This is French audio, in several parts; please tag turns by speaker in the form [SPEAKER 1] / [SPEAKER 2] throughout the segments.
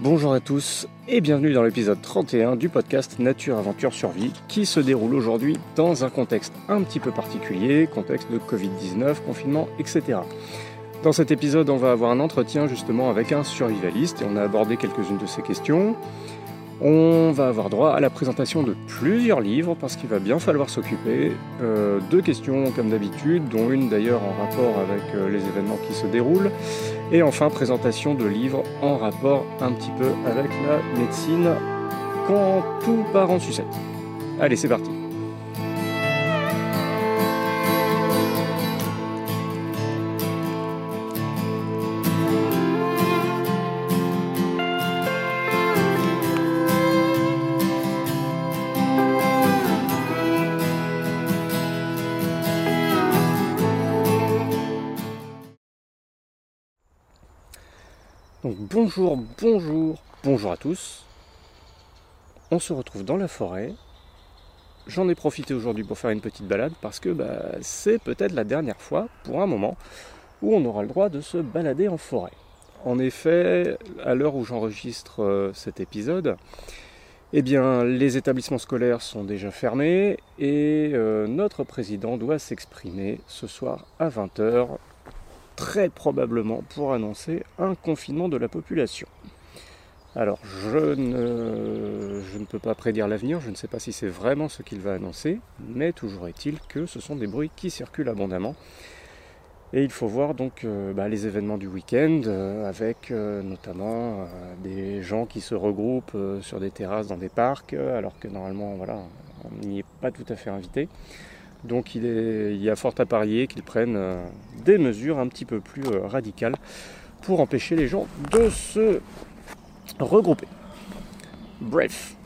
[SPEAKER 1] Bonjour à tous et bienvenue dans l'épisode 31 du podcast Nature Aventure Survie qui se déroule aujourd'hui dans un contexte un petit peu particulier, contexte de Covid-19, confinement, etc. Dans cet épisode, on va avoir un entretien justement avec un survivaliste et on a abordé quelques-unes de ses questions. On va avoir droit à la présentation de plusieurs livres parce qu'il va bien falloir s'occuper. Euh, deux questions comme d'habitude, dont une d'ailleurs en rapport avec euh, les événements qui se déroulent. Et enfin, présentation de livres en rapport un petit peu avec la médecine quand tout part en sucette. Allez, c'est parti. Bonjour, bonjour, bonjour à tous. On se retrouve dans la forêt. J'en ai profité aujourd'hui pour faire une petite balade parce que bah, c'est peut-être la dernière fois, pour un moment, où on aura le droit de se balader en forêt. En effet, à l'heure où j'enregistre euh, cet épisode, eh bien, les établissements scolaires sont déjà fermés et euh, notre président doit s'exprimer ce soir à 20h très probablement pour annoncer un confinement de la population. Alors je ne, peux pas prédire l'avenir, je ne sais pas si c'est vraiment ce qu'il va annoncer, mais toujours est-il que ce sont des bruits qui circulent abondamment. Et il faut voir donc euh, bah, les événements du week-end euh, avec euh, notamment des gens qui se regroupent sur des terrasses dans des parcs, alors que normalement voilà, on n'y est pas tout à fait invité. Donc il, y a fort à parier qu'ils prennent euh, des mesures un petit peu plus euh, radicales pour empêcher les gens de se regrouper. Bref.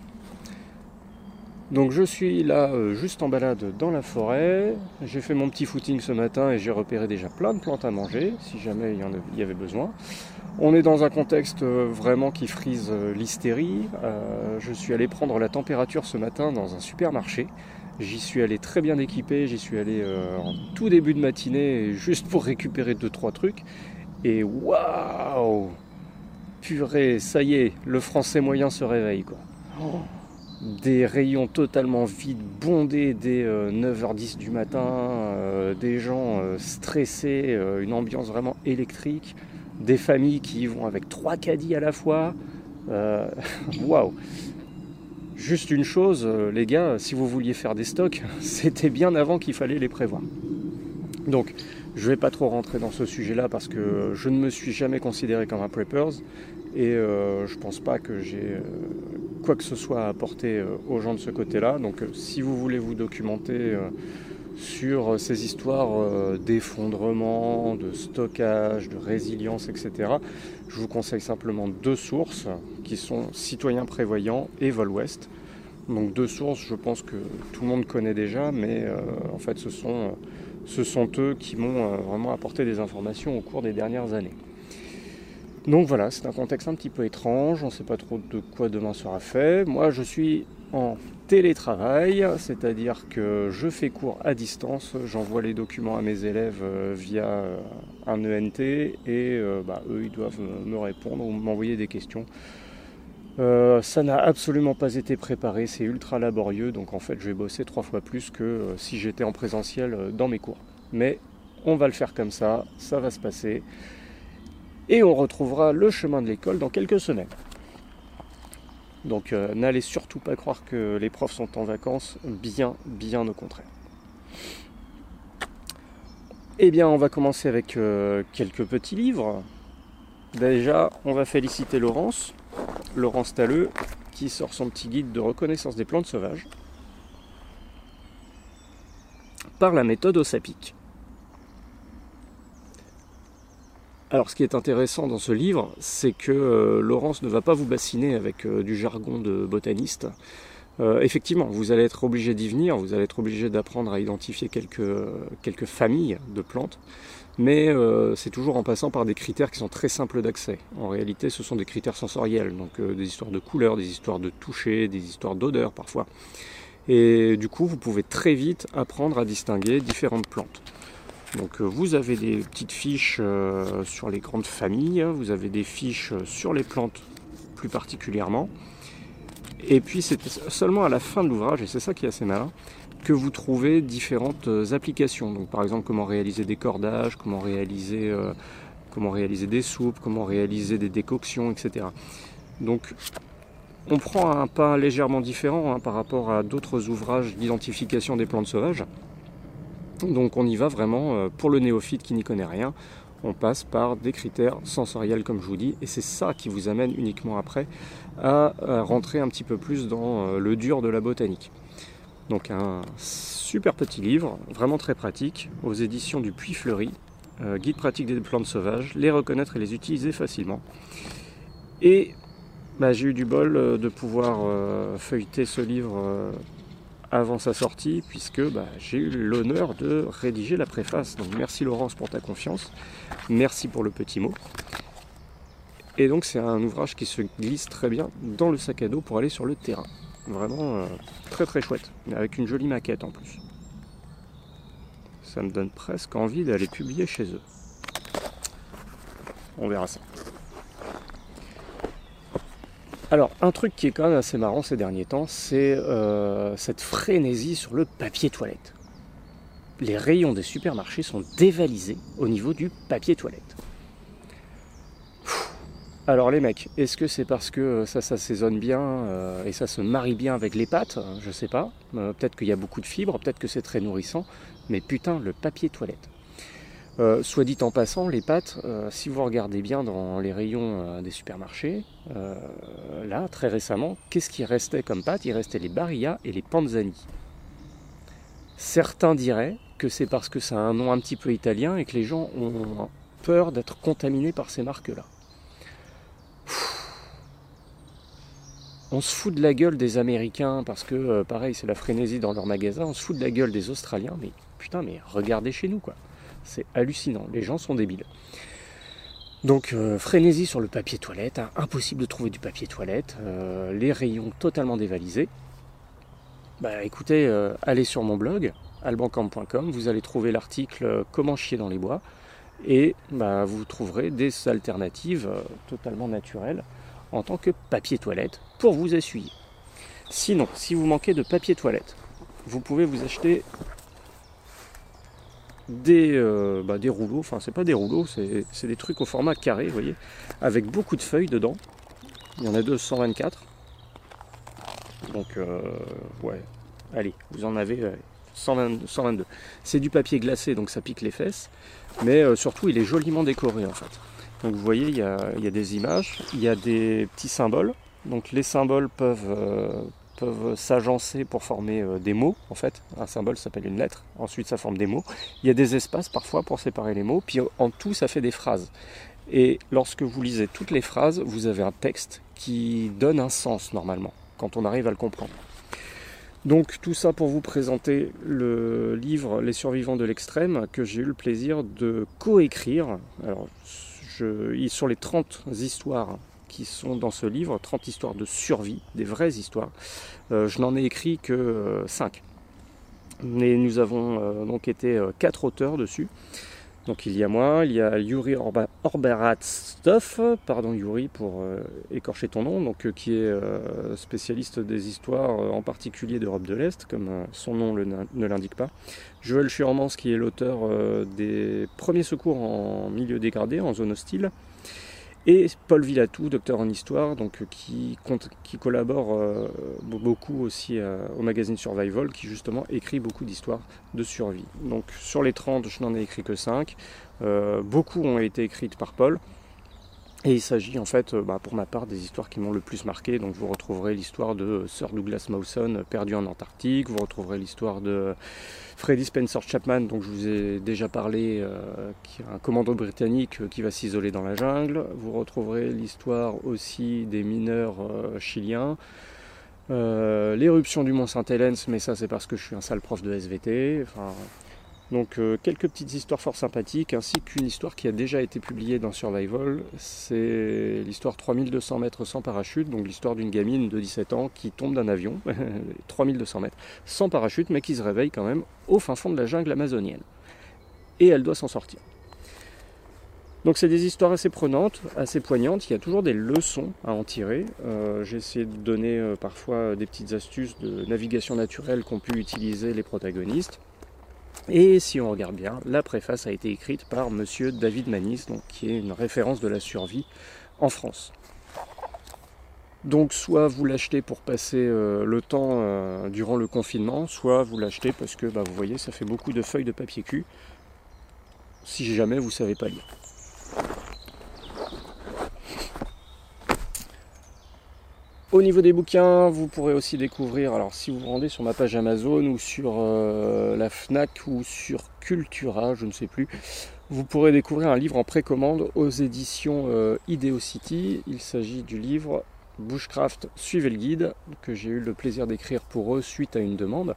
[SPEAKER 1] Donc je suis là euh, juste en balade dans la forêt. J'ai fait mon petit footing ce matin et j'ai repéré déjà plein de plantes à manger, si jamais il y, avait besoin. On est dans un contexte vraiment qui frise l'hystérie. je suis allé prendre la température ce matin dans un supermarché. J'y suis allé très bien équipé, j'y suis allé euh, en tout début de matinée juste pour récupérer 2-3 trucs. Et waouh Purée, ça y est, le français moyen se réveille quoi. des rayons totalement vides, bondés dès 9h10 euh, du matin, euh, des gens stressés, une ambiance vraiment électrique, des familles qui y vont avec trois caddies à la fois. Waouh Juste une chose, euh, les gars, si vous vouliez faire des stocks, c'était bien avant qu'il fallait les prévoir. Donc, je ne vais pas trop rentrer dans ce sujet-là parce que je ne me suis jamais considéré comme un preppers et euh, je ne pense pas que j'ai euh, quoi que ce soit à apporter aux gens de ce côté-là. Donc, si vous voulez vous documenter sur ces histoires d'effondrement, de stockage, de résilience, etc., je vous conseille simplement deux sources qui sont Citoyens Prévoyants et Volwest. Donc deux sources, je pense que tout le monde connaît déjà, mais euh, en fait ce sont, eux qui m'ont euh, vraiment apporté des informations au cours des dernières années. Donc voilà, c'est un contexte un petit peu étrange, on ne sait pas trop de quoi demain sera fait. Moi je suis en télétravail, c'est-à-dire que je fais cours à distance, j'envoie les documents à mes élèves euh, via un ENT et bah, eux ils doivent me répondre ou m'envoyer des questions euh, ça n'a absolument pas été préparé, c'est ultra laborieux, donc en fait je vais bosser trois fois plus que euh, si j'étais en présentiel euh, dans mes cours. Mais on va le faire comme ça, ça va se passer, et on retrouvera le chemin de l'école dans quelques semaines. Donc n'allez surtout pas croire que les profs sont en vacances, bien, bien au contraire. Eh bien, on va commencer avec quelques petits livres. Déjà, on va féliciter Laurence Laurent Stalleux, qui sort son petit guide de reconnaissance des plantes sauvages par la méthode OSAPIC. Alors ce qui est intéressant dans ce livre, c'est que euh, Laurence ne va pas vous bassiner avec euh, du jargon de botaniste. Euh, effectivement, vous allez être obligé d'y venir, vous allez être obligé d'apprendre à identifier quelques, quelques familles de plantes, mais c'est toujours en passant par des critères qui sont très simples d'accès. En réalité, ce sont des critères sensoriels, donc des histoires de couleurs, des histoires de toucher, des histoires d'odeur parfois. Et du coup, vous pouvez très vite apprendre à distinguer différentes plantes. Donc euh, vous avez des petites fiches sur les grandes familles, vous avez des fiches sur les plantes plus particulièrement. Et puis c'est seulement à la fin de l'ouvrage, et c'est ça qui est assez malin, que vous trouvez différentes applications. Donc par exemple comment réaliser des cordages, comment réaliser, comment réaliser des soupes, comment réaliser des décoctions, etc. Donc on prend un pas légèrement différent hein, par rapport à d'autres ouvrages d'identification des plantes sauvages. Donc on y va vraiment euh, pour le néophyte qui n'y connaît rien. On passe par des critères sensoriels comme je vous dis et c'est ça qui vous amène uniquement après à, rentrer un petit peu plus dans euh, le dur de la botanique. Donc un super petit livre, vraiment très pratique, aux éditions du Puy Fleuri, euh, guide pratique des plantes sauvages, les reconnaître et les utiliser facilement. Et bah, j'ai eu du bol euh, de pouvoir euh, feuilleter ce livre euh, avant sa sortie, puisque bah, j'ai eu l'honneur de rédiger la préface. Donc merci Laurence pour ta confiance, merci pour le petit mot. Et donc c'est un ouvrage qui se glisse très bien dans le sac à dos pour aller sur le terrain. Vraiment très très chouette, avec une jolie maquette en plus. Ça me donne presque envie d'aller publier chez eux. On verra ça. Alors, un truc qui est quand même assez marrant ces derniers temps, c'est euh, cette frénésie sur le papier toilette. Les rayons des supermarchés sont dévalisés au niveau du papier toilette. Alors les mecs, est-ce que c'est parce que ça s'assaisonne bien euh, et ça se marie bien avec les pâtes? Je sais pas. Euh, peut-être qu'il y a beaucoup de fibres, peut-être que c'est très nourrissant, mais putain, le papier toilette. Euh, soit dit en passant, les pâtes, euh, si vous regardez bien dans les rayons euh, des supermarchés, là, très récemment, qu'est-ce qui restait comme pâtes? Il restait les Barilla et les Panzani. Certains diraient que c'est parce que ça a un nom un petit peu italien et que les gens ont peur d'être contaminés par ces marques-là. On se fout de la gueule des Américains parce que, pareil, c'est la frénésie dans leurs magasins. On se fout de la gueule des Australiens, mais putain, mais regardez chez nous, quoi. C'est hallucinant, les gens sont débiles. Donc euh, frénésie sur le papier toilette, hein. impossible de trouver du papier toilette, euh, les rayons totalement dévalisés. Bah écoutez, euh, allez sur mon blog, albancamp.com, vous allez trouver l'article Comment chier dans les bois, et bah, vous trouverez des alternatives totalement naturelles en tant que papier toilette pour vous essuyer. Sinon, si vous manquez de papier toilette, vous pouvez vous acheter des, euh, bah, des rouleaux, enfin c'est pas des rouleaux, c'est des trucs au format carré, vous voyez, avec beaucoup de feuilles dedans. Il y en a 224. Donc euh, ouais, allez, vous en avez 122. C'est du papier glacé, donc ça pique les fesses, mais euh, surtout il est joliment décoré en fait. Donc vous voyez, il y, a, il y a des images, il y a des petits symboles. Donc les symboles peuvent, peuvent s'agencer pour former euh, des mots, en fait. Un symbole s'appelle une lettre, ensuite ça forme des mots. Il y a des espaces parfois pour séparer les mots, puis en tout ça fait des phrases. Et lorsque vous lisez toutes les phrases, vous avez un texte qui donne un sens normalement, quand on arrive à le comprendre. Donc tout ça pour vous présenter le livre Les survivants de l'extrême que j'ai eu le plaisir de coécrire. Alors, je, sur les 30 histoires qui sont dans ce livre, 30 histoires de survie, des vraies histoires. Euh, je n'en ai écrit que 5. Euh, Mais nous avons euh, donc été 4 auteurs dessus. Donc il y a moi, il y a Yuri Orberatstov, pardon Yuri pour écorcher ton nom, donc qui est spécialiste des histoires, en particulier d'Europe de l'Est, comme son nom ne l'indique pas. Joël Schurmans qui est l'auteur des premiers secours en milieu dégradé, en zone hostile. Et Paul Villatou, docteur en histoire, donc, euh, qui, collabore euh, beaucoup aussi euh, au magazine Survival, qui justement écrit beaucoup d'histoires de survie. Donc sur les 30, je n'en ai écrit que 5. beaucoup ont été écrites par Paul. Et il s'agit en fait, euh, bah, pour ma part, des histoires qui m'ont le plus marqué. Donc vous retrouverez l'histoire de Sir Douglas Mawson perdu en Antarctique, vous retrouverez l'histoire de Freddy Spencer Chapman, dont je vous ai déjà parlé, euh, qui est un commando britannique euh, qui va s'isoler dans la jungle. Vous retrouverez l'histoire aussi des mineurs chiliens. L'éruption du mont Saint-Hélène, mais ça c'est parce que je suis un sale prof de SVT. Enfin, donc euh, quelques petites histoires fort sympathiques, ainsi qu'une histoire qui a déjà été publiée dans Survival, c'est l'histoire 3200 mètres sans parachute, donc l'histoire d'une gamine de 17 ans qui tombe d'un avion, 3200 mètres, sans parachute, mais qui se réveille quand même au fin fond de la jungle amazonienne. Et elle doit s'en sortir. Donc c'est des histoires assez prenantes, assez poignantes, il y a toujours des leçons à en tirer. Euh, j'ai essayé de donner euh, parfois des petites astuces de navigation naturelle qu'ont pu utiliser les protagonistes. Et si on regarde bien, la préface a été écrite par monsieur David Manis, donc, qui est une référence de la survie en France. Donc soit vous l'achetez pour passer euh, le temps euh, durant le confinement, soit vous l'achetez parce que bah, vous voyez ça fait beaucoup de feuilles de papier cul si jamais vous ne savez pas lire. Au niveau des bouquins, vous pourrez aussi découvrir, alors si vous vous rendez sur ma page Amazon ou sur euh, la FNAC ou sur Cultura, je ne sais plus, vous pourrez découvrir un livre en précommande aux éditions euh, Ideo. Il s'agit du livre Bushcraft Suivez le guide que j'ai eu le plaisir d'écrire pour eux suite à une demande.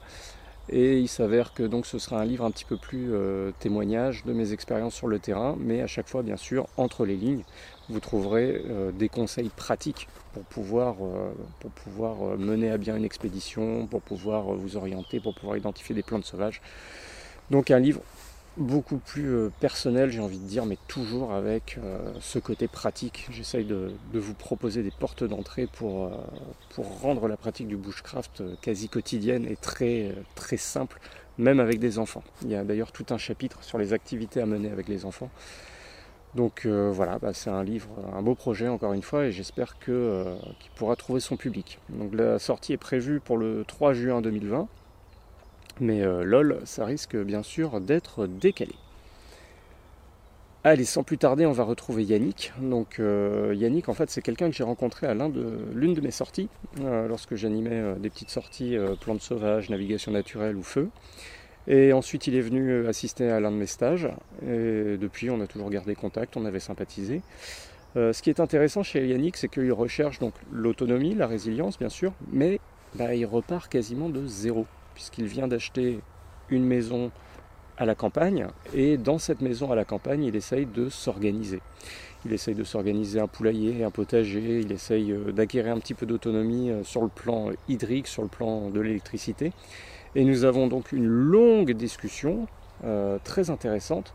[SPEAKER 1] Et il s'avère que donc ce sera un livre un petit peu plus euh, témoignage de mes expériences sur le terrain, mais à chaque fois bien sûr entre les lignes, vous trouverez euh, des conseils pratiques pour pouvoir, pour pouvoir mener à bien une expédition, pour pouvoir vous orienter, pour pouvoir identifier des plantes sauvages. Donc un livre beaucoup plus euh, personnel, j'ai envie de dire, mais toujours avec euh, ce côté pratique. J'essaye de, vous proposer des portes d'entrée pour, euh, pour rendre la pratique du bushcraft quasi quotidienne et très, très simple, même avec des enfants. Il y a d'ailleurs tout un chapitre sur les activités à mener avec les enfants. Donc voilà, bah, c'est un livre, un beau projet encore une fois, et j'espère qu'il pourra trouver son public. Donc la sortie est prévue pour le 3 juin 2020. Mais euh, lol, ça risque bien sûr d'être décalé. Allez, sans plus tarder, on va retrouver Yannick. Donc euh, Yannick, en fait, c'est quelqu'un que j'ai rencontré à l'une de, mes sorties, euh, lorsque j'animais des petites sorties plantes sauvages, navigation naturelle ou feu. Et ensuite, il est venu assister à l'un de mes stages. Depuis, on a toujours gardé contact, on avait sympathisé. ce qui est intéressant chez Yannick, c'est qu'il recherche donc l'autonomie, la résilience, bien sûr, mais bah, il repart quasiment de zéro puisqu'il vient d'acheter une maison à la campagne, et dans cette maison à la campagne, il essaye de s'organiser. Il essaye de s'organiser un poulailler, un potager, il essaye euh, d'acquérir un petit peu d'autonomie euh, sur le plan hydrique, sur le plan de l'électricité. Et nous avons donc une longue discussion euh, très intéressante,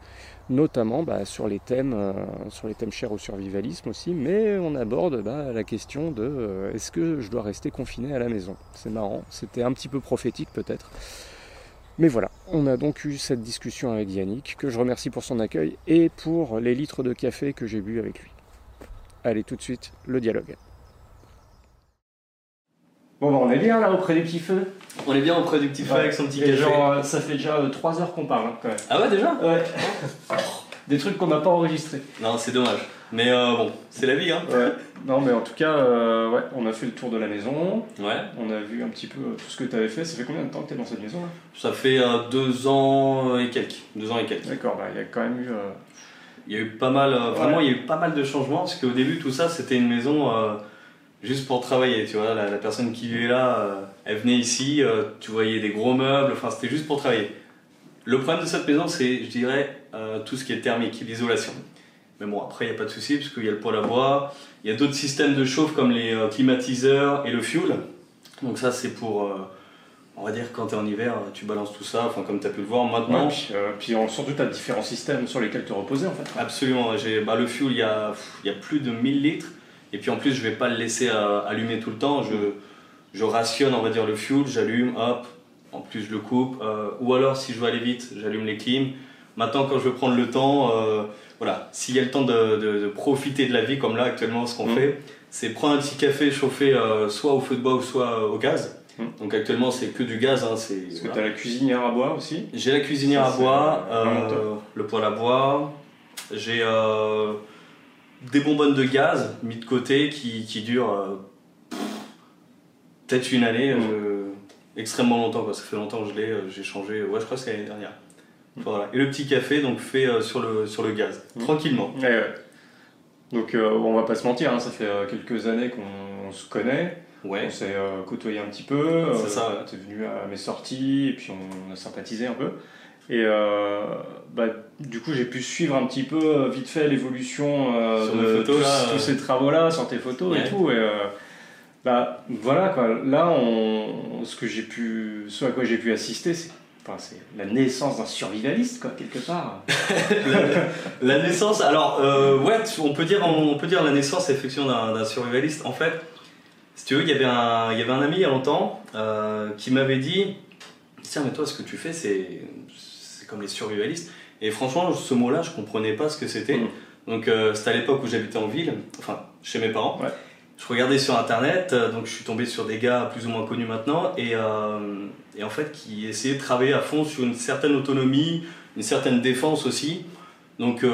[SPEAKER 1] notamment bah, sur, les thèmes, sur les thèmes chers au survivalisme aussi, mais on aborde bah, la question de est-ce que je dois rester confiné à la maison? C'est marrant, c'était un petit peu prophétique peut-être. Mais voilà, on a donc eu cette discussion avec Yannick, que je remercie pour son accueil et pour les litres de café que j'ai bu avec lui. Allez tout de suite, le dialogue. Bon, bah, on est bien là auprès du petit feu.
[SPEAKER 2] On est bien auprès du petit feu avec son petit café.
[SPEAKER 1] Genre, euh, ça fait déjà 3 euh, heures qu'on parle hein, quand même.
[SPEAKER 2] Ah ouais, déjà
[SPEAKER 1] Ouais. Des trucs qu'on n'a pas enregistrés.
[SPEAKER 2] Non, c'est dommage. Mais euh, bon, c'est la vie, hein.
[SPEAKER 1] Ouais. Non, mais en tout cas, ouais, on a fait le tour de la maison.
[SPEAKER 2] Ouais.
[SPEAKER 1] On a vu un petit peu tout ce que tu avais fait. Ça fait combien de temps que tu es dans cette maison là?
[SPEAKER 2] Ça fait deux ans et quelques. Deux ans et quelques.
[SPEAKER 1] D'accord, bah, il y a quand même eu.
[SPEAKER 2] Il y a eu pas mal, vraiment, il y a eu pas mal de changements parce qu'au début, tout ça, c'était une maison juste pour travailler, tu vois. La, personne qui est là, euh, elle venait ici, euh, tu voyais des gros meubles, enfin c'était juste pour travailler. Le problème de cette maison, c'est, je dirais, euh, tout ce qui est thermique, l'isolation. Mais bon, après, il n'y a pas de souci, parce qu'il y a le poêle à bois, il y a d'autres systèmes de chauffe comme les climatiseurs et le fuel. Donc ça, c'est pour, on va dire, quand tu es en hiver, tu balances tout ça, enfin comme tu as pu le voir maintenant.
[SPEAKER 1] puis, puis surtout, tu as différents systèmes sur lesquels te reposer, en fait.
[SPEAKER 2] Absolument, j'ai, bah, le fuel, il y a, il y a plus de 1000 litres. Et puis en plus, je vais pas le laisser euh, allumer tout le temps. Je, je rationne, on va dire, le fuel, j'allume, hop, en plus je le coupe. Euh, ou alors, si je veux aller vite, j'allume les clims. Maintenant, quand je veux prendre le temps, euh, voilà, s'il y a le temps de, de, profiter de la vie, comme là actuellement, ce qu'on mmh. fait, c'est prendre un petit café chauffé soit au feu de bois ou soit au gaz. Mmh. Donc actuellement, c'est que du gaz. Hein,
[SPEAKER 1] Est-ce que tu as la cuisinière à bois aussi
[SPEAKER 2] J'ai la cuisinière à bois, le poêle à bois. J'ai des bonbonnes de gaz mis de côté qui, qui durent euh, peut-être une année, mm. extrêmement longtemps, parce que ça fait longtemps que je l'ai, euh, j'ai changé, ouais, je crois que c'est l'année dernière. Mm. Voilà. Et le petit café, donc fait euh, sur, le, sur le gaz, mm. tranquillement.
[SPEAKER 1] Donc on va pas se mentir, hein, ça fait quelques années qu'on se connaît.
[SPEAKER 2] Ouais.
[SPEAKER 1] On s'est côtoyé un petit peu.
[SPEAKER 2] C'est ça.
[SPEAKER 1] Tu es venu à mes sorties et puis on a sympathisé un peu. Et euh, bah, du coup, j'ai pu suivre un petit peu euh, vite fait l'évolution euh, de tous, ces travaux-là, sur tes photos et tout. Et, bah, voilà, quoi. là, on, ce, que j'ai pu, ce à quoi j'ai pu assister, c'est la naissance d'un survivaliste, quoi, quelque part.
[SPEAKER 2] la, naissance, alors, euh, ouais, on peut, dire, on peut dire la naissance, effectivement, d'un survivaliste. En fait, si tu veux, il y avait un, il y avait un ami il y a longtemps euh, qui m'avait dit Tiens, mais toi, ce que tu fais, c'est comme les survivalistes. Et franchement, ce mot-là, je comprenais pas ce que c'était. Mm. Donc, euh, c'était à l'époque où j'habitais en ville, enfin, chez mes parents. Je regardais sur internet, euh, donc je suis tombé sur des gars plus ou moins connus maintenant, et, euh, et en fait, qui essayaient de travailler à fond sur une certaine autonomie, une certaine défense aussi. Donc,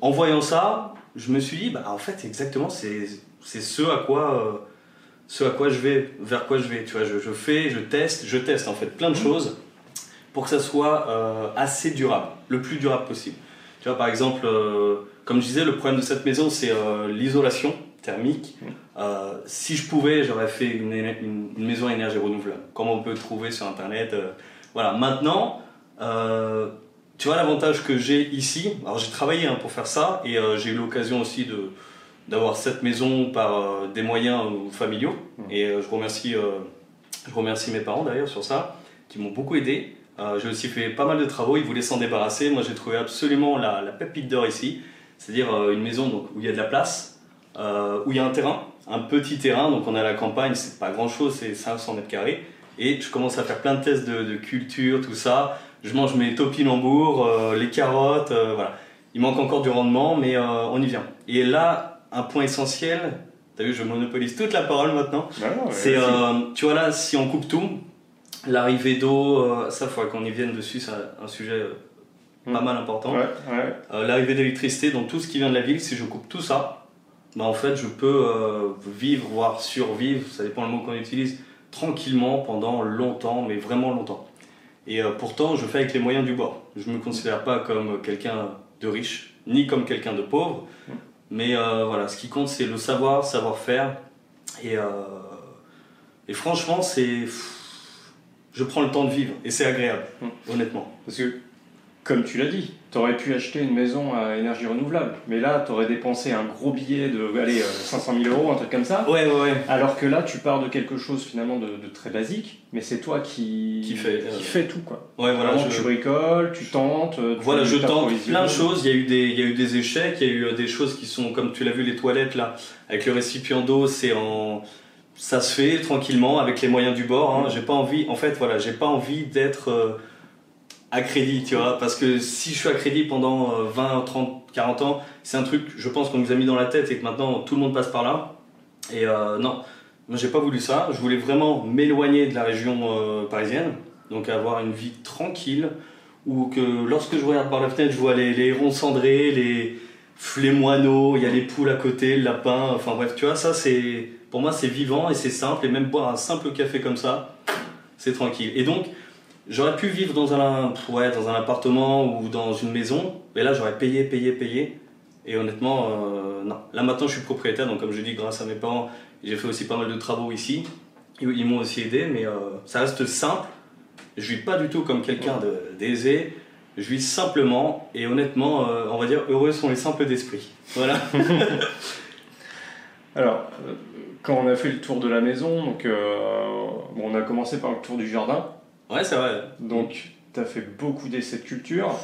[SPEAKER 2] en voyant ça, je me suis dit, bah, en fait, exactement, c'est ce à quoi ce à quoi je vais, vers quoi je vais. Tu vois, je, je, fais, je teste, je teste en fait plein de mmh. choses pour que ça soit euh, assez durable, le plus durable possible. Tu vois, par exemple, euh, comme je disais, le problème de cette maison, c'est euh, l'isolation thermique. Si je pouvais, j'aurais fait une, une, maison à énergie renouvelable, comme on peut trouver sur Internet. voilà. Maintenant, tu vois l'avantage que j'ai ici. Alors j'ai travaillé hein, pour faire ça et j'ai eu l'occasion aussi de d'avoir cette maison par des moyens familiaux. Et je remercie, je remercie mes parents d'ailleurs sur ça, qui m'ont beaucoup aidé. Euh, j'ai aussi fait pas mal de travaux, ils voulaient s'en débarrasser. Moi, j'ai trouvé absolument la, la pépite d'or ici, c'est-à-dire euh, une maison donc, où il y a de la place, euh, où il y a un terrain, un petit terrain, donc on est à la campagne, c'est pas grand-chose, c'est 500 mètres carrés. Et je commence à faire plein de tests de, culture, tout ça. Je mange mes topinambours, les carottes, voilà. Il manque encore du rendement, mais on y vient. Et là, un point essentiel, t'as vu, je monopolise toute la parole maintenant. c'est, tu vois là, si on coupe tout, L'arrivée d'eau, euh, ça, il faudrait qu'on y vienne dessus, c'est un sujet euh, pas hmm. mal important. Euh, l'arrivée d'électricité, donc tout ce qui vient de la ville, si je coupe tout ça, bah, en fait, je peux vivre, voire survivre, ça dépend le mot qu'on utilise, tranquillement pendant longtemps, mais vraiment longtemps. Et pourtant, je fais avec les moyens du bord. Je ne me considère pas comme quelqu'un de riche, ni comme quelqu'un de pauvre, hmm. mais voilà, ce qui compte, c'est le savoir, savoir-faire. Et, et franchement, c'est je prends le temps de vivre et c'est agréable, hum. honnêtement.
[SPEAKER 1] Parce que, comme tu l'as dit, tu aurais pu acheter une maison à énergie renouvelable, mais là, tu aurais dépensé un gros billet de allez, 500 euh, 000 euros, un truc comme ça.
[SPEAKER 2] Ouais, ouais, ouais.
[SPEAKER 1] Alors que là, tu pars de quelque chose finalement de, très basique, mais c'est toi qui,
[SPEAKER 2] qui, fait,
[SPEAKER 1] qui fait tout. Quoi.
[SPEAKER 2] Ouais, voilà,
[SPEAKER 1] je... Tu bricoles, tu tentes.
[SPEAKER 2] Euh, voilà, je tente plein de choses. Il y, a eu des, il y a eu des échecs, il y a eu euh, des choses qui sont, comme tu l'as vu, les toilettes là, avec le récipient d'eau, c'est en ça se fait tranquillement avec les moyens du bord. Hein. J'ai pas envie, en fait, voilà, j'ai pas envie d'être euh, à crédit, tu vois, parce que si je suis à crédit pendant 20, 30, 40 ans, c'est un truc, je pense qu'on nous a mis dans la tête et que maintenant tout le monde passe par là. Et euh, non, moi j'ai pas voulu ça. Je voulais vraiment m'éloigner de la région euh, parisienne, donc avoir une vie tranquille, où que lorsque je regarde par la fenêtre, je vois les, les hérons cendrés, les, les moineaux, il y a les poules à côté, le lapin, enfin bref, tu vois, ça c'est pour moi, c'est vivant et c'est simple. Et même boire un simple café comme ça, c'est tranquille. Et donc, j'aurais pu vivre dans un, ouais, dans un appartement ou dans une maison. Mais là, j'aurais payé, payé, payé. Et honnêtement, euh, non. Là, maintenant, je suis propriétaire. Donc, comme je dis, grâce à mes parents, j'ai fait aussi pas mal de travaux ici. Ils m'ont aussi aidé. Mais euh, ça reste simple. Je vis pas du tout comme quelqu'un d'aisé. Je vis simplement. Et honnêtement, euh, on va dire, heureux sont les simples d'esprit. Voilà.
[SPEAKER 1] Alors, quand on a fait le tour de la maison, donc euh, on a commencé par le tour du jardin.
[SPEAKER 2] Ouais, c'est vrai.
[SPEAKER 1] Donc, tu as fait beaucoup d'essais de culture.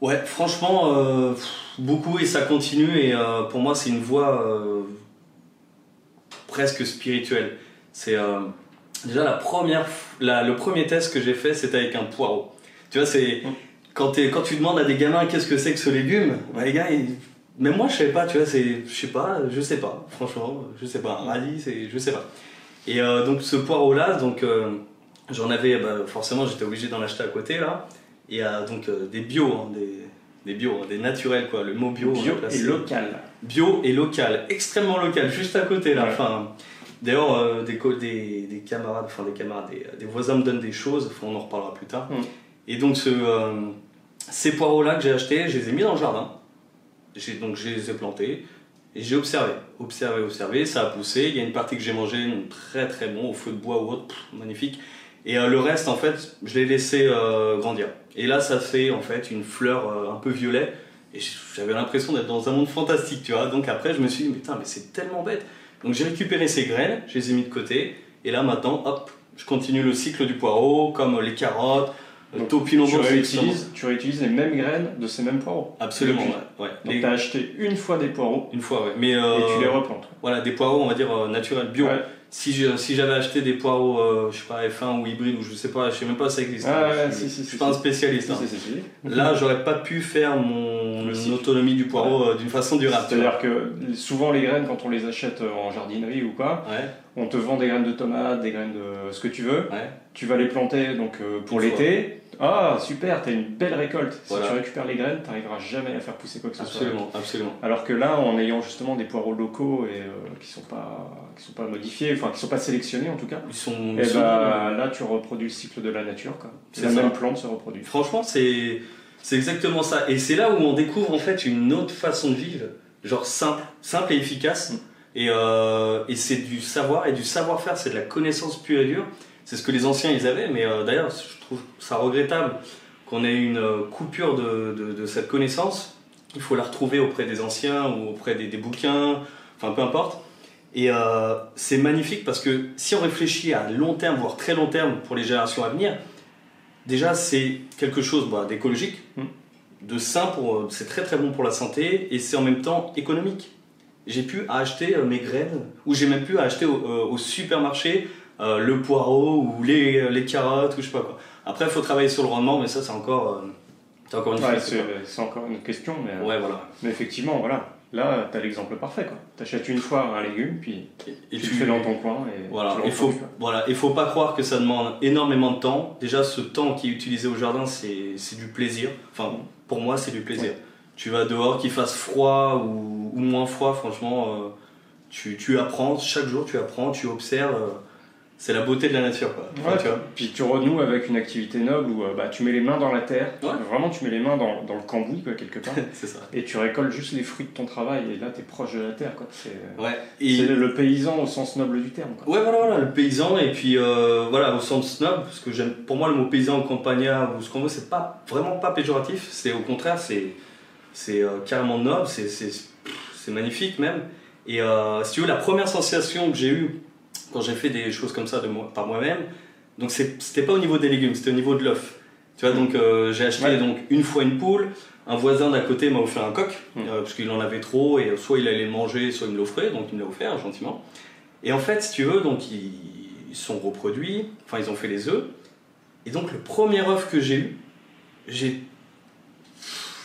[SPEAKER 2] Ouais, franchement, euh, beaucoup et ça continue. Et euh, pour moi, c'est une voie presque spirituelle. C'est déjà la première, le premier test que j'ai fait, c'était avec un poireau. Tu vois, c'est mm. quand, quand tu demandes à des gamins qu'est-ce que c'est que ce légume, bah, les gars, ils mais moi, je sais pas, tu vois, c'est, je sais pas, je sais pas, franchement, je sais pas. Un radis, c'est, je sais pas. Et euh, donc, ce poireau-là, donc, euh, j'en avais, bah, forcément, j'étais obligé d'en acheter à côté, là. Et euh, donc, des bio, hein, des, des bio, hein, des naturels, quoi. Le mot bio.
[SPEAKER 1] Bio et local.
[SPEAKER 2] Bio et local, extrêmement local, juste à côté, là. Enfin, d'ailleurs, des, des, des, camarades, enfin, des camarades, des, voisins me donnent des choses, on en reparlera plus tard. Mm. Et donc, ce, ces poireaux-là que j'ai achetés, je les ai mis dans le jardin donc je les ai plantés et j'ai observé, observé, observé, ça a poussé. Il y a une partie que j'ai mangée, très très bon, au feu de bois ou autre, magnifique. Et euh, le reste, en fait, je l'ai laissé euh, grandir. Et là, ça fait en fait une fleur euh, un peu violet. Et j'avais l'impression d'être dans un monde fantastique, tu vois. Donc après, je me suis dit, mais mais c'est tellement bête. Donc j'ai récupéré ces graines, je les ai mis de côté. Et là, maintenant, hop, je continue le cycle du poireau, comme les carottes, Topinambour,
[SPEAKER 1] tu, réutilises, tu réutilises les mêmes graines de ces mêmes poireaux.
[SPEAKER 2] Absolument, ouais. ouais.
[SPEAKER 1] Donc
[SPEAKER 2] Les-
[SPEAKER 1] tu as acheté une fois des poireaux
[SPEAKER 2] Une fois, ouais. Mais
[SPEAKER 1] et
[SPEAKER 2] euh,
[SPEAKER 1] tu les replantes.
[SPEAKER 2] voilà, des poireaux, on va dire euh, naturels, bio.
[SPEAKER 1] Ouais.
[SPEAKER 2] Si j'avais acheté des poireaux, euh, je sais pas, F1 ou hybride, ou je sais pas, je sais même pas si ça existe.
[SPEAKER 1] Ah
[SPEAKER 2] je,
[SPEAKER 1] si, si,
[SPEAKER 2] je suis pas un spécialiste. hein. Là, j'aurais pas pu faire mon autonomie du poireau euh, d'une façon durable.
[SPEAKER 1] C'est-à-dire que souvent les graines, quand on les achète euh, en jardinerie ou quoi, on te vend des graines de tomates, des graines de ce que tu veux.
[SPEAKER 2] ouais.
[SPEAKER 1] Tu vas les planter donc euh, pour l'été. Ah super, t'as une belle récolte. Si tu récupères les graines, t'arriveras jamais à faire pousser quoi que ce soit.
[SPEAKER 2] Absolument, absolument.
[SPEAKER 1] Alors que là, en ayant justement des poireaux locaux et euh, qui sont pas qui sont pas modifiés, enfin qui sont pas sélectionnés en tout cas,
[SPEAKER 2] Ils sont.
[SPEAKER 1] et
[SPEAKER 2] sont-
[SPEAKER 1] bah là tu reproduis le cycle de la nature quoi.
[SPEAKER 2] C'est
[SPEAKER 1] La
[SPEAKER 2] ça.
[SPEAKER 1] même plante se reproduit.
[SPEAKER 2] Franchement, c'est c'est exactement ça. Et c'est là où on découvre en fait une autre façon de vivre, genre simple, simple et efficace.
[SPEAKER 1] Mm.
[SPEAKER 2] Et, euh, et c'est du savoir et du savoir-faire, c'est de la connaissance pure et dure. C'est ce que les anciens ils avaient, mais euh, d'ailleurs, je trouve ça regrettable qu'on ait une euh, coupure de, de- de cette connaissance. Il faut la retrouver auprès des anciens ou auprès des, des bouquins, enfin peu importe. Et euh, c'est magnifique parce que si on réfléchit à long terme, voire très long terme pour les générations à venir, déjà c'est quelque chose bah, d'écologique,
[SPEAKER 1] Mm.
[SPEAKER 2] de sain, c'est très très bon pour la santé et c'est en même temps économique. J'ai pu acheter euh, mes graines ou j'ai même pu acheter au, euh, au supermarché euh, le poireau ou les, les carottes ou je sais pas quoi. Après il faut travailler sur le rendement mais ça c'est encore, euh, une
[SPEAKER 1] Ouais, c'est encore une question, mais, euh,
[SPEAKER 2] Ouais voilà.
[SPEAKER 1] mais effectivement voilà. Là, t'as l'exemple parfait quoi. T'achètes une fois un légume, puis
[SPEAKER 2] Et, et
[SPEAKER 1] tu, le fais dans ton coin et
[SPEAKER 2] Voilà,
[SPEAKER 1] tu
[SPEAKER 2] il faut, voilà, il faut pas croire que ça demande énormément de temps. Déjà, ce temps qui est utilisé au jardin, c'est c'est du plaisir. Enfin, pour moi, c'est du plaisir. Tu vas dehors, qu'il fasse froid ou, ou moins froid, franchement, euh, tu, tu apprends, chaque jour tu apprends, tu observes. euh, c'est la beauté de la nature, quoi. Enfin,
[SPEAKER 1] Ouais,
[SPEAKER 2] tu vois.
[SPEAKER 1] Puis tu renoues avec une activité noble où euh, bah, tu mets les mains dans la terre,
[SPEAKER 2] Ouais.
[SPEAKER 1] vraiment tu mets les mains dans, dans le cambouis quoi, quelque part,
[SPEAKER 2] ça.
[SPEAKER 1] et tu récoltes juste les fruits de ton travail, et là tu es proche de la terre. quoi. C'est
[SPEAKER 2] Ouais. Et,
[SPEAKER 1] le paysan au sens noble du terme. Quoi.
[SPEAKER 2] Ouais, voilà, voilà, le paysan, et puis euh, voilà, au sens snob, parce que pour moi, le mot paysan ou campagnard ou ce qu'on veut, c'est pas vraiment pas péjoratif, c'est au contraire, c'est, c'est euh, carrément noble, c'est, magnifique même. Et euh, si tu veux, la première sensation que j'ai eue quand j'ai fait des choses comme ça de moi, par moi-même, donc c'était pas au niveau des légumes, c'était au niveau de l'œuf. Tu vois, donc euh, j'ai acheté
[SPEAKER 1] Ouais.
[SPEAKER 2] donc une fois une poule, un voisin d'à côté m'a offert un coq,
[SPEAKER 1] Mm.
[SPEAKER 2] euh, parce qu'il en avait trop, et soit il allait le manger, soit il me l'offrait, donc il me l'a offert gentiment. Et en fait, si tu veux, donc ils, ils sont reproduits, enfin ils ont fait les œufs. Et donc le premier œuf que j'ai eu, j'ai,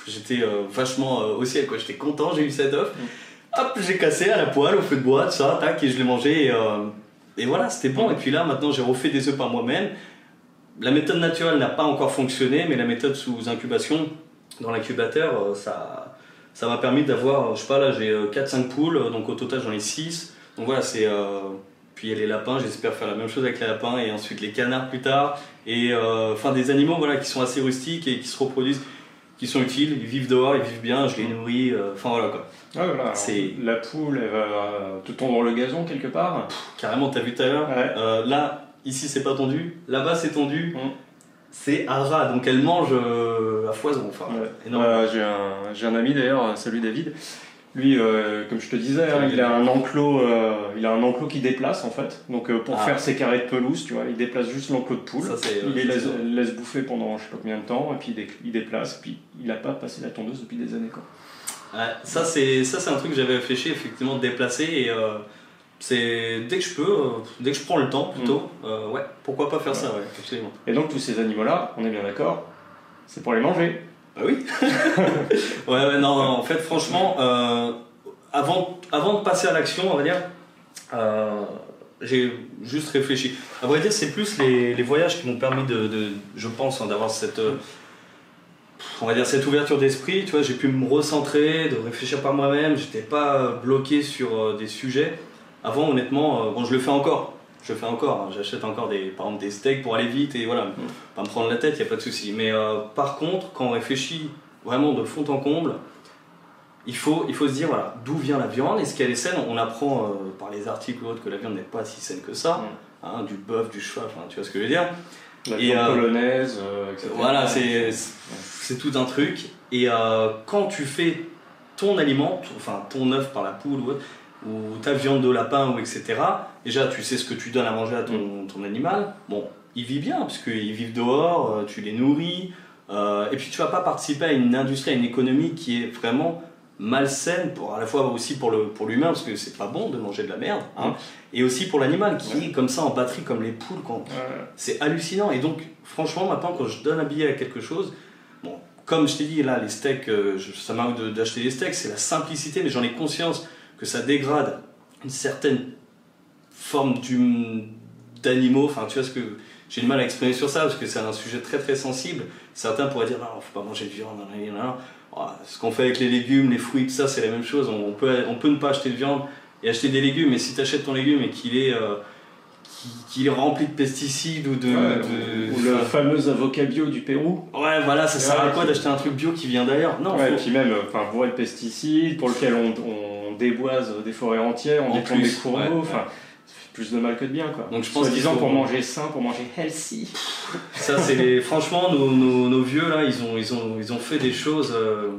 [SPEAKER 2] j'étais euh, vachement euh, au ciel, quoi. J'étais content, j'ai eu cet œuf. Hop, j'ai cassé à la poêle, au feu de bois, tout ça, tac, et je l'ai mangé. Et, euh, et voilà, c'était bon. Et puis là, maintenant, j'ai refait des œufs par moi-même. La méthode naturelle n'a pas encore fonctionné, mais la méthode sous incubation, dans l'incubateur, ça, ça m'a permis d'avoir, je sais pas, là j'ai euh, 4-5 poules, donc au total j'en ai 6. Donc voilà, c'est. euh, puis il y a les lapins, j'espère faire la même chose avec les lapins, et ensuite les canards plus tard. Et euh, enfin des animaux voilà, qui sont assez rustiques et qui se reproduisent, qui sont utiles, ils vivent dehors, ils vivent bien, je les nourris, euh, enfin voilà quoi.
[SPEAKER 1] Ouais, voilà, alors,
[SPEAKER 2] C'est-
[SPEAKER 1] La poule, elle va te tondre le gazon quelque part?
[SPEAKER 2] Carrément, t'as vu tout à l'heure? Euh, Là, ici c'est pas tendu, là-bas c'est tendu,
[SPEAKER 1] Mm.
[SPEAKER 2] c'est à ras, donc elle mange euh, à foison, enfin
[SPEAKER 1] Ouais. Euh, j'ai un, j'ai un ami d'ailleurs, salut David. Lui, euh, comme je te disais, hein, il a un enclos, euh, il a un enclos qui déplace en fait. Donc euh, pour
[SPEAKER 2] Ah.
[SPEAKER 1] faire ses carrés de pelouse, tu vois, il déplace juste l'enclos de poule.
[SPEAKER 2] Ça,
[SPEAKER 1] il les laisse, bouffer pendant je sais pas combien de temps, et puis il, dé- il déplace, puis il a pas passé la tondeuse depuis des années quoi.
[SPEAKER 2] Ça c'est ça c'est un truc que j'avais réfléchi effectivement de déplacer et c'est dès que je peux, dès que je prends le temps plutôt, euh, ouais, pourquoi pas faire ça, ouais, absolument.
[SPEAKER 1] Et donc tous ces animaux-là, on est bien d'accord, c'est pour les manger.
[SPEAKER 2] Bah oui. ouais, ouais, non, en fait, franchement, euh, avant, de passer à l'action, on va dire, euh, j'ai juste réfléchi. À vrai dire, c'est plus les, voyages qui m'ont permis de, je pense, hein, d'avoir cette, euh, cette ouverture d'esprit. Tu vois, j'ai pu me recentrer, de réfléchir par moi-même. J'étais pas bloqué sur des sujets. Avant, honnêtement, bon, je le fais encore. Je fais encore. hein. J'achète encore des, par exemple, des steaks pour aller vite et voilà, pas me prendre la tête, il n'y a pas de souci. Mais euh, par contre, quand on réfléchit vraiment de fond en comble, il faut, il faut se dire voilà, d'où vient la viande, est-ce qu'elle est saine? On apprend euh, par les articles ou autres que la viande n'est pas si saine que ça, hein, du bœuf, du cheval, enfin, tu vois ce que je veux dire?
[SPEAKER 1] La
[SPEAKER 2] Et,
[SPEAKER 1] viande
[SPEAKER 2] euh,
[SPEAKER 1] polonaise, etc.
[SPEAKER 2] Voilà, c'est c'est tout un truc. Et quand tu fais ton aliment, enfin ton œuf par la poule ou autre, ou ta viande de lapin, ou etc. Déjà, tu sais ce que tu donnes à manger à ton, ton animal. Bon, il vit bien, parce qu'ils vivent dehors, euh, tu les nourris, euh, et puis tu vas pas participer à une industrie, à une économie qui est vraiment malsaine, pour, à la fois aussi pour l'humain, pour parce que c'est pas bon de manger de la merde, hein, et aussi pour l'animal qui est comme ça en batterie, comme les poules. Quand... C'est hallucinant. Et donc, franchement, maintenant, quand je donne un billet à quelque chose, bon, comme je t'ai dit, là, les steaks, euh, ça m'arrive d'acheter des steaks, c'est la simplicité, mais j'en ai conscience que ça dégrade une certaine forme d'animaux. Enfin, tu vois ce que j'ai du mal à exprimer sur ça parce que c'est un sujet très très sensible. Certains pourraient dire non, faut pas manger de viande. Ce qu'on fait avec les légumes, les fruits, tout ça, c'est la même chose. On peut, on peut ne pas acheter de viande et acheter des légumes, mais si tu achètes ton légume et qu'il est, euh, qu'il est rempli de pesticides ou de.
[SPEAKER 1] ou le fameux avocat bio du Pérou.
[SPEAKER 2] Ouais, voilà, ça sert à quoi d'acheter un truc bio qui vient d'ailleurs?
[SPEAKER 1] Non, ouais, et puis même, enfin, bourré de pesticides, pour lequel on, on déboise des forêts entières, on déplante des cours d'eau, enfin plus de mal que de bien quoi. Donc je pense disant pour manger sain, pour manger healthy.
[SPEAKER 2] Ça c'est franchement nos, nos, nos, vieux là, ils ont ils ont ils ont fait des choses euh,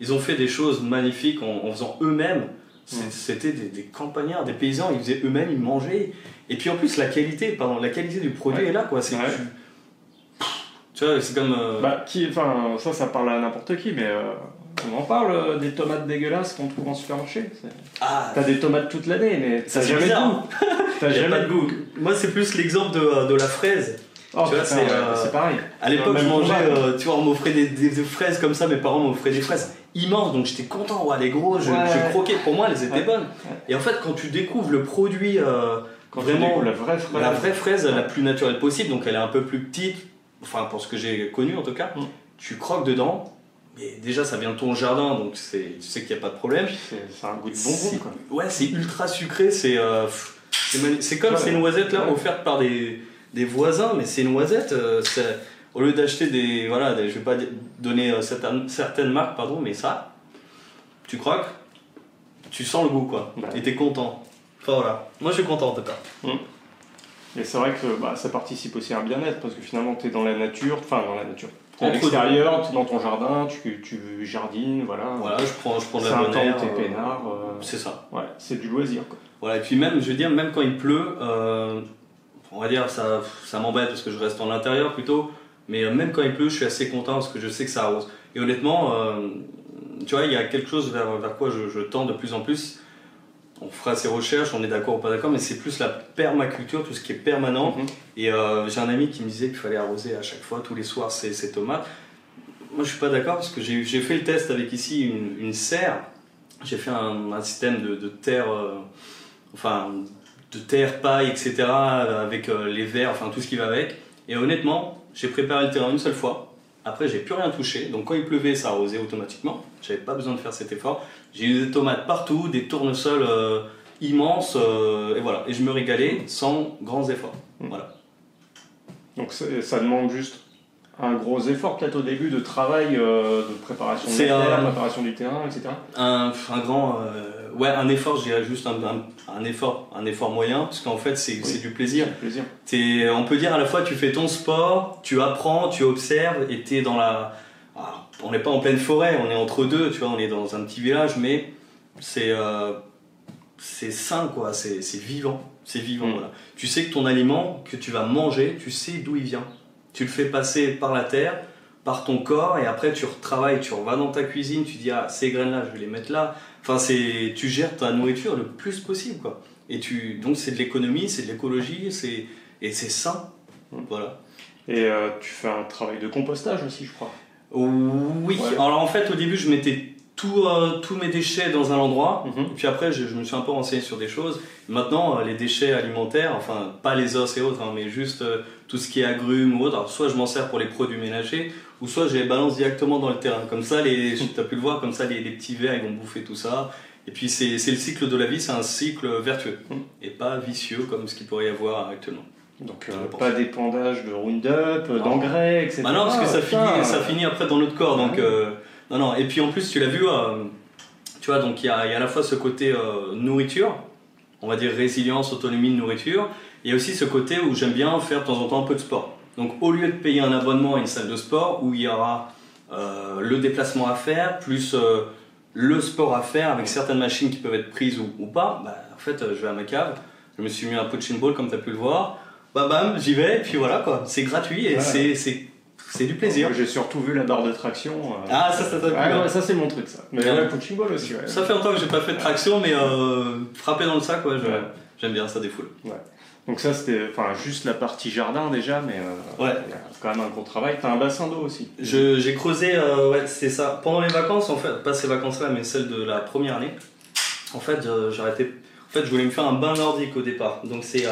[SPEAKER 2] ils ont fait des choses magnifiques en, faisant eux-mêmes. C'était des, des, campagnards, des paysans, ils faisaient eux-mêmes, ils mangeaient. Et puis en plus la qualité, pardon, la qualité du produit est là quoi. C'est tu, vois, c'est comme. Euh,
[SPEAKER 1] bah, qui, enfin, ça, ça parle à n'importe qui, mais euh, on en parle euh, des tomates dégueulasses qu'on trouve en supermarché. Ah, t'as des tomates toute l'année, mais t'as jamais de goût.
[SPEAKER 2] t'as jamais de goût. Moi, c'est plus l'exemple de, de, la fraise.
[SPEAKER 1] Oh, tu vois, c'est euh, pareil.
[SPEAKER 2] À l'époque, je mangeais, euh, tu vois, on m'offrait des, des, fraises comme ça, mes parents m'offraient des fraises immenses, donc j'étais content. Ouais, les gros, je, je, croquais. Pour moi, elles étaient bonnes. Et en fait, quand tu découvres le produit, quand vraiment
[SPEAKER 1] la vraie fraise,
[SPEAKER 2] la vraie fraise la plus naturelle possible, donc elle est un peu plus petite, enfin pour ce que j'ai connu en tout cas, mm. tu croques dedans déjà, ça vient de ton jardin, donc tu sais qu'il n'y a pas de problème.
[SPEAKER 1] C'est un goût de bonbon, quoi.
[SPEAKER 2] Ouais, c'est ultra sucré. C'est euh, c'est comme ces noisettes là offertes par des, des voisins, mais ces noisettes, euh, au lieu d'acheter des. Voilà, je vais pas donner euh, certaines, certaines, marques, pardon, mais ça, tu croques, tu sens le goût, quoi. Et t'es content. Enfin voilà, moi je suis content en tout cas. Hum.
[SPEAKER 1] Et c'est vrai que bah, ça participe aussi à un bien-être parce que finalement tu es dans la nature, enfin dans la nature, à l'extérieur, tu es dans ton jardin, tu, tu jardines, voilà.
[SPEAKER 2] Voilà, je prends, je prends de la bonne air.
[SPEAKER 1] t'es euh, peinard. Euh,
[SPEAKER 2] c'est ça.
[SPEAKER 1] Ouais, c'est du loisir. Quoi.
[SPEAKER 2] Voilà, et puis même, je veux dire, même quand il pleut, euh, on va dire, ça, ça m'embête parce que je reste en intérieur plutôt, mais même quand il pleut, je suis assez content parce que je sais que ça arrose. Et honnêtement, tu vois, il y a quelque chose vers, vers quoi je, je tends de plus en plus on fera ses recherches, on est d'accord ou pas d'accord, mais c'est plus la permaculture, tout ce qui est permanent. Mhm. Et euh, j'ai un ami qui me disait qu'il fallait arroser à chaque fois, tous les soirs, ses, tomates. Moi, je suis pas d'accord parce que j'ai fait le test avec ici une, serre. J'ai fait un, système de, terre, euh, enfin, de terre, paille, etc., avec euh, les verres, enfin, tout ce qui va avec. Et honnêtement, j'ai préparé le terrain une seule fois. Après, j'ai plus rien touché. Donc, quand il pleuvait, ça arrosait automatiquement. J'avais pas besoin de faire cet effort. J'ai eu des tomates partout, des tournesols euh, immenses, euh, et voilà. Et je me régalais sans grands efforts. Hmm. Voilà.
[SPEAKER 1] Donc, ça demande juste un gros effort peut-être au début de travail, euh, de préparation de terre, préparation du terrain, etc.
[SPEAKER 2] Un, un grand, ouais, un effort, je dirais juste un, un, effort, un effort moyen, parce qu'en fait c'est du plaisir.
[SPEAKER 1] plaisir.
[SPEAKER 2] Es, on peut dire à la fois tu fais ton sport, tu apprends, tu observes, et tu es dans la, on n'est pas en pleine forêt, on est entre deux, tu vois, on est dans un petit village, mais c'est euh, c'est sain, quoi, c'est vivant, c'est vivant, mm. voilà. Tu sais que ton aliment que tu vas manger, tu sais d'où il vient. Tu le fais passer par la terre, par ton corps, et après tu retravailles, tu vas dans ta cuisine, tu dis, ah, ces graines-là, je vais les mettre là. Enfin, c'est, tu gères ta nourriture le plus possible, quoi. Et tu, donc c'est de l'économie, c'est de l'écologie, c'est, et c'est sain, mm. voilà.
[SPEAKER 1] Et euh, tu fais un travail de compostage aussi, je crois.
[SPEAKER 2] Oui, alors en fait au début je mettais euh, tous mes déchets dans un endroit, mhm. puis après je, me suis un peu renseigné sur des choses. Maintenant euh, les déchets alimentaires, enfin pas les os et autres, hein, mais juste euh, tout ce qui est agrumes ou autre, soit je m'en sers pour les produits ménagers, ou soit je les balance directement dans le terrain. Comme ça, les, tu as pu le voir, comme ça les, petits vers ils vont bouffer tout ça. Et puis c'est le cycle de la vie, c'est un cycle vertueux, mhm. et pas vicieux comme ce qu'il pourrait y avoir actuellement.
[SPEAKER 1] Donc euh, pas d'épandage de Roundup, d'engrais, etc.
[SPEAKER 2] Bah non, parce que ça, finit, ça finit après dans notre corps. Donc, euh, non, non. Et puis en plus, tu l'as vu, euh, tu vois, donc il y a, y a, à la fois ce côté nourriture, on va dire résilience, autonomie de nourriture. Il y a aussi ce côté où j'aime bien faire de temps en temps un peu de sport. Donc au lieu de payer un abonnement à une salle de sport où il y aura le déplacement à faire, plus le sport à faire avec certaines machines qui peuvent être prises ou, ou pas, bah, en fait, euh, je vais à ma cave, je me suis mis un punching ball comme tu as pu le voir, bah bam, j'y vais, et puis voilà quoi. C'est gratuit et
[SPEAKER 1] Ouais.
[SPEAKER 2] c'est- c'est c'est du plaisir.
[SPEAKER 1] J'ai surtout vu la barre de traction. euh.
[SPEAKER 2] Ah, ça, ça t'a plu.
[SPEAKER 1] Ouais,
[SPEAKER 2] hein.
[SPEAKER 1] ouais, ça c'est mon truc ça. Mais
[SPEAKER 2] Ouais.
[SPEAKER 1] ouais, punching ball aussi, ouais.
[SPEAKER 2] Ça fait longtemps que j'ai pas fait de traction, mais euh, frapper dans le sac, ouais,
[SPEAKER 1] Ouais.
[SPEAKER 2] j'aime bien, ça défoule.
[SPEAKER 1] Donc ça c'était enfin juste la partie jardin déjà, mais euh,
[SPEAKER 2] Ouais.
[SPEAKER 1] a quand même un gros travail. T'as un bassin d'eau aussi.
[SPEAKER 2] J'ai creusé, euh, ouais, c'est ça. Pendant les vacances, en fait, pas ces vacances-là, mais celles de la première année. En fait, arrêté. En fait, je voulais me faire un bain nordique au départ. Donc c'est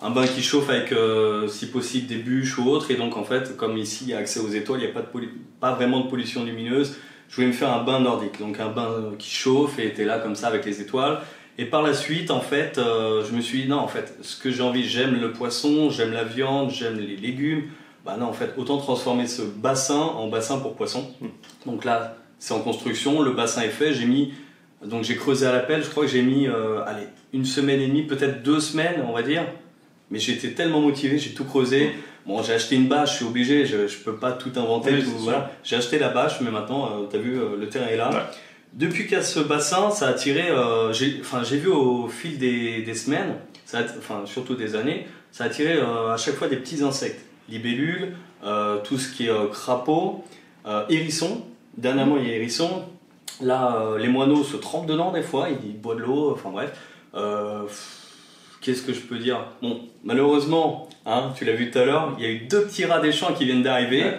[SPEAKER 2] un bain qui chauffe avec, euh, si possible, des bûches ou autre. Et donc en fait, comme ici, il y a accès aux étoiles, il n'y a pas, de pas vraiment de pollution lumineuse. Je voulais me faire un bain nordique, donc un bain qui chauffe et était là comme ça avec les étoiles. Et par la suite, en fait, euh, je me suis dit non, en fait, ce que j'ai envie, j'aime le poisson, j'aime la viande, j'aime les légumes. Bah non, en fait, autant transformer ce bassin en bassin pour poisson. Donc là, c'est en construction, le bassin est fait. J'ai mis, donc j'ai creusé à la pelle. Je crois que j'ai mis, euh, allez, une semaine et demie, peut-être deux semaines, on va dire. Mais j'étais tellement motivé, j'ai tout creusé. Bon, j'ai acheté une bâche, je suis obligé, je, je peux pas tout inventer.
[SPEAKER 1] Oui,
[SPEAKER 2] tout, voilà. J'ai acheté la bâche, mais maintenant, euh, t'as vu, euh, le terrain est là.
[SPEAKER 1] Ouais.
[SPEAKER 2] Depuis qu'il y a ce bassin, ça a attiré, euh, j'ai enfin, j'ai vu au fil des, des semaines, ça a- enfin surtout des années, ça a attiré euh, à chaque fois des petits insectes. Libellules, euh, tout ce qui est crapaud, hérissons. Dernièrement, il y a hérissons. Là, les moineaux se trempent dedans des fois, ils boivent de l'eau, enfin bref. Qu'est-ce que je peux dire? Bon, malheureusement, hein, tu l'as vu tout à l'heure, il y a eu deux petits rats des champs qui viennent d'arriver.
[SPEAKER 1] Ouais.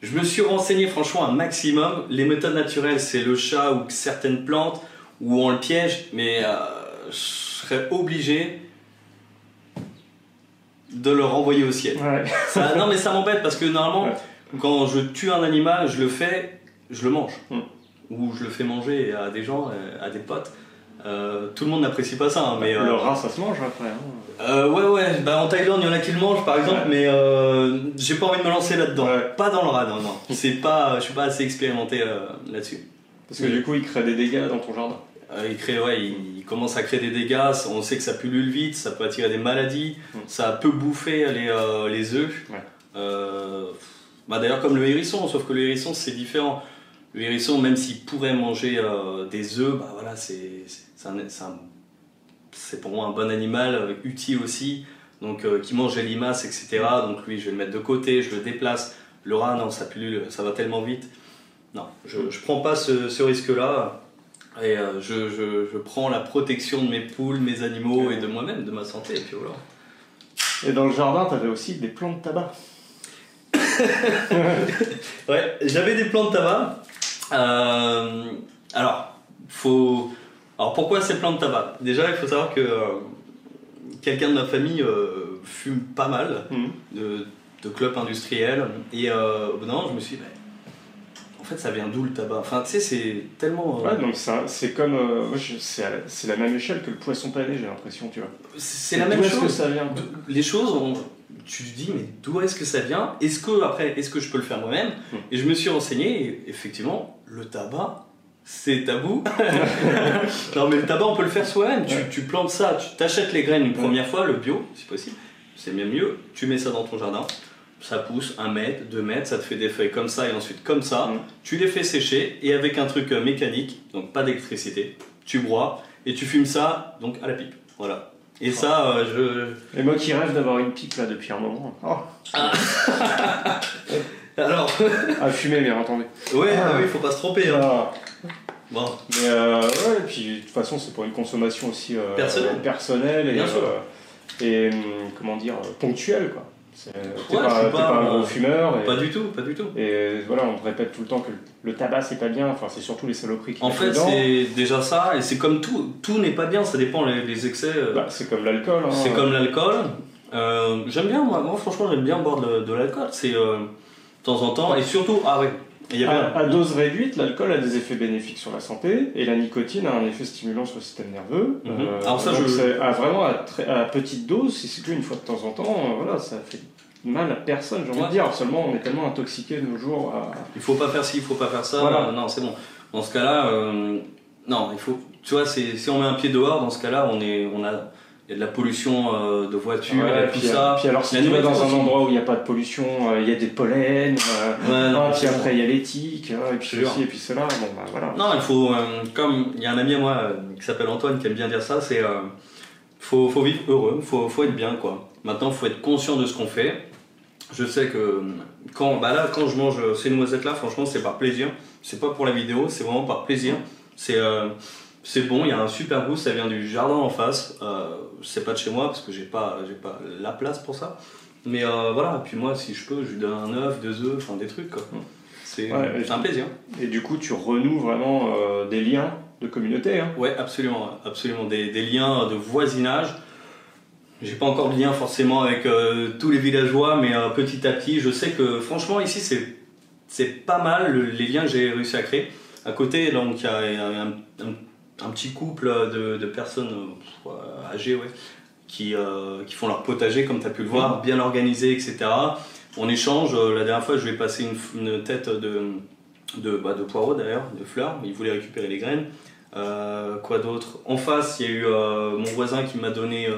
[SPEAKER 2] Je me suis renseigné franchement un maximum. Les méthodes naturelles, c'est le chat ou certaines plantes où on le piège, mais euh, je serais obligé de le renvoyer au ciel.
[SPEAKER 1] Ouais.
[SPEAKER 2] Ça- non mais ça m'embête parce que normalement,
[SPEAKER 1] Ouais.
[SPEAKER 2] quand je tue un animal, je le fais, je le mange.
[SPEAKER 1] Mm.
[SPEAKER 2] Ou je le fais manger à des gens, euh, à des potes. Euh, tout le monde n'apprécie pas ça, hein, mais... euh,
[SPEAKER 1] Le rat ça se mange après. hein.
[SPEAKER 2] euh, ouais, ouais, bah en Thaïlande, il y en a qui le mangent par exemple,
[SPEAKER 1] Ouais.
[SPEAKER 2] mais j'ai pas envie de me lancer là-dedans.
[SPEAKER 1] Ouais.
[SPEAKER 2] Pas dans le rat, non, non. C'est pas, je suis pas assez expérimenté là-dessus.
[SPEAKER 1] Parce que du coup il crée des dégâts dans ton jardin.
[SPEAKER 2] Il, crée, ouais, il, il commence à créer des dégâts, on sait que ça pullule vite, ça peut attirer des maladies,
[SPEAKER 1] Mm.
[SPEAKER 2] ça peut bouffer les, les œufs.
[SPEAKER 1] Ouais.
[SPEAKER 2] Bah D'ailleurs, comme le hérisson, sauf que le hérisson c'est différent. Le hérisson, même s'il pourrait manger euh, des œufs, bah voilà, c'est pour moi un bon animal, euh, utile aussi, donc euh, qui mange les limaces, etc. Donc lui, je vais le mettre de côté, je le déplace. Le rat, non, ça pullule, ça va tellement vite. Non, je ne prends pas ce, ce risque-là. Et euh, je, je, je prends la protection de mes poules, mes animaux et de moi-même, de ma santé. Et puis voilà.
[SPEAKER 1] Et dans le jardin t'avais aussi des plants de tabac.
[SPEAKER 2] Ouais, j'avais des plants de tabac. Euh, alors, faut. Alors pourquoi ces plants de tabac? Déjà, il faut savoir que euh, quelqu'un de ma famille euh, fume pas mal
[SPEAKER 1] Mhm.
[SPEAKER 2] de, de clopes industrielles. Et au bout d'un moment, je me suis dit, bah, en fait, ça vient d'où le tabac? Enfin, tu sais, c'est tellement.
[SPEAKER 1] Ouais donc c'est comme c'est la- même échelle que le poisson pané j'ai l'impression tu vois.
[SPEAKER 2] c'est la
[SPEAKER 1] D'où
[SPEAKER 2] même
[SPEAKER 1] est-ce que
[SPEAKER 2] chose.
[SPEAKER 1] ça vient
[SPEAKER 2] Les choses, tu te dis, mais d'où est-ce que ça vient? Est-ce que, après, est-ce que je peux le faire moi-même?
[SPEAKER 1] Hmm.
[SPEAKER 2] Et je me suis renseigné, et effectivement, le tabac, c'est tabou. non, mais le tabac, on peut le faire soi-même. Tu,
[SPEAKER 1] Ouais.
[SPEAKER 2] tu plantes ça, tu t'achètes les graines une
[SPEAKER 1] Ouais.
[SPEAKER 2] première fois, le bio, si possible. C'est bien mieux. Tu mets ça dans ton jardin. Ça pousse un mètre, deux mètres, ça te fait des feuilles comme ça et ensuite comme ça.
[SPEAKER 1] Mm.
[SPEAKER 2] Tu les fais sécher et avec un truc euh, mécanique, donc pas d'électricité, tu broies et tu fumes ça donc à la pipe. Voilà. Et ça, euh, je,
[SPEAKER 1] Et moi qui rêve d'avoir une pipe là depuis un moment. Oh.
[SPEAKER 2] Alors,
[SPEAKER 1] À fumer bien entendu.
[SPEAKER 2] ouais,
[SPEAKER 1] Ah.
[SPEAKER 2] ah oui, faut pas se tromper. hein.
[SPEAKER 1] Ah.
[SPEAKER 2] Bon,
[SPEAKER 1] Mais euh, ouais, et puis de toute façon, c'est pour une consommation aussi euh,
[SPEAKER 2] Personnelle.
[SPEAKER 1] personnelle et,
[SPEAKER 2] Bien sûr.
[SPEAKER 1] euh, et hum, comment dire, euh, ponctuelle quoi. T'es
[SPEAKER 2] Ouais,
[SPEAKER 1] pas,
[SPEAKER 2] pas,
[SPEAKER 1] pas un gros fumeur. Et,
[SPEAKER 2] pas du tout, pas du tout.
[SPEAKER 1] et voilà, on te répète tout le temps que le tabac c'est pas bien, enfin c'est surtout les saloperies qui
[SPEAKER 2] En fait, c'est déjà ça, et c'est comme tout, tout n'est pas bien, ça dépend les, les excès.
[SPEAKER 1] Bah, c'est comme l'alcool. Hein.
[SPEAKER 2] c'est comme l'alcool. Euh, j'aime bien, moi, moi, franchement, j'aime bien boire de, de l'alcool. C'est euh, de temps en temps, et surtout, ah ouais, il y avait
[SPEAKER 1] À, à dose réduite, l'alcool a des effets bénéfiques sur la santé et la nicotine a un effet stimulant sur le système nerveux. Euh,
[SPEAKER 2] Mhm. Alors ça,
[SPEAKER 1] donc
[SPEAKER 2] je-
[SPEAKER 1] à vraiment à, très- à petite dose, si c'est qu'une fois de temps en temps, euh, voilà, ça fait mal à personne, j'ai envie
[SPEAKER 2] Ouais.
[SPEAKER 1] de dire. Seulement, on est tellement intoxiqué de nos jours à,
[SPEAKER 2] il faut pas faire ci, il faut pas faire ça.
[SPEAKER 1] Voilà.
[SPEAKER 2] Euh, non, c'est bon. Dans ce cas-là, euh, non, il faut. Tu vois, si on met un pied dehors, dans ce cas-là, on est, on a, y a de la pollution euh, de voitures,
[SPEAKER 3] Ouais, puis,
[SPEAKER 2] ça.
[SPEAKER 3] puis alors si tu vas dans un endroit où il n'y a pas de pollution, euh, il y a des pollens, euh,
[SPEAKER 2] Ouais, non,
[SPEAKER 3] ah, puis après il y a l'éthique, euh, et puis ceci et puis cela, bon bah voilà.
[SPEAKER 2] Non, il faut, comme il y a un ami à moi qui s'appelle Antoine qui aime bien dire ça, c'est faut, faut vivre heureux, faut, faut être bien quoi. Maintenant, faut être conscient de ce qu'on fait. Je sais que quand, bah là, quand je mange ces noisettes là, franchement, c'est par plaisir. C'est pas pour la vidéo, c'est vraiment par plaisir. C'est c'est bon, il y a un super goût, ça vient du jardin en face. Euh, c'est pas de chez moi parce que j'ai pas, j'ai pas la place pour ça. Mais euh, voilà, puis moi, si je peux, je lui donne un œuf, deux œufs, enfin des trucs quoi. C'est
[SPEAKER 3] Ouais,
[SPEAKER 2] un plaisir.
[SPEAKER 3] Et du coup tu renoues vraiment euh, des liens de communauté. Hein.
[SPEAKER 2] Ouais, absolument, absolument. Des, des liens de voisinage. J'ai pas encore de lien forcément avec euh, tous les villageois, mais petit à petit, je sais que franchement ici c'est c'est pas mal le- les liens que j'ai réussi à créer. À côté, donc il y a un, un- un petit couple de, de personnes euh, âgées, ouais, qui, euh, qui font leur potager, comme tu as pu le voir, bien organisé, etc. On échange. Euh, La dernière fois, je lui ai passé une, une tête de, de, bah, de poireaux d'ailleurs, de fleurs. Il voulait récupérer les graines. Quoi d'autre? En face, il y a eu mon voisin qui m'a donné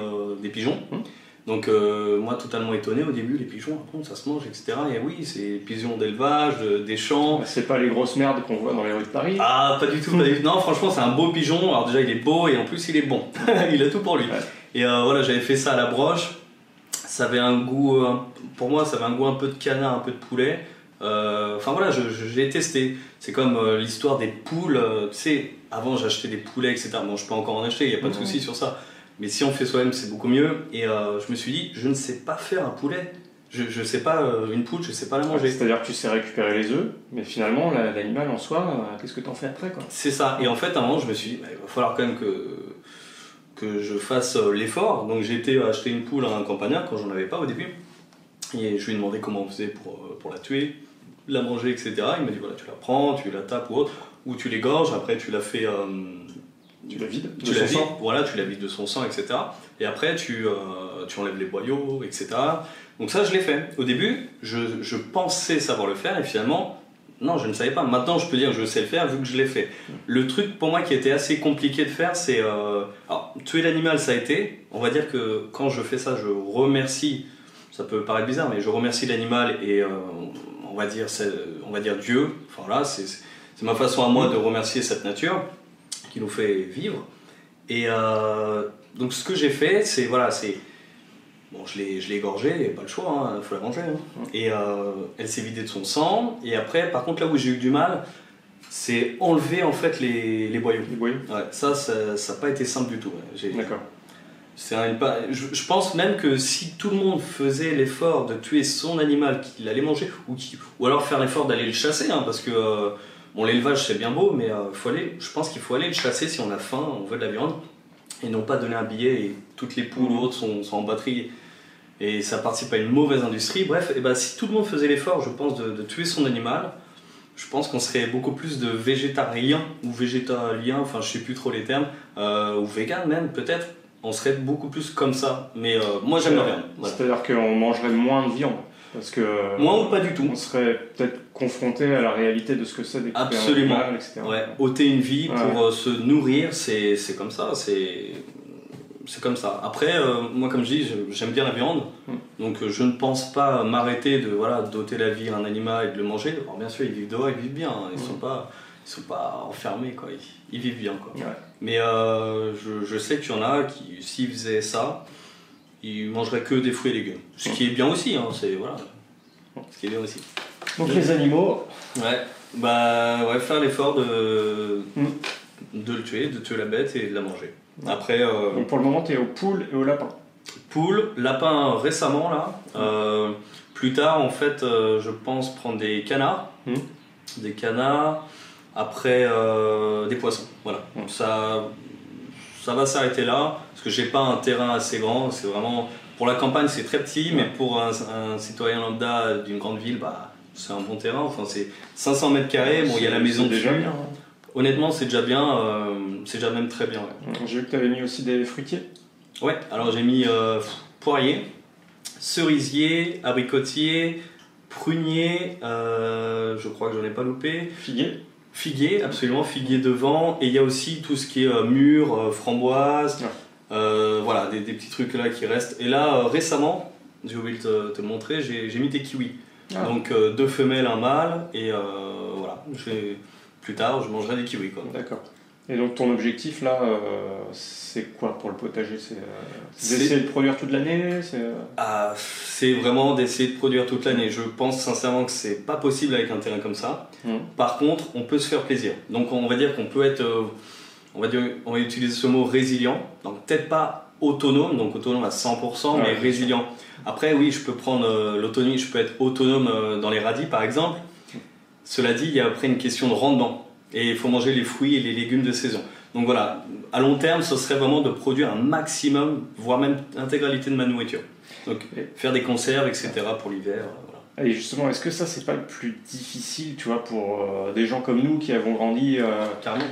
[SPEAKER 2] des pigeons.
[SPEAKER 3] Mhm.
[SPEAKER 2] Donc euh, moi, totalement étonné au début, les pigeons, par contre, ça se mange, etc. Et oui, c'est pigeons d'élevage, de- des champs.
[SPEAKER 3] C'est pas les grosses merdes qu'on voit dans les rues de Paris.
[SPEAKER 2] Ah, pas du tout, pas du tout. Non, franchement, c'est un beau pigeon. Alors déjà, il est beau et en plus, il est bon. il a tout pour lui.
[SPEAKER 3] Ouais.
[SPEAKER 2] Et euh, voilà, j'avais fait ça à la broche. Ça avait un goût, euh, pour moi, ça avait un goût un peu de canard, un peu de poulet. Enfin voilà, j'ai testé. C'est comme l'histoire des poules. tu sais, avant, j'achetais des poulets, etc. Bon, je peux encore en acheter, il n'y a pas de
[SPEAKER 3] Mhm.
[SPEAKER 2] souci sur ça. Mais si on fait soi-même, c'est beaucoup mieux. Et euh, je me suis dit, je ne sais pas faire un poulet. Je ne sais pas, euh, une poule, je ne sais pas la manger.
[SPEAKER 3] C'est-à-dire que tu sais récupérer les œufs, mais finalement la- l'animal en soi, euh, qu'est-ce que t'en fais après
[SPEAKER 2] C'est ça. Et en fait, à un moment, je me suis dit, bah, il va falloir quand même que, que je fasse l'effort. Donc, j'ai été acheter une poule à un campagnard quand j'en avais pas au début. Et je lui ai demandé comment on faisait pour, pour la tuer, la manger, etc. Il m'a dit, voilà, tu la prends, tu la tapes ou autre, ou tu l'égorges, après tu la fais.
[SPEAKER 3] Tu la vides
[SPEAKER 2] tu
[SPEAKER 3] de
[SPEAKER 2] la
[SPEAKER 3] son
[SPEAKER 2] vides,
[SPEAKER 3] sang
[SPEAKER 2] voilà, tu la vides de son sang, etc. Et après, tu, euh, tu enlèves les boyaux, etc. Donc ça, je l'ai fait. Au début, je, je pensais savoir le faire, et finalement, non, je ne savais pas. Maintenant, je peux dire que je sais le faire vu que je l'ai fait. Le truc pour moi qui était assez compliqué de faire, c'est... euh, alors, tuer l'animal, ça a été. On va dire que quand je fais ça, je remercie, ça peut paraître bizarre, mais je remercie l'animal et euh, on, va dire, on va dire Dieu. Enfin là, c'est c'est ma façon à moi de remercier cette nature qui nous fait vivre. Et euh, donc ce que j'ai fait, c'est voilà, c'est bon, je l'ai, je l'ai égorgée, pas le choix, il faut la manger. hein. Et euh, elle s'est vidée de son sang. Et après, par contre, là où j'ai eu du mal, c'est enlever en fait les, les boyaux.
[SPEAKER 3] Les boyaux
[SPEAKER 2] Ouais, ça, ça n'a pas été simple du tout. ouais.
[SPEAKER 3] D'accord.
[SPEAKER 2] c'est un- je, je pense même que si tout le monde faisait l'effort de tuer son animal qu'il allait manger, ou, qui- ou alors faire l'effort d'aller le chasser, hein, parce que euh, bon, l'élevage c'est bien beau, mais euh, faut aller, je pense qu'il faut aller le chasser si on a faim, on veut de la viande, et non pas donner un billet et toutes les poules ou autres sont, sont en batterie. Et ça participe à une mauvaise industrie. Bref, et ben, si tout le monde faisait l'effort, je pense, de, de tuer son animal, je pense qu'on serait beaucoup plus de végétariens ou végétaliens, enfin je sais plus trop les termes, euh, ou vegan même peut-être. On serait beaucoup plus comme ça. Mais euh, moi j'aime la viande. Voilà.
[SPEAKER 3] C'est-à-dire qu'on mangerait moins de viande. Parce que
[SPEAKER 2] Moi ou pas du tout.
[SPEAKER 3] on serait peut-être confronté à la réalité de ce que c'est découper
[SPEAKER 2] Absolument.
[SPEAKER 3] un animal, etc.
[SPEAKER 2] Ouais, ôter une vie
[SPEAKER 3] Ouais.
[SPEAKER 2] pour euh, se nourrir, c'est c'est comme ça. C'est c'est comme ça. Après, euh, moi comme je dis, j'aime bien la viande.
[SPEAKER 3] Mm.
[SPEAKER 2] Donc euh, je ne pense pas m'arrêter de voilà d'ôter la vie à un animal et de le manger. Alors bien sûr, ils vivent dehors, ils vivent bien. hein. Ils sont pas ils sont pas enfermés quoi. Ils, ils vivent bien quoi.
[SPEAKER 3] Ouais.
[SPEAKER 2] Mais euh, je, je sais qu'il y en a qui, s'ils faisaient ça, ils mangeraient que des fruits et légumes. Ce qui est bien aussi, hein, c'est voilà. Ce qui est bien aussi.
[SPEAKER 3] Donc les animaux,
[SPEAKER 2] Ouais, bah ouais, faire l'effort de,
[SPEAKER 3] Mm.
[SPEAKER 2] de le tuer, de tuer la bête et de la manger. Après, euh,
[SPEAKER 3] donc pour le moment, tu es aux poules et aux lapins.
[SPEAKER 2] poule, lapin récemment là. Euh, plus tard, en fait, euh, je pense prendre des canards.
[SPEAKER 3] Mm.
[SPEAKER 2] Des canards. Après, des poissons. Voilà.
[SPEAKER 3] Mm.
[SPEAKER 2] Ça, ça va s'arrêter là. Parce que j'ai pas un terrain assez grand. C'est vraiment. Pour la campagne, c'est très petit, mais pour un, un citoyen lambda d'une grande ville, bah, c'est un bon terrain. Enfin, c'est 500 mètres carrés. Bon, il y a la maison
[SPEAKER 3] c'est déjà bien. hein.
[SPEAKER 2] Honnêtement, c'est déjà bien. euh, c'est déjà même très bien. ouais.
[SPEAKER 3] J'ai vu que tu avais mis aussi des fruitiers.
[SPEAKER 2] Ouais, alors j'ai mis euh, poirier, cerisier, abricotier, prunier, euh, je crois que j'en ai pas loupé,
[SPEAKER 3] Figuier.
[SPEAKER 2] Figuier, absolument, figuier devant, et il y a aussi tout ce qui est euh, mûre, euh, framboise,
[SPEAKER 3] Ouais.
[SPEAKER 2] Euh, voilà, des, des petits trucs là qui restent. Et là, euh, récemment, j'ai oublié de te, te le montrer, j'ai mis des kiwis.
[SPEAKER 1] Ah.
[SPEAKER 2] Donc deux femelles, un mâle, et voilà, plus tard, je mangerai des kiwis.
[SPEAKER 1] D'accord. Et donc ton objectif là, euh, c'est quoi pour le potager? C'est euh, d'essayer de produire toute l'année? C'est, euh,
[SPEAKER 2] Ah, c'est vraiment d'essayer de produire toute l'année. Je pense sincèrement que c'est pas possible avec un terrain comme ça.
[SPEAKER 1] Mhm.
[SPEAKER 2] Par contre, on peut se faire plaisir. Donc on va dire qu'on peut être, euh, on va dire, on va utiliser ce mot résilient. Donc peut-être pas autonome, donc autonome à 100%, mais
[SPEAKER 1] Ouais.
[SPEAKER 2] résilient. Après, oui, je peux prendre l'autonomie, je peux être autonome dans les radis par exemple. Cela dit, il y a après une question de rendement. Et il faut manger les fruits et les légumes de saison. Donc voilà, à long terme, ce serait vraiment de produire un maximum, voire même l'intégralité de ma nourriture. Donc faire des conserves, etc. pour l'hiver. euh, Voilà.
[SPEAKER 1] Et justement, est-ce que ça c'est pas le plus difficile, tu vois, pour euh, des gens comme nous qui avons grandi euh,
[SPEAKER 2] Carrément.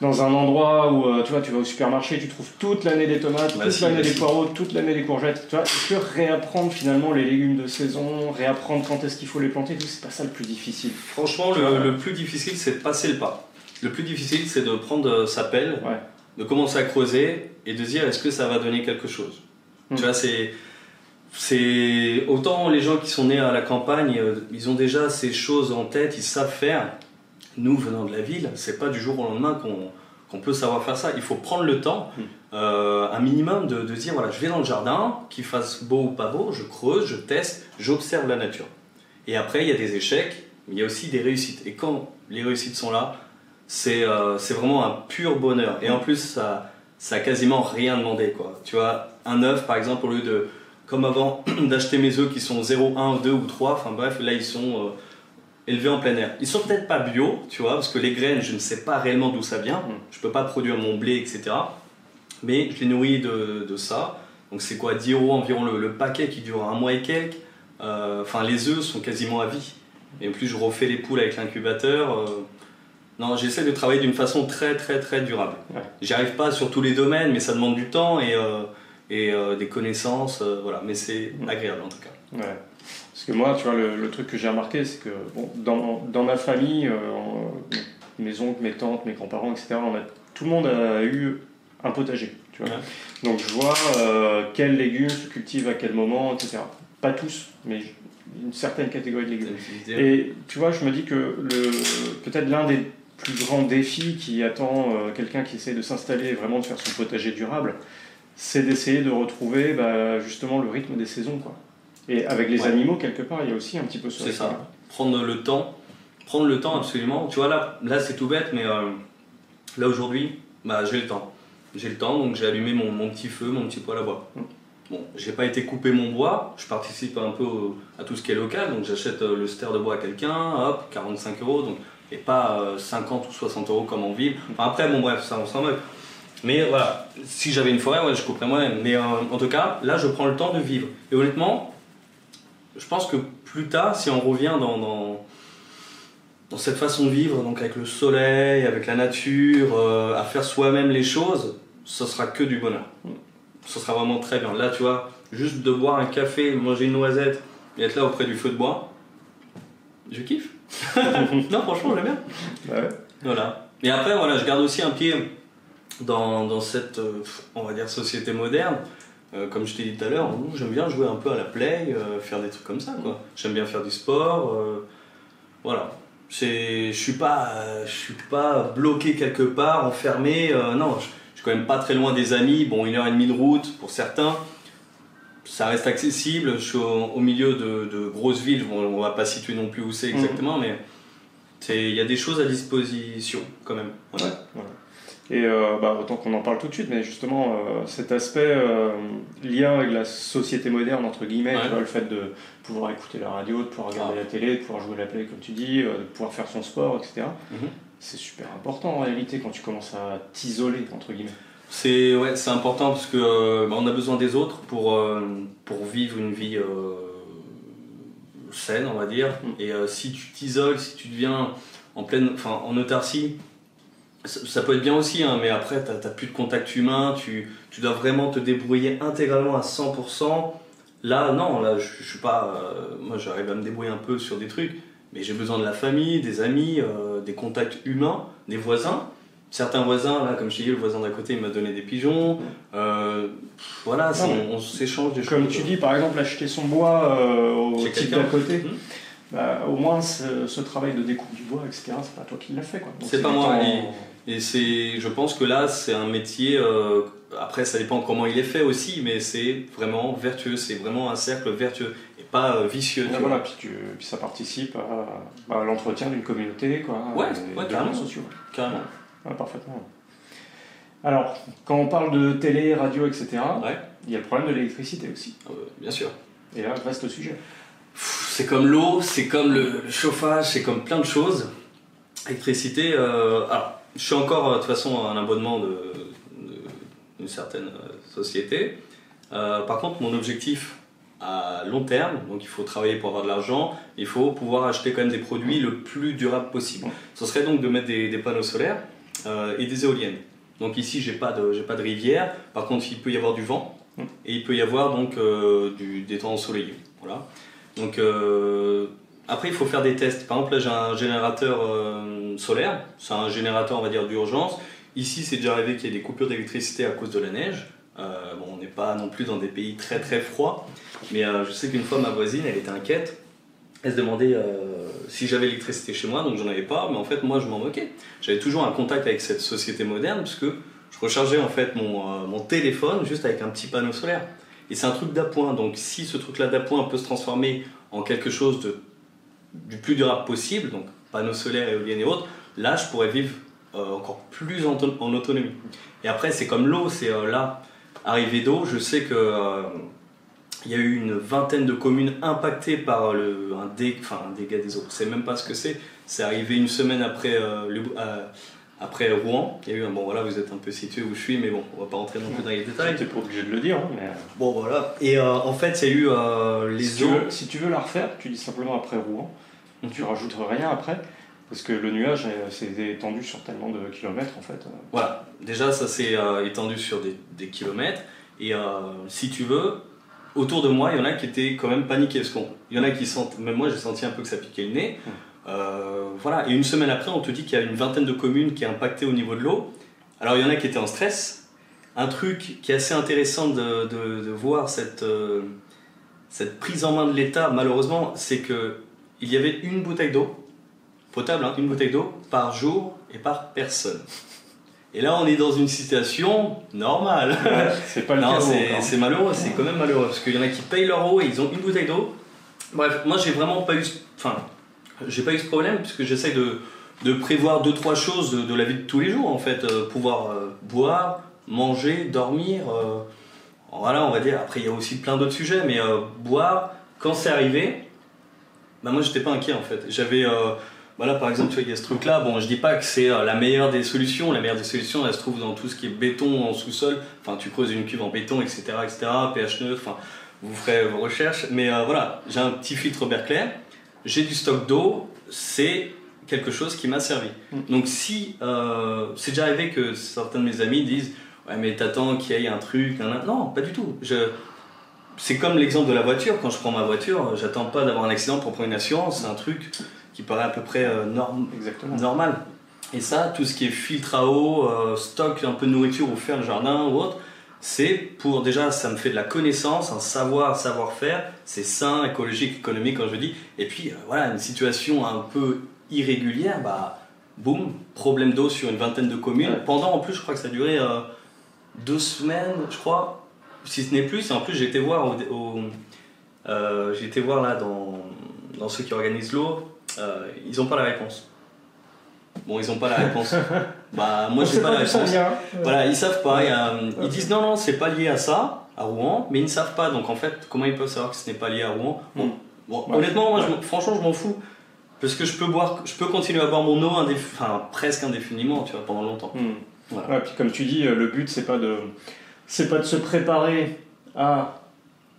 [SPEAKER 1] Dans un endroit où euh, tu vois, tu vas au supermarché, tu trouves toute l'année des tomates,
[SPEAKER 2] Bah
[SPEAKER 1] toute
[SPEAKER 2] si,
[SPEAKER 1] l'année des
[SPEAKER 2] si.
[SPEAKER 1] poireaux, toute l'année des courgettes. Tu vois, que réapprendre finalement les légumes de saison, réapprendre quand est-ce qu'il faut les planter, tout, c'est pas ça le plus difficile.
[SPEAKER 2] Franchement, le, le plus difficile, c'est de passer le pas. Le plus difficile, c'est de prendre euh, sa pelle,
[SPEAKER 1] Ouais.
[SPEAKER 2] de commencer à creuser et de dire est-ce que ça va donner quelque chose?
[SPEAKER 1] Hmm.
[SPEAKER 2] Tu vois, c'est. C'est autant les gens qui sont nés à la campagne, euh, ils ont déjà ces choses en tête, ils savent faire. Nous, venant de la ville, c'est pas du jour au lendemain qu'on peut savoir faire ça. Il faut prendre le temps,
[SPEAKER 1] Hmm.
[SPEAKER 2] euh, un minimum, de, de dire voilà, je vais dans le jardin, qu'il fasse beau ou pas beau, je creuse, je teste, j'observe la nature. Et après, il y a des échecs, mais il y a aussi des réussites. Et quand les réussites sont là, c'est euh, vraiment un pur bonheur. Et en plus, ça, ça a quasiment rien demandé. Quoi. Tu vois, un œuf, par exemple, au lieu de, comme avant, d'acheter mes œufs qui sont 0, 1, 2 ou 3, enfin bref, là, ils sont euh, élevés en plein air. Ils sont peut-être pas bio, tu vois, parce que les graines, je ne sais pas réellement d'où ça vient.
[SPEAKER 1] Mm.
[SPEAKER 2] Je peux pas produire mon blé, etc. Mais je les nourris de, de ça. Donc c'est quoi 10 euros environ le, le paquet qui dure un mois et quelques. Euh, Enfin, les œufs sont quasiment à vie. Et en plus, je refais les poules avec l'incubateur. euh, Non, j'essaie de travailler d'une façon très, très, très durable.
[SPEAKER 1] Ouais.
[SPEAKER 2] J'y arrive pas sur tous les domaines, mais ça demande du temps et, euh, et des connaissances. voilà, mais c'est
[SPEAKER 1] Mm.
[SPEAKER 2] agréable en tout cas.
[SPEAKER 1] Ouais. Parce que moi, tu vois, le, le truc que j'ai remarqué, c'est que bon, dans, dans ma famille, euh, mes oncles, mes tantes, mes grands-parents, etc., on a, tout le monde a eu un potager. Tu vois.
[SPEAKER 2] Ouais.
[SPEAKER 1] Donc je vois euh, quels légumes se cultivent à quel moment, etc. Pas tous, mais une certaine catégorie de légumes. Et tu vois, je me dis que le peut-être l'un des plus grands défis qui attend euh, quelqu'un qui essaie de s'installer et vraiment de faire son potager durable, c'est d'essayer de retrouver bah, justement le rythme des saisons. Quoi. Et avec les
[SPEAKER 2] Ouais.
[SPEAKER 1] animaux, quelque part, il y a aussi un petit peu ce
[SPEAKER 2] C'est ça. prendre le temps, prendre le temps absolument. Tu vois là, là c'est tout bête, mais euh, là aujourd'hui, bah j'ai le temps. J'ai le temps, donc j'ai allumé mon, mon petit feu, mon petit poêle à bois.
[SPEAKER 1] Mm.
[SPEAKER 2] Bon, j'ai pas été couper mon bois, je participe un peu au- à tout ce qui est local, donc j'achète euh, le ster de bois à quelqu'un, hop, 45 euros, donc et pas euh, 50 ou 60 euros comme en ville. Enfin, après, bon bref, ça on s'en moque. Mais voilà, si j'avais une forêt, ouais, je couperais moi-même. Mais euh, en tout cas, là, je prends le temps de vivre. Et honnêtement, je pense que plus tard, si on revient dans, dans, dans cette façon de vivre, donc avec le soleil, avec la nature, euh, à faire soi-même les choses, ce sera que du bonheur. Ce sera vraiment très bien. Là, tu vois, juste de boire un café, manger une noisette et être là auprès du feu de bois, je kiffe. non, franchement, j'aime bien.
[SPEAKER 1] Ouais.
[SPEAKER 2] Voilà. Et après, voilà, je garde aussi un pied dans, dans cette, euh, on va dire, société moderne. Euh, comme je t'ai dit tout à l'heure, j'aime bien jouer un peu à la play, euh, faire des trucs comme ça, quoi. J'aime bien faire du sport. euh, voilà. Je suis pas, je suis pas bloqué quelque part, enfermé. non, je, suis quand même pas très loin des amis. Bon, une heure et demie de route pour certains. Ça reste accessible. Je suis au, au milieu de, de grosses villes. Bon, on va pas situer non plus où c'est exactement, mais il y a des choses à disposition quand même. Voilà.
[SPEAKER 1] Et euh, bah, autant qu'on en parle tout de suite, mais justement, euh, cet aspect euh, lien avec la société moderne, entre guillemets,
[SPEAKER 2] Ouais.
[SPEAKER 1] tu vois, le fait de pouvoir écouter la radio, de pouvoir regarder
[SPEAKER 2] Ah.
[SPEAKER 1] la télé, de pouvoir jouer à la play, comme tu dis, euh, de pouvoir faire son sport, etc.
[SPEAKER 2] Mhm.
[SPEAKER 1] C'est super important en réalité quand tu commences à t'isoler, entre guillemets.
[SPEAKER 2] C'est ouais, important parce que bah, on a besoin des autres pour pour vivre une vie saine, on va dire.
[SPEAKER 1] Mm.
[SPEAKER 2] Et si tu t'isoles, si tu deviens en pleine, en autarcie, ça, ça peut être bien aussi, hein, mais après t'as t'as plus de contact humain, tu tu dois vraiment te débrouiller intégralement à 100%. Là, non, là, je, je suis pas. euh, moi, j'arrive à me débrouiller un peu sur des trucs, mais j'ai besoin de la famille, des amis, euh, des contacts humains, des voisins. certains voisins, là, comme je dis, le voisin d'à côté, il m'a donné des pigeons. Euh, voilà, on, s'échange des
[SPEAKER 3] choses. Comme tu dis, par exemple, acheter son bois au type d'à côté. Hum. Bah, au moins ce, travail de découpe du bois, etc., c'est pas toi qui l'as fait.
[SPEAKER 2] C'est pas moi. Et, c'est, je pense que là, c'est un métier. Euh, après, ça dépend comment il est fait aussi, mais c'est vraiment vertueux. C'est vraiment un cercle vertueux et pas vicieux.
[SPEAKER 3] voilà, puis, tu, puis, ça participe à, l'entretien d'une communauté, quoi.
[SPEAKER 2] Ouais, ouais carrément. sociaux. Carrément
[SPEAKER 3] parfaitement. Alors, quand on parle de télé, radio, etc., il y a le problème de l'électricité aussi.
[SPEAKER 2] Euh, bien sûr.
[SPEAKER 3] Et là, reste le sujet.
[SPEAKER 2] C'est comme l'eau, c'est comme le, chauffage, c'est comme plein de choses. Électricité, euh, alors, je suis encore euh, de toute façon un abonnement d'une certaine société. par contre, mon objectif à long terme, donc il faut travailler pour avoir de l'argent, il faut pouvoir acheter quand même des produits le plus durable possible. Ce serait donc de mettre des panneaux solaires euh, et des éoliennes. Donc ici, j'ai pas de, j'ai pas de rivière. Par contre, il peut y avoir du vent et il peut y avoir donc euh, du, des temps ensoleillés. Voilà. Donc euh, après, il faut faire des tests. Par exemple, là, j'ai un générateur solaire. C'est un générateur, on va dire, d'urgence. Ici, c'est déjà arrivé qu'il y ait des coupures d'électricité à cause de la neige. bon, on n'est pas non plus dans des pays très très froids, mais je sais qu'une fois ma voisine, elle était inquiète. Elle se demandait si j'avais l'électricité chez moi, donc j'en avais pas, mais en fait moi je m'en moquais. J'avais toujours un contact avec cette société moderne parce que je rechargeais en fait mon, euh, mon téléphone juste avec un petit panneau solaire. Et c'est un truc d'appoint, donc si ce truc-là d'appoint peut se transformer en quelque chose de, du plus durable possible, donc panneau solaire, éolienne et autres, là je pourrais vivre euh, encore plus en, autonomie. Et après c'est comme l'eau, c'est euh, là, arrivé d'eau, je sais que il y a eu une vingtaine de communes impactées par le, un, enfin, un dégât des eaux. Je ne sais même pas ce que c'est. C'est arrivé une semaine après, euh, le, euh, après Rouen. Il y a eu un, bon voilà, vous êtes un peu situé où je suis, mais bon, on va pas rentrer non plus dans les détails.
[SPEAKER 3] Tu pas obligé de le dire. Hein, mais...
[SPEAKER 2] Bon voilà. Et euh, en fait, il y a eu les
[SPEAKER 3] si
[SPEAKER 2] eaux.
[SPEAKER 3] Tu veux, si tu veux la refaire, tu dis simplement après Rouen. Tu rajoutes rien après. Parce que le nuage s'est étendu sur tellement de kilomètres en fait.
[SPEAKER 2] Voilà, déjà ça s'est étendu sur des, des kilomètres. Et si tu veux, autour de moi, il y en a qui étaient quand même paniqués. Parce il y en a qui sentent, même moi j'ai senti un peu que ça piquait le nez. Hum. Euh, voilà, et une semaine après, on te dit qu'il y a une vingtaine de communes qui est impactées au niveau de l'eau. Alors il y en a qui étaient en stress. Un truc qui est assez intéressant de, de, voir cette, euh, cette prise en main de l'État, malheureusement, c'est que il y avait une bouteille d'eau, potable, hein, une bouteille d'eau, par jour et par personne. Et là, on est dans une situation normale.
[SPEAKER 3] c'est pas le non,
[SPEAKER 2] c'est malheureux, c'est quand même malheureux parce qu'il y en a qui payent leur eau et ils ont une bouteille d'eau. Bref, moi, j'ai vraiment pas eu, enfin, j'ai pas eu ce problème puisque j'essaie de, de, prévoir deux trois choses de, la vie de tous les jours en fait, euh, pouvoir euh, boire, manger, dormir. Euh, voilà, on va dire. Après, il y a aussi plein d'autres sujets, mais boire. Quand c'est arrivé, bah moi, j'étais pas inquiet en fait. J'avais voilà, par exemple, tu vois, il y a ce truc-là. Bon, je dis pas que c'est euh, la meilleure des solutions. La meilleure des solutions, elle se trouve dans tout ce qui est béton en sous-sol. Enfin, tu creuses une cuve en béton, etc., etc., pH neutre. Enfin, vous ferez vos recherches. Mais euh, voilà, j'ai un petit filtre Berkeley. J'ai du stock d'eau. C'est quelque chose qui m'a servi. Mm. Donc, si euh, c'est déjà arrivé que certains de mes amis disent Ouais, mais t'attends qu'il y ait un truc. Non, pas du tout. Je, c'est comme l'exemple de la voiture. Quand je prends ma voiture, j'attends pas d'avoir un accident pour prendre une assurance. C'est un truc qui paraît à peu près euh, normal. Et ça, tout ce qui est filtre à eau, euh, stock un peu de nourriture ou faire le jardin ou autre, c'est pour déjà, ça me fait de la connaissance, un savoir, savoir-faire, c'est sain, écologique, économique, quand je dis. Et puis, euh, voilà, une situation un peu irrégulière, bah, boum, problème d'eau sur une vingtaine de communes. Pendant, en plus, je crois que ça a duré deux semaines, je crois, si ce n'est plus. Et en plus, j'ai été voir, au, j'ai été voir là dans, dans ceux qui organisent l'eau, euh, ils n'ont pas la réponse. Bon, ils n'ont pas la réponse. bah, moi, j'ai pas, la réponse. Voilà, ils savent pas. ils disent non, non, c'est pas lié à ça, à Rouen, mais ils ne savent pas. Donc, en fait, comment ils peuvent savoir que ce n'est pas lié à Rouen? Bon, bon honnêtement, moi, franchement, je m'en fous. Parce que je peux, boire, je peux continuer à boire mon eau enfin, presque indéfiniment, tu vois, pendant longtemps.
[SPEAKER 3] Hmm. Voilà. puis comme tu dis, euh, le but, c'est pas de, c'est pas de se préparer à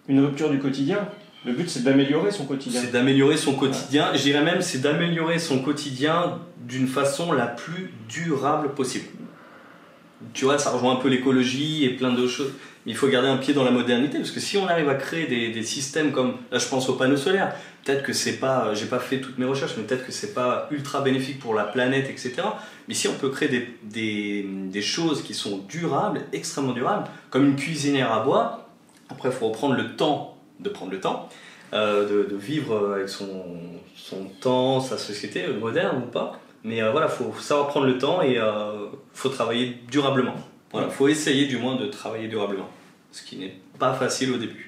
[SPEAKER 3] une rupture du quotidien, le but, c'est d'améliorer son quotidien.
[SPEAKER 2] C'est d'améliorer son quotidien. Je dirais même, c'est d'améliorer son quotidien d'une façon la plus durable possible. Tu vois, ça rejoint un peu l'écologie et plein de choses. mais il faut garder un pied dans la modernité, parce que si on arrive à créer des, des systèmes comme, là je pense aux panneaux solaires, peut-être que c'est pas, j'ai pas fait toutes mes recherches, mais peut-être que c'est pas ultra bénéfique pour la planète, etc. Mais si on peut créer des, des, des choses qui sont durables, extrêmement durables, comme une cuisinière à bois, après il faut reprendre le temps de prendre le temps, euh, de, de, vivre avec son, son temps, sa société, moderne ou pas. Mais euh, voilà, il faut savoir prendre le temps et il euh, faut travailler durablement. Voilà, faut essayer du moins de travailler durablement, ce qui n'est pas facile au début.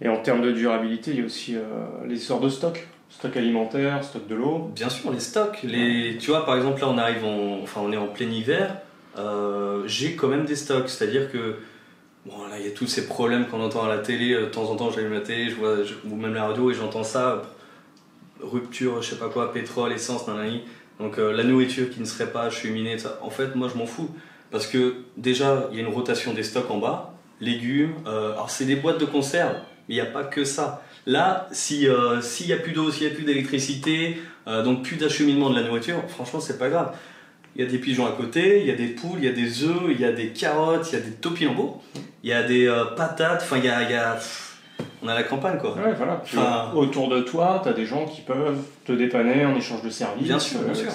[SPEAKER 1] Et en termes de durabilité, il y a aussi euh, les sorts de stock, stock alimentaire, stock de l'eau.
[SPEAKER 2] Bien sûr, les stocks. Les, tu vois, par exemple, là, on arrive, en, enfin, on est en plein hiver. Euh, j'ai quand même des stocks, c'est-à-dire que bon, là, il y a tous ces problèmes qu'on entend à la télé. De temps en temps, j'allume la télé, je vois, ou même la radio, et j'entends ça rupture, je sais pas quoi, pétrole, essence, nanani. Donc euh, la nourriture qui ne serait pas cheminée, ça. En fait, moi, je m'en fous. Parce que déjà, il y a une rotation des stocks en bas, légumes. Euh, alors, c'est des boîtes de conserve, mais il n'y a pas que ça. Là, s'il euh, n'y a plus d'eau, s'il n'y a plus d'électricité, euh, donc plus d'acheminement de la nourriture, franchement, c'est pas grave. Il y a des pigeons à côté, il y a des poules, il y a des œufs, il y a des carottes, il y a des topinambours, il y a des euh, patates, enfin, il y a, il y a on a la campagne quoi.
[SPEAKER 1] Ouais, voilà. Enfin, autour de toi, tu as des gens qui peuvent te dépanner en échange de services.
[SPEAKER 2] Bien sûr, bien sûr.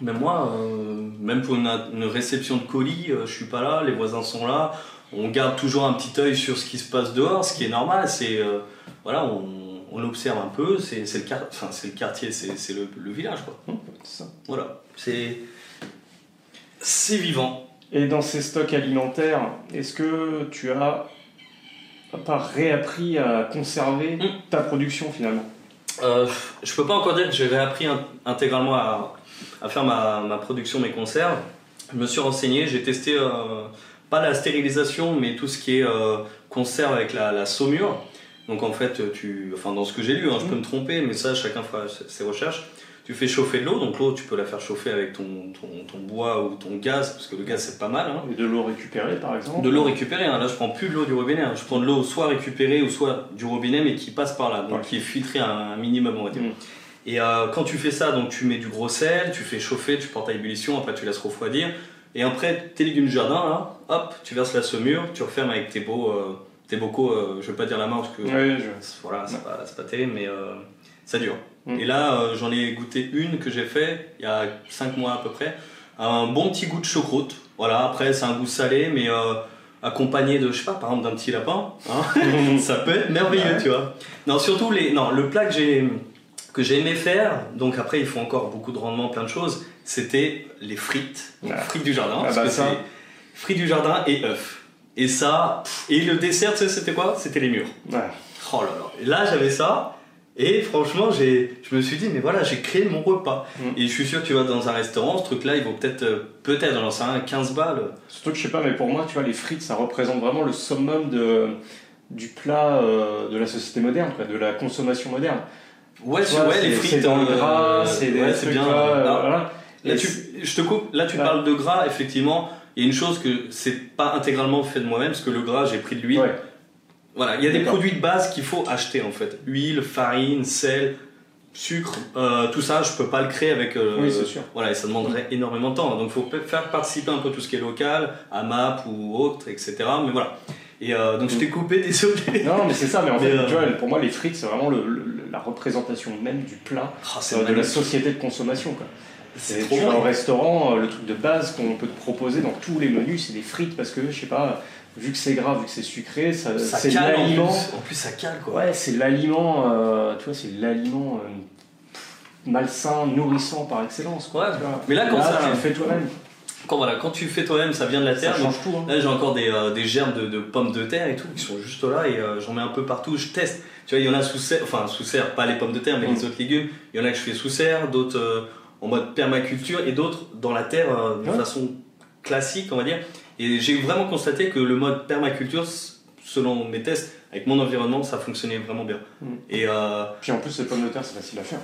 [SPEAKER 2] Mais moi, euh, même pour une, une, réception de colis, euh, je suis pas là, les voisins sont là. On garde toujours un petit œil sur ce qui se passe dehors, ce qui est normal. C'est euh, voilà, on, on, observe un peu. C'est le, quart... enfin, le quartier, c'est le, le, village quoi.
[SPEAKER 1] Mmh, ça.
[SPEAKER 2] Voilà, c'est c'est vivant.
[SPEAKER 1] Et dans ces stocks alimentaires, est-ce que tu as pas réappris à conserver mmh. ta production finalement?
[SPEAKER 2] Euh, Je peux pas encore dire que j'ai réappris intégralement à, à faire ma, ma, production, mes conserves. Je me suis renseigné, j'ai testé euh, pas la stérilisation, mais tout ce qui est euh, conserve avec la, la, saumure. Donc en fait, tu, enfin dans ce que j'ai lu, hein, je peux me tromper, mais ça chacun fera ses recherches tu fais chauffer de l'eau, donc l'eau tu peux la faire chauffer avec ton, ton, ton, bois ou ton gaz, parce que le gaz c'est pas mal. Hein.
[SPEAKER 1] Et de l'eau récupérée par exemple?
[SPEAKER 2] De l'eau récupérée, hein. là je prends plus de l'eau du robinet, je prends de l'eau soit récupérée ou soit du robinet mais qui passe par là, donc ouais. qui est filtrée à un minimum on va dire. Mmh. Et euh, quand tu fais ça, donc tu mets du gros sel, tu fais chauffer, tu portes à ébullition, après tu laisses refroidir, et après tes légumes du jardin, là, hop, tu verses la saumure, tu refermes avec tes beaux, euh, tes bocaux, euh, je vais pas dire la marque parce que
[SPEAKER 1] oui, je...
[SPEAKER 2] voilà, c'est pas, pas terrible, mais euh, ça dure. Et là, euh, j'en ai goûté une que j'ai fait il y a 5 mois à peu près. Un bon petit goût de choucroute. Voilà, après, c'est un goût salé, mais accompagné de, je sais pas, par exemple d'un petit lapin. Hein ça peut être merveilleux, ouais. tu vois. Non, surtout, les, non, le plat que j'ai, que j'ai aimé faire, donc après, il faut encore beaucoup de rendement, plein de choses, c'était les frites. Donc, frites du jardin.
[SPEAKER 1] Ah
[SPEAKER 2] parce
[SPEAKER 1] bah
[SPEAKER 2] que
[SPEAKER 1] ça.
[SPEAKER 2] c'est frites du jardin et œufs. Et ça, et le dessert, c'était quoi? C'était les.
[SPEAKER 1] Ouais.
[SPEAKER 2] Oh là là. Et là, j'avais ça. Et franchement, je me suis dit, mais voilà, j'ai créé mon repas.
[SPEAKER 1] Mm.
[SPEAKER 2] Et je suis sûr que tu vas dans un restaurant, ce truc-là, il vaut peut-être, euh, peut-être, j'en sais rien, 15 balles.
[SPEAKER 1] Surtout que je sais pas, mais pour moi, tu vois, les frites, ça représente vraiment le summum de, du plat euh, de la société moderne, quoi, de la consommation moderne.
[SPEAKER 2] Ouais,
[SPEAKER 1] vois,
[SPEAKER 2] ouais les frites.
[SPEAKER 1] C'est dans le gras, c'est
[SPEAKER 2] ouais, bien.
[SPEAKER 1] Là, voilà.
[SPEAKER 2] Là tu, je te coupe, là, tu
[SPEAKER 1] Ouais.
[SPEAKER 2] parles de gras, effectivement. Il y a une chose que c'est pas intégralement fait de moi-même, parce que le gras, j'ai pris de l'huile.
[SPEAKER 1] Ouais.
[SPEAKER 2] Voilà, il y a des produits de base qu'il faut acheter en fait. Huile, farine, sel, sucre, euh, tout ça, je peux pas le créer avec. euh,
[SPEAKER 1] Oui, c'est sûr.
[SPEAKER 2] Voilà, et ça demanderait énormément de temps. Donc, il faut faire participer un peu tout ce qui est local, AMAP ou autre, etc. Mais voilà. Et euh, donc, je t'ai coupé, désolé.
[SPEAKER 1] Non, mais c'est ça, mais en
[SPEAKER 2] Mais,
[SPEAKER 1] fait, tu vois, pour moi, les frites, c'est vraiment le, le- la représentation même du plat,
[SPEAKER 2] c'est
[SPEAKER 1] euh, de la société de consommation. Quoi.
[SPEAKER 2] C'est trop
[SPEAKER 1] tu restaurant, euh, le truc de base qu'on peut te proposer dans tous les menus, c'est des frites parce que, je sais pas, vu que c'est gras, vu que c'est sucré, ça,
[SPEAKER 2] Ça
[SPEAKER 1] c'est
[SPEAKER 2] cale en
[SPEAKER 1] l'aliment.
[SPEAKER 2] plus. En plus, ça cale quoi.
[SPEAKER 1] Ouais, c'est l'aliment, euh, tu vois, c'est l'aliment euh, malsain, nourrissant par excellence. Quoi,
[SPEAKER 2] Ouais.
[SPEAKER 1] tu vois.
[SPEAKER 2] Mais là, quand ça-
[SPEAKER 1] tu le fais toi-même,
[SPEAKER 2] Quand, voilà, quand tu fais toi-même, ça vient de la
[SPEAKER 1] ça
[SPEAKER 2] terre. donc
[SPEAKER 1] change tout. hein.
[SPEAKER 2] Là, j'ai encore des, euh, des gerbes de, de pommes de terre et tout qui sont juste là et j'en mets un peu partout. Je teste. Tu vois, il y en a sous serre, enfin sous serre, pas les pommes de terre, mais
[SPEAKER 1] Mm.
[SPEAKER 2] les autres légumes. Il y en a que je fais sous serre, d'autres en mode permaculture et d'autres dans la terre euh, de
[SPEAKER 1] Ouais.
[SPEAKER 2] façon classique, on va dire. Et j'ai vraiment constaté que le mode permaculture, selon mes tests, avec mon environnement, ça fonctionnait vraiment bien.
[SPEAKER 1] Mm.
[SPEAKER 2] Et euh,
[SPEAKER 1] Puis en plus, les pommes de terre, c'est facile à faire.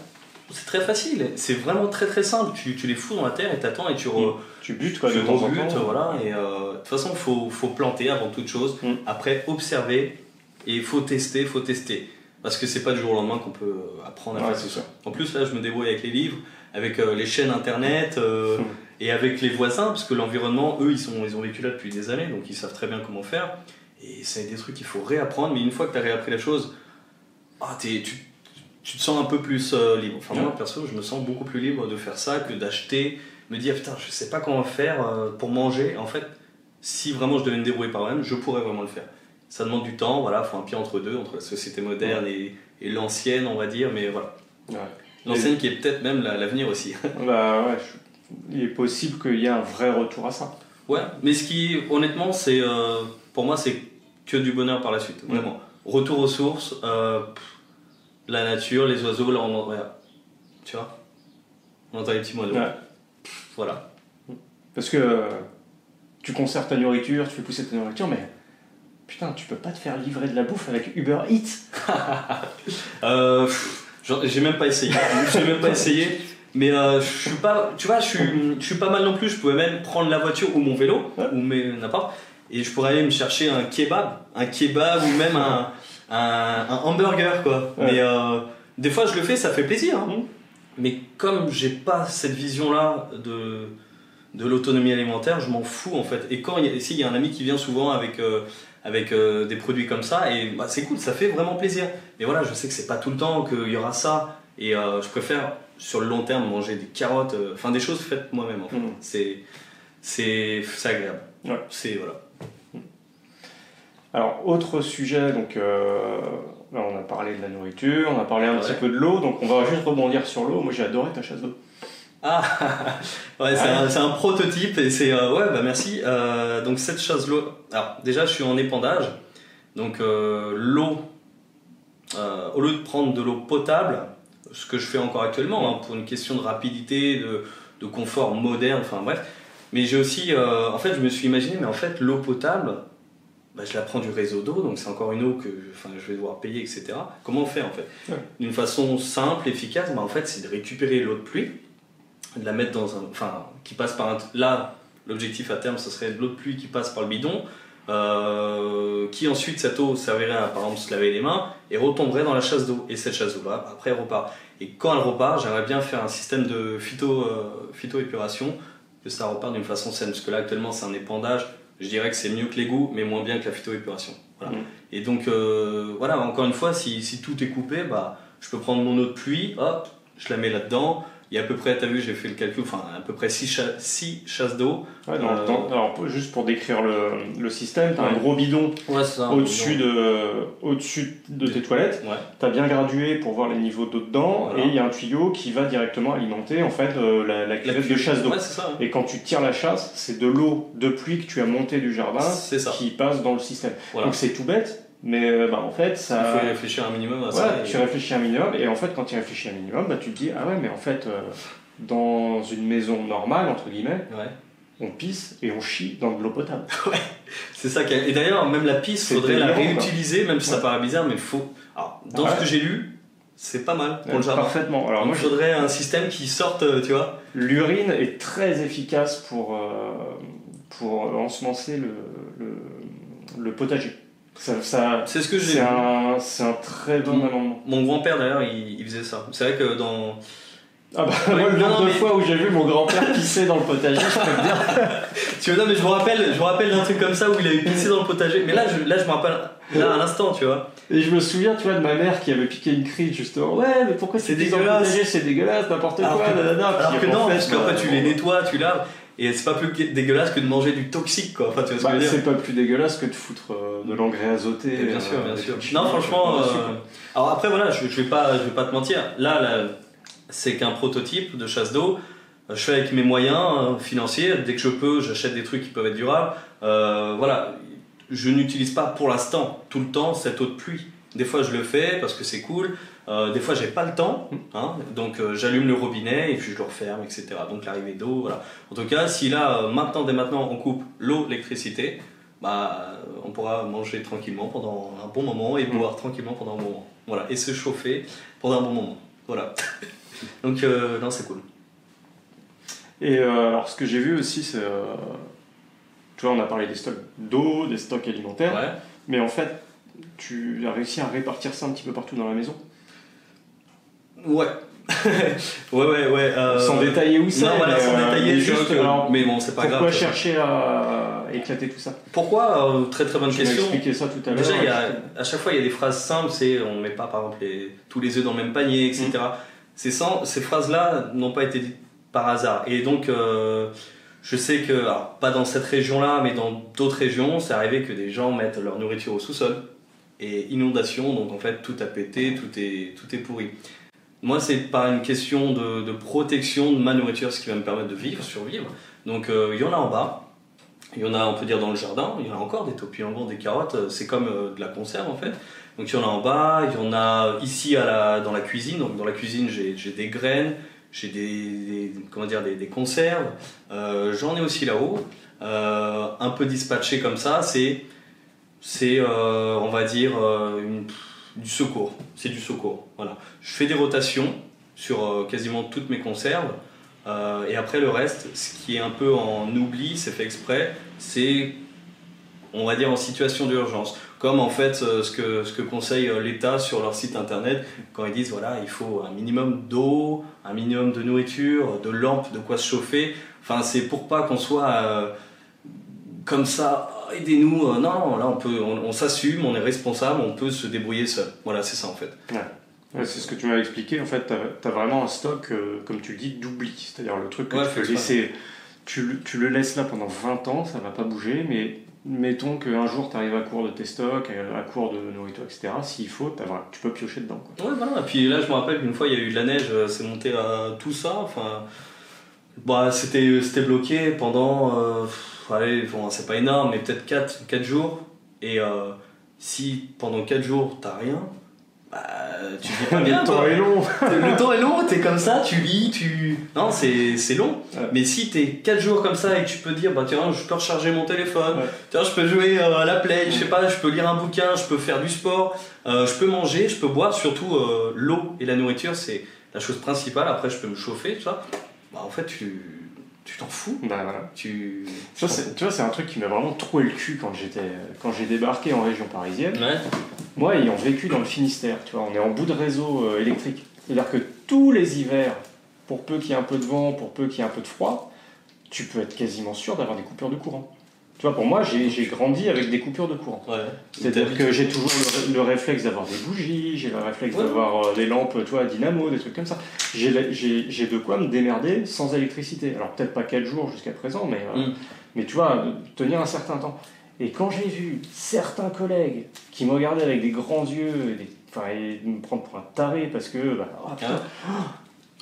[SPEAKER 2] c'est très facile, c'est vraiment très très simple. Tu, tu les fous dans la terre et t'attends et tu, re-
[SPEAKER 1] Tu butes quoi,
[SPEAKER 2] tu
[SPEAKER 1] de temps en
[SPEAKER 2] rebutes,
[SPEAKER 1] temps.
[SPEAKER 2] voilà. Et euh, de toute façon, il faut, faut planter avant toute chose.
[SPEAKER 1] Mm.
[SPEAKER 2] Après, observer. Et il faut tester, il faut tester. Parce que c'est pas du jour au lendemain qu'on peut euh, apprendre à
[SPEAKER 1] Ouais,
[SPEAKER 2] faire ça. En plus, là, je me débrouille avec les livres, avec euh, les chaînes internet. euh,
[SPEAKER 1] Mm.
[SPEAKER 2] Et avec les voisins, parce que l'environnement, eux, ils, sont, ils ont vécu là depuis des années, donc ils savent très bien comment faire. Et c'est des trucs qu'il faut réapprendre, mais une fois que tu as réappris la chose, ah, tu, tu, te sens un peu plus euh, libre. Enfin, moi, perso, je me sens beaucoup plus libre de faire ça que d'acheter, me dire, putain, je sais pas comment faire euh, pour manger. En fait, si vraiment je devais me débrouiller par moi-même, je pourrais vraiment le faire. Ça demande du temps, voilà, faut un pied entre deux, entre la société moderne et, et l'ancienne, on va dire, mais voilà. L'ancienne qui est peut-être même l'avenir aussi.
[SPEAKER 1] bah ouais, il est possible qu'il y ait un vrai retour à ça.
[SPEAKER 2] Ouais, mais ce qui, honnêtement, c'est euh, pour moi, c'est que du bonheur par la suite, vraiment. Retour aux sources, euh, la nature, les oiseaux, là on entend, tu vois, on entend les petits moineaux. Voilà.
[SPEAKER 1] Parce que euh, tu conserves ta nourriture, tu fais pousser ta nourriture, mais putain, tu peux pas te faire livrer de la bouffe avec Uber Eats.
[SPEAKER 2] euh, j'ai même pas essayé. j'ai même pas essayé. Mais euh, je suis pas, tu vois, je suis, je suis pas mal non plus. Je pouvais même prendre la voiture ou mon vélo ou mes n'importe, et je pourrais aller me chercher un kebab, un kebab ou même un, un, hamburger quoi. Mais euh, des fois je le fais, ça fait plaisir. Hein. Mmh. Mais comme j'ai pas cette vision là de de l'autonomie alimentaire, je m'en fous en fait. Et quand il y, a, y a un ami qui vient souvent avec euh, avec euh, des produits comme ça et bah, c'est cool, ça fait vraiment plaisir. Mais voilà, je sais que c'est pas tout le temps qu'il y aura ça et euh, je préfère sur le long terme manger des carottes, euh, enfin des choses faites moi-même en fait. Mmh. C'est c'est agréable. C'est voilà.
[SPEAKER 1] Alors autre sujet donc on a parlé de la nourriture, on a parlé un petit peu de l'eau, donc on va juste rebondir sur l'eau. Moi j'ai adoré ta chasse d'eau.
[SPEAKER 2] Ah, ouais, c'est un, prototype et c'est euh, ouais, bah merci. Euh, donc cette chasse l'eau. Alors déjà, je suis en épandage, donc euh, l'eau. au lieu de prendre de l'eau potable, ce que je fais encore actuellement hein, pour une question de rapidité, de, de confort moderne, enfin bref. Mais j'ai aussi, en fait, je me suis imaginé, mais en fait, l'eau potable, bah, je la prends du réseau d'eau, donc c'est encore une eau que enfin, je vais devoir payer, etc. Comment on fait en fait? D'une façon simple, efficace, bah, en fait, c'est de récupérer l'eau de pluie de la mettre dans un. Enfin, qui passe par un. Là, l'objectif à terme, ce serait de l'eau de pluie qui passe par le bidon, euh, qui ensuite, cette eau servirait à, par exemple, se laver les mains et retomberait dans la chasse d'eau. Et cette chasse d'eau-là, après, elle repart. Et quand elle repart, j'aimerais bien faire un système de phyto, euh, phytoépuration, que ça repart d'une façon saine. Parce que là, actuellement, c'est un épandage. Je dirais que c'est mieux que l'égout, mais moins bien que la phytoépuration. Voilà. Mmh. Et donc, euh, voilà, encore une fois, si, si tout est coupé, bah, je peux prendre mon eau de pluie, hop, je la mets là-dedans il y a à peu près, tu as vu, j'ai fait le calcul, enfin à peu près 6 chasses d'eau.
[SPEAKER 1] Ouais, euh, alors juste pour décrire le, le système, tu as un gros bidon au-dessus de, au de tes toilettes. Tu as bien gradué pour voir les niveaux d'eau dedans et il y a un tuyau qui va directement alimenter en fait euh, la, la, cuvette de chasse d'eau. et quand tu tires la chasse, c'est de l'eau de pluie que tu as montée du jardin qui passe dans le système. Donc c'est tout bête, mais euh, bah, en fait, ça.
[SPEAKER 2] Il faut réfléchir un minimum à ça.
[SPEAKER 1] Tu réfléchis un minimum, et en fait, quand tu réfléchis un minimum, bah, tu te dis Ah ouais, mais en fait, euh, dans une maison normale, entre guillemets, on pisse et on chie dans de l'eau potable.
[SPEAKER 2] ouais, c'est ça. Et d'ailleurs, même la pisse, il faudrait la réutiliser, même si ça paraît bizarre, mais il faut. Alors, dans ce que j'ai lu, c'est pas mal pour le jardin.
[SPEAKER 1] Parfaitement.
[SPEAKER 2] Alors, moi, il faudrait un système qui sorte, euh, tu vois.
[SPEAKER 1] L'urine est très efficace pour, pour ensemencer le, le, le potager. Ça,
[SPEAKER 2] c'est ce que j'ai.
[SPEAKER 1] C'est un, c'est un très bon mon, amendement.
[SPEAKER 2] Mon grand-père d'ailleurs, il, faisait ça. C'est vrai que dans.
[SPEAKER 1] Ah bah, moi, le nombre de fois où j'ai vu mon grand-père pisser dans le potager, je peux dire.
[SPEAKER 2] tu vois, non, mais je me rappelle, je me rappelle d'un truc comme ça où il avait pissé dans le potager. Mais là, je, là, je me rappelle, là, à l'instant, tu vois.
[SPEAKER 1] Et je me souviens, tu vois, de ma mère qui avait piqué une crise justement. Ouais, mais pourquoi c'est dégueulasse C'est dégueulasse, n'importe quoi.
[SPEAKER 2] alors que non, parce qu'après, tu les nettoies, tu laves. Et c'est pas plus dégueulasse que de manger du toxique, quoi. Enfin, tu vois ce que
[SPEAKER 1] bah, C'est pas plus dégueulasse que de foutre euh, de l'engrais azoté.
[SPEAKER 2] bien sûr, bien sûr. Non, franchement. Euh, alors après, voilà, je, je, vais pas, je vais pas te mentir. Là, là c'est qu'un prototype de chasse d'eau. Je fais avec mes moyens financiers. Dès que je peux, j'achète des trucs qui peuvent être durables. Euh, voilà, je n'utilise pas pour l'instant tout le temps cette eau de pluie. Des fois, je le fais parce que c'est cool. Euh, des fois, j'ai pas le temps, hein, donc euh, j'allume le robinet et puis je le referme, etc. Donc l'arrivée d'eau, voilà. En tout cas, si là, euh, maintenant, dès maintenant, on coupe l'eau, l'électricité, bah, on pourra manger tranquillement pendant un bon moment et boire tranquillement pendant un bon moment. Voilà, et se chauffer pendant un bon moment. Voilà. donc, non, c'est cool.
[SPEAKER 1] Et alors, ce que j'ai vu aussi, c'est. tu vois, on a parlé des stocks d'eau, des stocks alimentaires, mais en fait, tu as réussi à répartir ça un petit peu partout dans la maison
[SPEAKER 2] Ouais, ouais, ouais, ouais.
[SPEAKER 1] Euh... Sans détailler où c'est.
[SPEAKER 2] Non, voilà, sans euh, détailler, juste. Alors, mais bon, c'est pas
[SPEAKER 1] pourquoi
[SPEAKER 2] grave.
[SPEAKER 1] Pourquoi chercher à éclater tout ça
[SPEAKER 2] Pourquoi euh, Très très bonne question.
[SPEAKER 1] expliqué ça tout à l'heure.
[SPEAKER 2] Déjà, il y a, à chaque fois, il y a des phrases simples, c'est on met pas par exemple tous les œufs dans le même panier, etc. Mm. Ces, ces phrases-là n'ont pas été dites par hasard. Et donc, euh, je sais que, alors, pas dans cette région-là, mais dans d'autres régions, c'est arrivé que des gens mettent leur nourriture au sous-sol et inondation, donc en fait tout a pété, tout est, tout est pourri. Moi, c'est pas une question de, protection de ma nourriture, ce qui va me permettre de vivre, survivre. Donc, euh, il y en a en bas, il y en a, on peut dire, dans le jardin, il y en a encore des topinambours, des carottes, euh, c'est comme euh, de la conserve en fait. Donc, il y en a en bas, il y en a ici à la, dans la cuisine. Donc, dans la cuisine, j'ai des graines, j'ai des, comment dire, des, conserves. J'en ai aussi là-haut. un peu dispatché comme ça, c'est, c'est on va dire, une du secours. C'est du secours. Voilà. Je fais des rotations sur euh, quasiment toutes mes conserves. Euh, et après le reste, ce qui est un peu en oubli, c'est fait exprès, c'est, on va dire, en situation d'urgence. Comme en fait euh, ce que, ce que conseille l'État sur leur site internet quand ils disent voilà, il faut un minimum d'eau, un minimum de nourriture, de lampes, de quoi se chauffer. Enfin, c'est pour pas qu'on soit comme ça aidez-nous. Euh, non, là, on, peut, on, s'assume, on est responsable, on peut se débrouiller seul. Voilà, c'est ça en fait.
[SPEAKER 1] Ouais. c'est ce que tu m'as expliqué. En fait, tu as, vraiment un stock, euh, comme tu le dis, d'oubli. C'est-à-dire le truc que tu peux laisser. Tu, tu, le laisses là pendant 20 ans, ça va pas bouger, mais mettons qu'un jour tu arrives à court de tes stocks, à court de nourriture, etc. S'il faut, tu peux piocher dedans.
[SPEAKER 2] Ouais, voilà. Et puis là, je me rappelle qu'une fois, il y a eu de la neige, euh, c'est monté à tout ça. Enfin, bah, c'était bloqué pendant allez, bon, c'est pas énorme, mais peut-être 4, 4 jours. Et euh, si pendant 4 jours t'as rien, bah, tu vis pas bien.
[SPEAKER 1] le temps est long.
[SPEAKER 2] le temps est long, t'es comme ça, tu lis, tu. Non, c'est long. Mais si t'es 4 jours comme ça et que tu peux dire, bah tiens, je peux recharger mon téléphone, tiens, je peux jouer euh, à la play, je sais pas, je peux lire un bouquin, je peux faire du sport, euh, je peux manger, je peux boire, surtout l'eau et la nourriture, c'est la chose principale. Après, je peux me chauffer, tout ça. Bah, en fait, tu tu t'en fous.
[SPEAKER 1] Bah voilà.
[SPEAKER 2] Tu,
[SPEAKER 1] tu vois, c'est un truc qui m'a vraiment troué le cul quand j'étais, quand j'ai débarqué en région parisienne. Moi, ayant vécu dans le Finistère, tu vois, on est en bout de réseau euh, électrique. C'est-à-dire que tous les hivers, pour peu qu'il y ait un peu de vent, pour peu qu'il y ait un peu de froid, tu peux être quasiment sûr d'avoir des coupures de courant. Tu vois, pour moi, j'ai grandi avec des coupures de courant. C'est-à-dire que j'ai toujours le, réflexe d'avoir des bougies, j'ai le réflexe d'avoir euh, des lampes, tu vois, dynamo, des trucs comme ça. J'ai de quoi me démerder sans électricité. Alors peut-être pas 4 jours jusqu'à présent, mais, euh, mm. mais tu vois, tenir un certain temps. Et quand j'ai vu certains collègues qui me regardaient avec des grands yeux, et, enfin, me prendre pour un taré parce que, bah, oh, putain,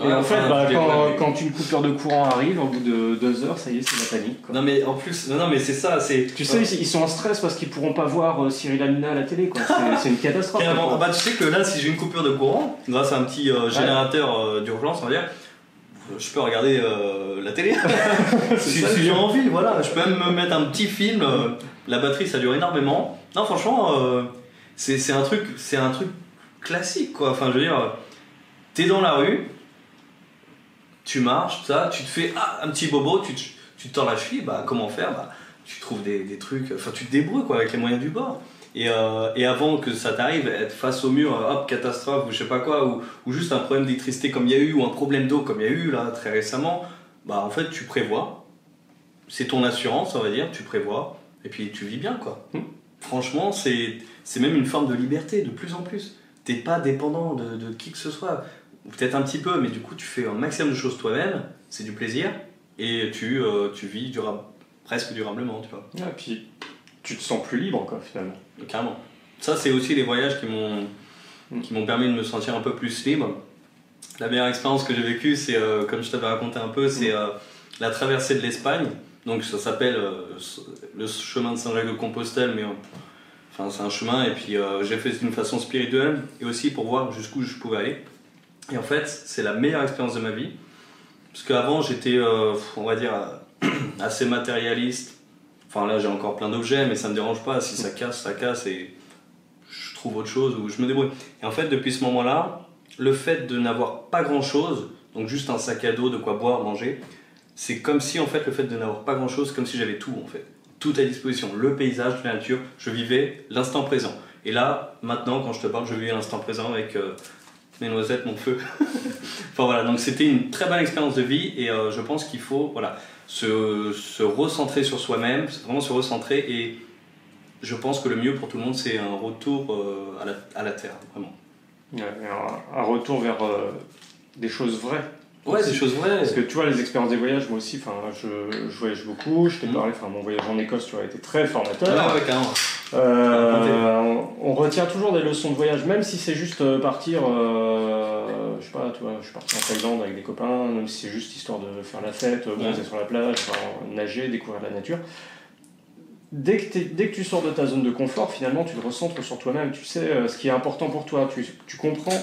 [SPEAKER 1] Et en fait, bah, quand, quand, une coupure de courant arrive, au bout de deux heures, ça y est, c'est la panique.
[SPEAKER 2] Non mais en plus, non, non mais c'est ça, c'est.
[SPEAKER 1] Tu sais, ils sont en stress parce qu'ils pourront pas voir euh, Cyril Hanouna à la télé, quoi. C'est une catastrophe.
[SPEAKER 2] bah, tu sais que là, si j'ai une coupure de courant, grâce à un petit euh, générateur euh, d'urgence, on va dire, je peux regarder la télé. si, j'ai envie, voilà. Je peux même me mettre un petit film. la batterie, ça dure énormément. Non, franchement, c'est un truc, c'est un truc classique, quoi. Enfin, je veux dire, t'es dans la rue tu marches, ça, tu te fais ah, un petit bobo, tu, tu te tords la cheville, bah, comment faire bah, Tu trouves des, des, trucs, enfin tu te débrouilles quoi, avec les moyens du bord. Et, euh, et avant que ça t'arrive, être face au mur, hop, catastrophe ou je sais pas quoi, ou, ou juste un problème d'électricité comme il y a eu, ou un problème d'eau comme il y a eu là très récemment, bah en fait tu prévois. C'est ton assurance, on va dire, tu prévois, et puis tu vis bien quoi. Hmm. Franchement, c'est même une forme de liberté de plus en plus. T'es pas dépendant de, de qui que ce soit peut-être un petit peu, mais du coup, tu fais un maximum de choses toi-même, c'est du plaisir, et tu, euh, tu vis presque durablement, tu vois.
[SPEAKER 1] et puis tu te sens plus libre, quoi, finalement.
[SPEAKER 2] Carrément. Ça, c'est aussi les voyages qui m'ont mm. qui m'ont permis de me sentir un peu plus libre. La meilleure expérience que j'ai vécue, c'est, euh, comme je t'avais raconté un peu, c'est mm. euh, la traversée de l'Espagne. Donc ça s'appelle le chemin de Saint-Jacques de Compostelle, mais enfin c'est un chemin. Et puis j'ai fait d'une façon spirituelle et aussi pour voir jusqu'où je pouvais aller. Et en fait, c'est la meilleure expérience de ma vie. Parce qu'avant, j'étais, euh, on va dire, assez matérialiste. Enfin, là, j'ai encore plein d'objets, mais ça ne me dérange pas. Si ça casse, ça casse et je trouve autre chose ou je me débrouille. Et en fait, depuis ce moment-là, le fait de n'avoir pas grand-chose, donc juste un sac à dos, de quoi boire, manger, c'est comme si, en fait, le fait de n'avoir pas grand-chose, comme si j'avais tout, en fait. Tout à disposition. Le paysage, la nature, je vivais l'instant présent. Et là, maintenant, quand je te parle, je vis l'instant présent avec... Euh, mes noisettes, mon feu. enfin voilà, donc c'était une très bonne expérience de vie et euh, je pense qu'il faut voilà, se, se recentrer sur soi-même, vraiment se recentrer et je pense que le mieux pour tout le monde c'est un retour euh, à, la, à, la, terre, vraiment.
[SPEAKER 1] un, retour vers euh, des choses vraies.
[SPEAKER 2] Ouais, des choses vraies.
[SPEAKER 1] Parce que tu vois, les expériences des voyages, moi aussi, enfin, je, je, voyage beaucoup. Je t'ai mm. parlé, enfin, mon voyage en Écosse, tu vois, a été très formateur.
[SPEAKER 2] Ah ouais, carrément.
[SPEAKER 1] Euh, on, retient toujours des leçons de voyage, même si c'est juste euh, partir, euh, je sais pas, tu vois, je suis parti en Thaïlande avec des copains, même si c'est juste histoire de faire la fête, bronzer sur la plage, nager, découvrir la nature. Dès que, dès que tu sors de ta zone de confort, finalement, tu te recentres sur toi-même. Tu sais ce qui est important pour toi. Tu, tu, comprends,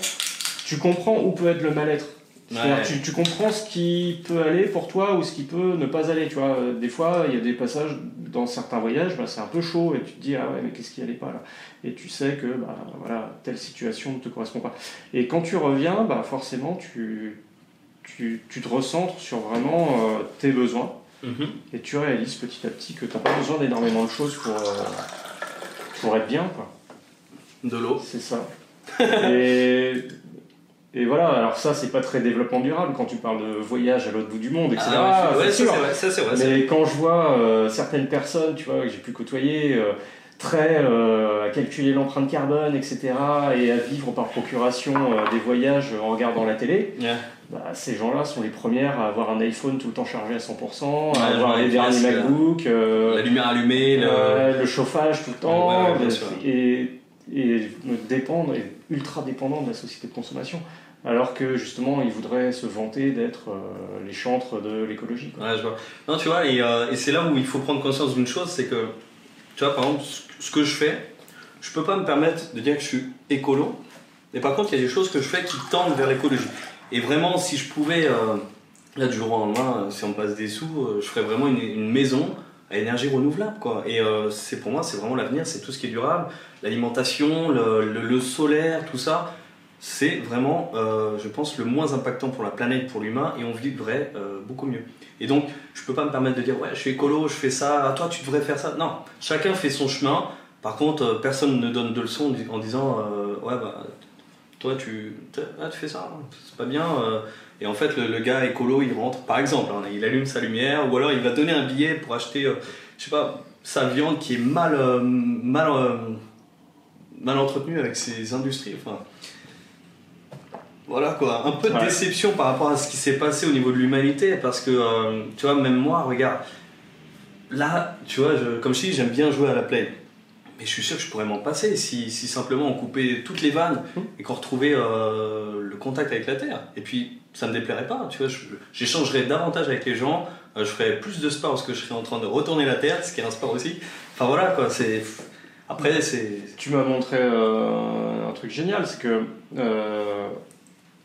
[SPEAKER 1] tu comprends où peut être le mal-être tu, tu, comprends ce qui peut aller pour toi ou ce qui peut ne pas aller. Tu vois, des fois, il y a des passages dans certains voyages, bah, c'est un peu chaud et tu te dis ah ouais mais qu'est-ce qui allait pas là Et tu sais que bah, voilà telle situation ne te correspond pas. Et quand tu reviens, bah, forcément tu, tu, tu te recentres sur vraiment euh, tes besoins mm-hmm. et tu réalises petit à petit que tu n'as pas besoin d'énormément de choses pour, euh, pour être bien quoi.
[SPEAKER 2] De l'eau.
[SPEAKER 1] C'est ça. et et voilà, alors ça, c'est pas très développement durable quand tu parles de voyage à l'autre bout du monde, etc.
[SPEAKER 2] Ah, ouais, c'est vrai, ça c'est vrai.
[SPEAKER 1] Mais quand je vois euh, certaines personnes, tu vois, que j'ai pu côtoyer, euh, très euh, à calculer l'empreinte carbone, etc., et à vivre par procuration des voyages en regardant la télé, bah, ces gens-là sont les premières à avoir un iPhone tout le temps chargé à 100%, à avoir les derniers MacBooks,
[SPEAKER 2] la lumière allumée,
[SPEAKER 1] le... le... chauffage tout le temps, et, et dépendre, et ultra dépendant de la société de consommation alors que justement ils voudraient se vanter d'être euh, les chantres de l'écologie.
[SPEAKER 2] Ouais, je vois. Non, tu vois, euh, et, c'est là où il faut prendre conscience d'une chose, c'est que, tu vois, par exemple, ce que je fais, je peux pas me permettre de dire que je suis écolo, mais par contre, il y a des choses que je fais qui tendent vers l'écologie. Et vraiment, si je pouvais, euh, là, du jour au lendemain, si on passe des sous, je ferais vraiment une, maison à énergie renouvelable, quoi. Et c'est pour moi, c'est vraiment l'avenir, c'est tout ce qui est durable, l'alimentation, le solaire, tout ça c'est vraiment, euh, je pense, le moins impactant pour la planète, pour l'humain, et on vivrait euh, beaucoup mieux. Et donc, je peux pas me permettre de dire, ouais, je suis écolo, je fais ça, toi, tu devrais faire ça. Non, chacun fait son chemin. Par contre, euh, personne ne donne de leçons en disant, ouais, bah, toi, tu, ah, tu fais ça, c'est pas bien. Et en fait, le, gars écolo, il rentre, par exemple, hein, il allume sa lumière, ou alors il va donner un billet pour acheter, je sais pas, sa viande qui est mal, mal, mal entretenue avec ses industries. Enfin, voilà quoi, un peu de déception par rapport à ce qui s'est passé au niveau de l'humanité, parce que, euh, tu vois, même moi, regarde, là, tu vois, comme je dis, j'aime bien jouer à la play. Mais je suis sûr que je pourrais m'en passer si, si, simplement on coupait toutes les vannes et qu'on retrouvait euh, le contact avec la Terre. Et puis, ça me déplairait pas, tu vois, j'échangerais davantage avec les gens, euh, je ferais plus de sport parce que je serais en train de retourner la Terre, ce qui est un sport aussi. Enfin voilà quoi, c'est... Après, c'est...
[SPEAKER 1] Tu m'as montré un truc génial, c'est que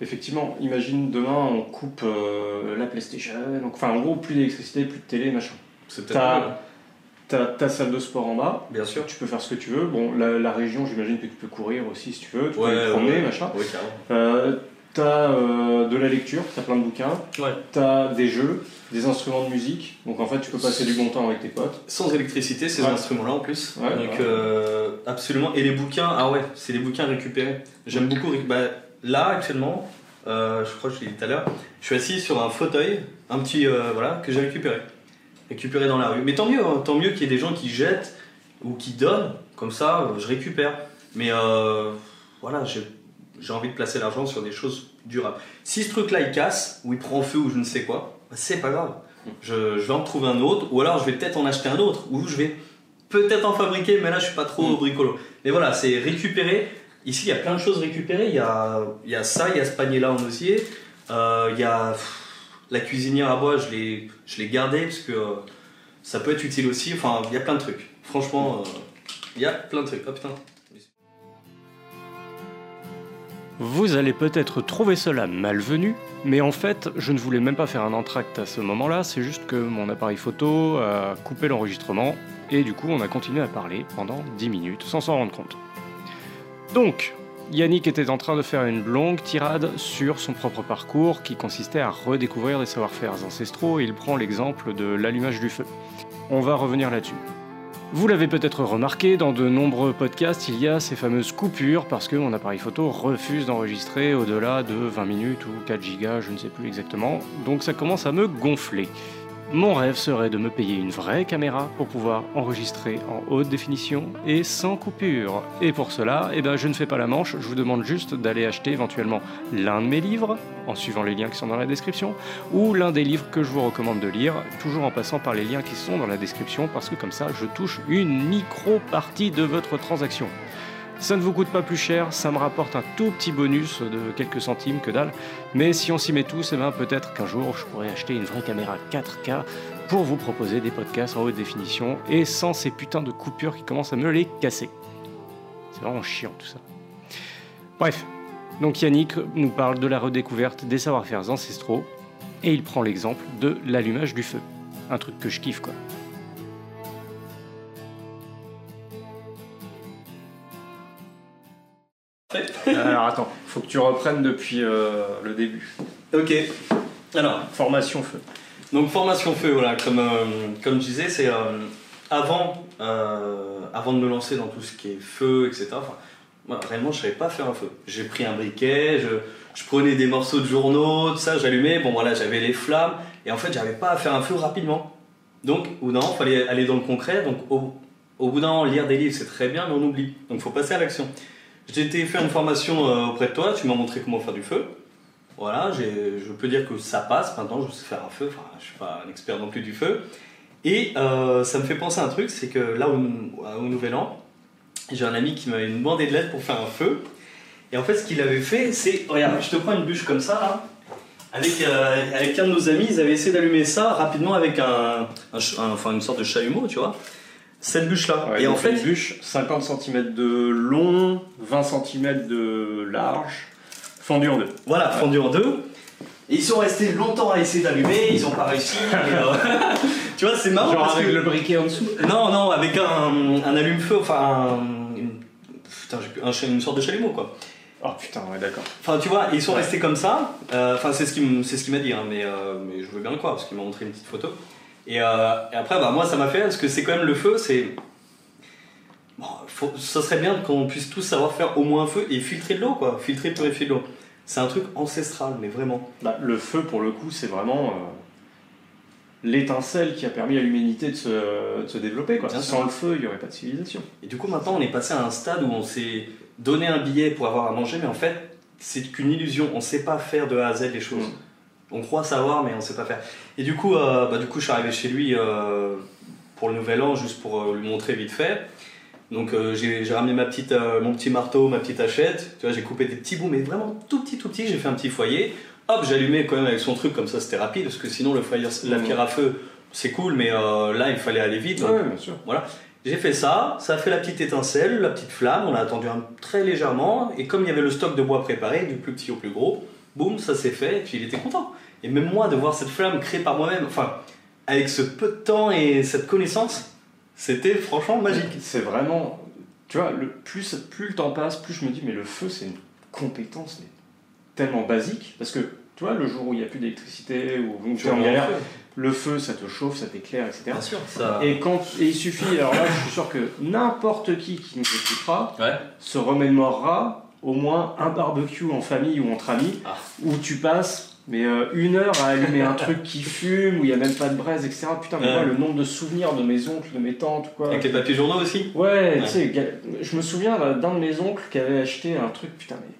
[SPEAKER 1] effectivement, imagine demain on coupe euh, la PlayStation, donc, enfin en gros plus d'électricité, plus de télé, machin. T'as ta, ta salle de sport en bas,
[SPEAKER 2] bien sûr.
[SPEAKER 1] Tu peux faire ce que tu veux. Bon, la, région, j'imagine que tu peux courir aussi si tu veux, tu peux te promener, machin.
[SPEAKER 2] Oui,
[SPEAKER 1] euh, t'as euh, de la lecture, t'as plein de bouquins,
[SPEAKER 2] ouais.
[SPEAKER 1] t'as des jeux, des instruments de musique, donc en fait tu peux passer du bon temps avec tes potes.
[SPEAKER 2] Sans électricité, ces instruments-là en plus. donc absolument. Et les bouquins, ah ouais, c'est les bouquins récupérés. J'aime beaucoup. Bah, là actuellement, euh, je crois que je l'ai dit tout à l'heure, je suis assis sur un fauteuil, un petit euh, voilà, que j'ai récupéré. Récupéré dans la rue. Mais tant mieux, hein, tant mieux qu'il y ait des gens qui jettent ou qui donnent, comme ça je récupère. Mais euh, voilà, j'ai envie de placer l'argent sur des choses durables. Si ce truc-là il casse, ou il prend feu ou je ne sais quoi, bah, c'est pas grave. Je, vais en trouver un autre, ou alors je vais peut-être en acheter un autre, ou je vais peut-être en fabriquer, mais là je suis pas trop mm. bricolo. Mais voilà, c'est récupérer Ici, il y a plein de choses récupérées. Il y a, il y a ça, il y a ce panier-là en osier. Euh, il y a la cuisinière à bois, je l'ai, je l'ai gardée parce que euh, ça peut être utile aussi. Enfin, il y a plein de trucs. Franchement, euh, il y a plein de trucs. Oh putain.
[SPEAKER 4] Vous allez peut-être trouver cela malvenu, mais en fait, je ne voulais même pas faire un entracte à ce moment-là, c'est juste que mon appareil photo a coupé l'enregistrement, et du coup on a continué à parler pendant 10 minutes sans s'en rendre compte. Donc, Yannick était en train de faire une longue tirade sur son propre parcours qui consistait à redécouvrir des savoir-faire ancestraux et il prend l'exemple de l'allumage du feu. On va revenir là-dessus.
[SPEAKER 1] Vous l'avez peut-être remarqué, dans de nombreux podcasts, il y a ces fameuses coupures parce que mon appareil photo refuse d'enregistrer au-delà de 20 minutes ou 4 gigas, je ne sais plus exactement. Donc ça commence à me gonfler. Mon rêve serait de me payer une vraie caméra pour pouvoir enregistrer en haute définition et sans coupure. Et pour cela, eh ben, je ne fais pas la manche, je vous demande juste d'aller acheter éventuellement l'un de mes livres, en suivant les liens qui sont dans la description, ou l'un des livres que je vous recommande de lire, toujours en passant par les liens qui sont dans la description, parce que comme ça, je touche une micro-partie de votre transaction. Ça ne vous coûte pas plus cher, ça me rapporte un tout petit bonus de quelques centimes, que dalle. Mais si on s'y met tous, eh ben peut-être qu'un jour je pourrais acheter une vraie caméra 4K pour vous proposer des podcasts en haute définition et sans ces putains de coupures qui commencent à me les casser. C'est vraiment chiant tout ça. Bref, donc Yannick nous parle de la redécouverte des savoir-faire ancestraux et il prend l'exemple de l'allumage du feu. Un truc que je kiffe quoi. Alors attends, faut que tu reprennes depuis euh, le début.
[SPEAKER 2] Ok. Alors,
[SPEAKER 3] Formation feu.
[SPEAKER 2] donc formation feu, voilà, comme, euh, comme je disais, c'est euh, avant, euh, avant de me lancer dans tout ce qui est feu, etc. Moi, réellement, je savais pas faire un feu. J'ai pris un briquet, je, je prenais des morceaux de journaux, tout ça, j'allumais. Bon, voilà, j'avais les flammes, et en fait, j'arrivais pas à faire un feu rapidement. Donc, moment, il fallait aller dans le concret. Donc, au, au bout d'un lire des livres, c'est très bien, mais on oublie. Donc, il faut passer à l'action. J'ai été faire une formation euh, auprès de toi, tu m'as montré comment faire du feu. Voilà, je peux dire que ça passe maintenant, je sais faire un feu, enfin je suis pas un expert non plus du feu. Et euh, ça me fait penser à un truc, c'est que là au, Nouvel An, j'ai un ami qui m'avait demandé de l'aide pour faire un feu. Et en fait ce qu'il avait fait, c'est, regarde, je te prends une bûche comme ça là. Avec, euh, avec un de nos amis, ils avaient essayé d'allumer ça rapidement avec un- enfin, une sorte de chalumeau, tu vois. Cette bûche là.
[SPEAKER 3] Ouais,
[SPEAKER 2] et en fait,
[SPEAKER 3] une bûche, 50 cm de long, 20 cm de large, fendu en deux.
[SPEAKER 2] Voilà, fondu en deux. Et ils sont restés longtemps à essayer d'allumer, ils ont pas réussi. et, euh, tu vois, c'est marrant parce que...
[SPEAKER 3] briquet en dessous.
[SPEAKER 2] Non, non, avec un, un allume-feu, enfin un- une... Putain, j'ai un une sorte de chalumeau quoi.
[SPEAKER 3] Oh putain, ouais, d'accord.
[SPEAKER 2] Enfin, tu vois, ils sont
[SPEAKER 3] Ouais.
[SPEAKER 2] restés comme ça. Euh, Enfin, c'est ce qu'il ce qu'il m'a dit, hein, mais, euh, mais je veux bien le croire parce qu'il m'a montré une petite photo. Et, euh, et après, bah, moi, ça m'a fait parce que c'est quand même le feu, c'est. Bon, faut- ça serait bien qu'on puisse tous savoir faire au moins un feu et filtrer de l'eau, quoi. Filtrer, purifier de l'eau. C'est un truc ancestral, mais vraiment.
[SPEAKER 3] Bah, le feu, pour le coup, c'est vraiment euh, l'étincelle qui a permis à l'humanité de se, de se développer. Quoi. Sans
[SPEAKER 2] sûr.
[SPEAKER 3] le feu, il n'y aurait pas de civilisation.
[SPEAKER 2] Et du coup, maintenant, on est passé à un stade où on s'est donné un billet pour avoir à manger, mais en fait, c'est qu'une illusion. On sait pas faire de A à Z les choses.
[SPEAKER 3] Mm.
[SPEAKER 2] On croit savoir, mais on sait pas faire. Et du coup, euh, bah, du coup je suis arrivé chez lui euh, pour le nouvel an, juste pour euh, lui montrer vite fait. Donc, euh, j'ai ramené ma petite, mon petit marteau, ma petite hachette. Tu vois, j'ai coupé des petits bouts, mais vraiment tout petit, tout petit. J'ai fait un petit foyer. Hop, allumé quand même avec son truc, comme ça c'était rapide, parce que sinon, le foyer, la
[SPEAKER 3] Mm.
[SPEAKER 2] pierre à feu, c'est cool, mais là, il fallait aller vite. donc
[SPEAKER 3] Ouais, bien sûr.
[SPEAKER 2] j'ai fait ça, ça a fait la petite étincelle, la petite flamme, on a attendu un, très légèrement, et comme il y avait le stock de bois préparé, du plus petit au plus gros, boum, ça s'est fait, et puis il était content. Et même moi, de voir cette flamme créée par moi-même, enfin, avec ce peu de temps et cette connaissance, c'était franchement magique.
[SPEAKER 3] C'est vraiment. Tu vois, le, plus, plus le temps passe, plus je me dis, mais le feu, c'est une compétence mais tellement basique. Parce que, tu vois, le jour où il n'y a plus d'électricité, ou tu es en galère, le feu, ça te chauffe, ça t'éclaire, etc.
[SPEAKER 2] Bien sûr, ça.
[SPEAKER 3] Et, quand, et il suffit, alors là, je suis sûr que n'importe qui qui nous écoutera
[SPEAKER 2] Ouais.
[SPEAKER 3] se remémorera au moins un barbecue en famille ou entre amis
[SPEAKER 2] Ah.
[SPEAKER 3] où tu passes mais euh, une heure à allumer un truc qui fume, où il n'y a même pas de braise, etc. Putain, mais
[SPEAKER 2] Ouais.
[SPEAKER 3] moi, le nombre de souvenirs de mes oncles, de mes tantes, quoi.
[SPEAKER 2] Avec les papiers journaux aussi?
[SPEAKER 3] Ouais,
[SPEAKER 2] Ouais.
[SPEAKER 3] tu sais, je me souviens d'un de mes oncles qui avait acheté un truc, putain, mais.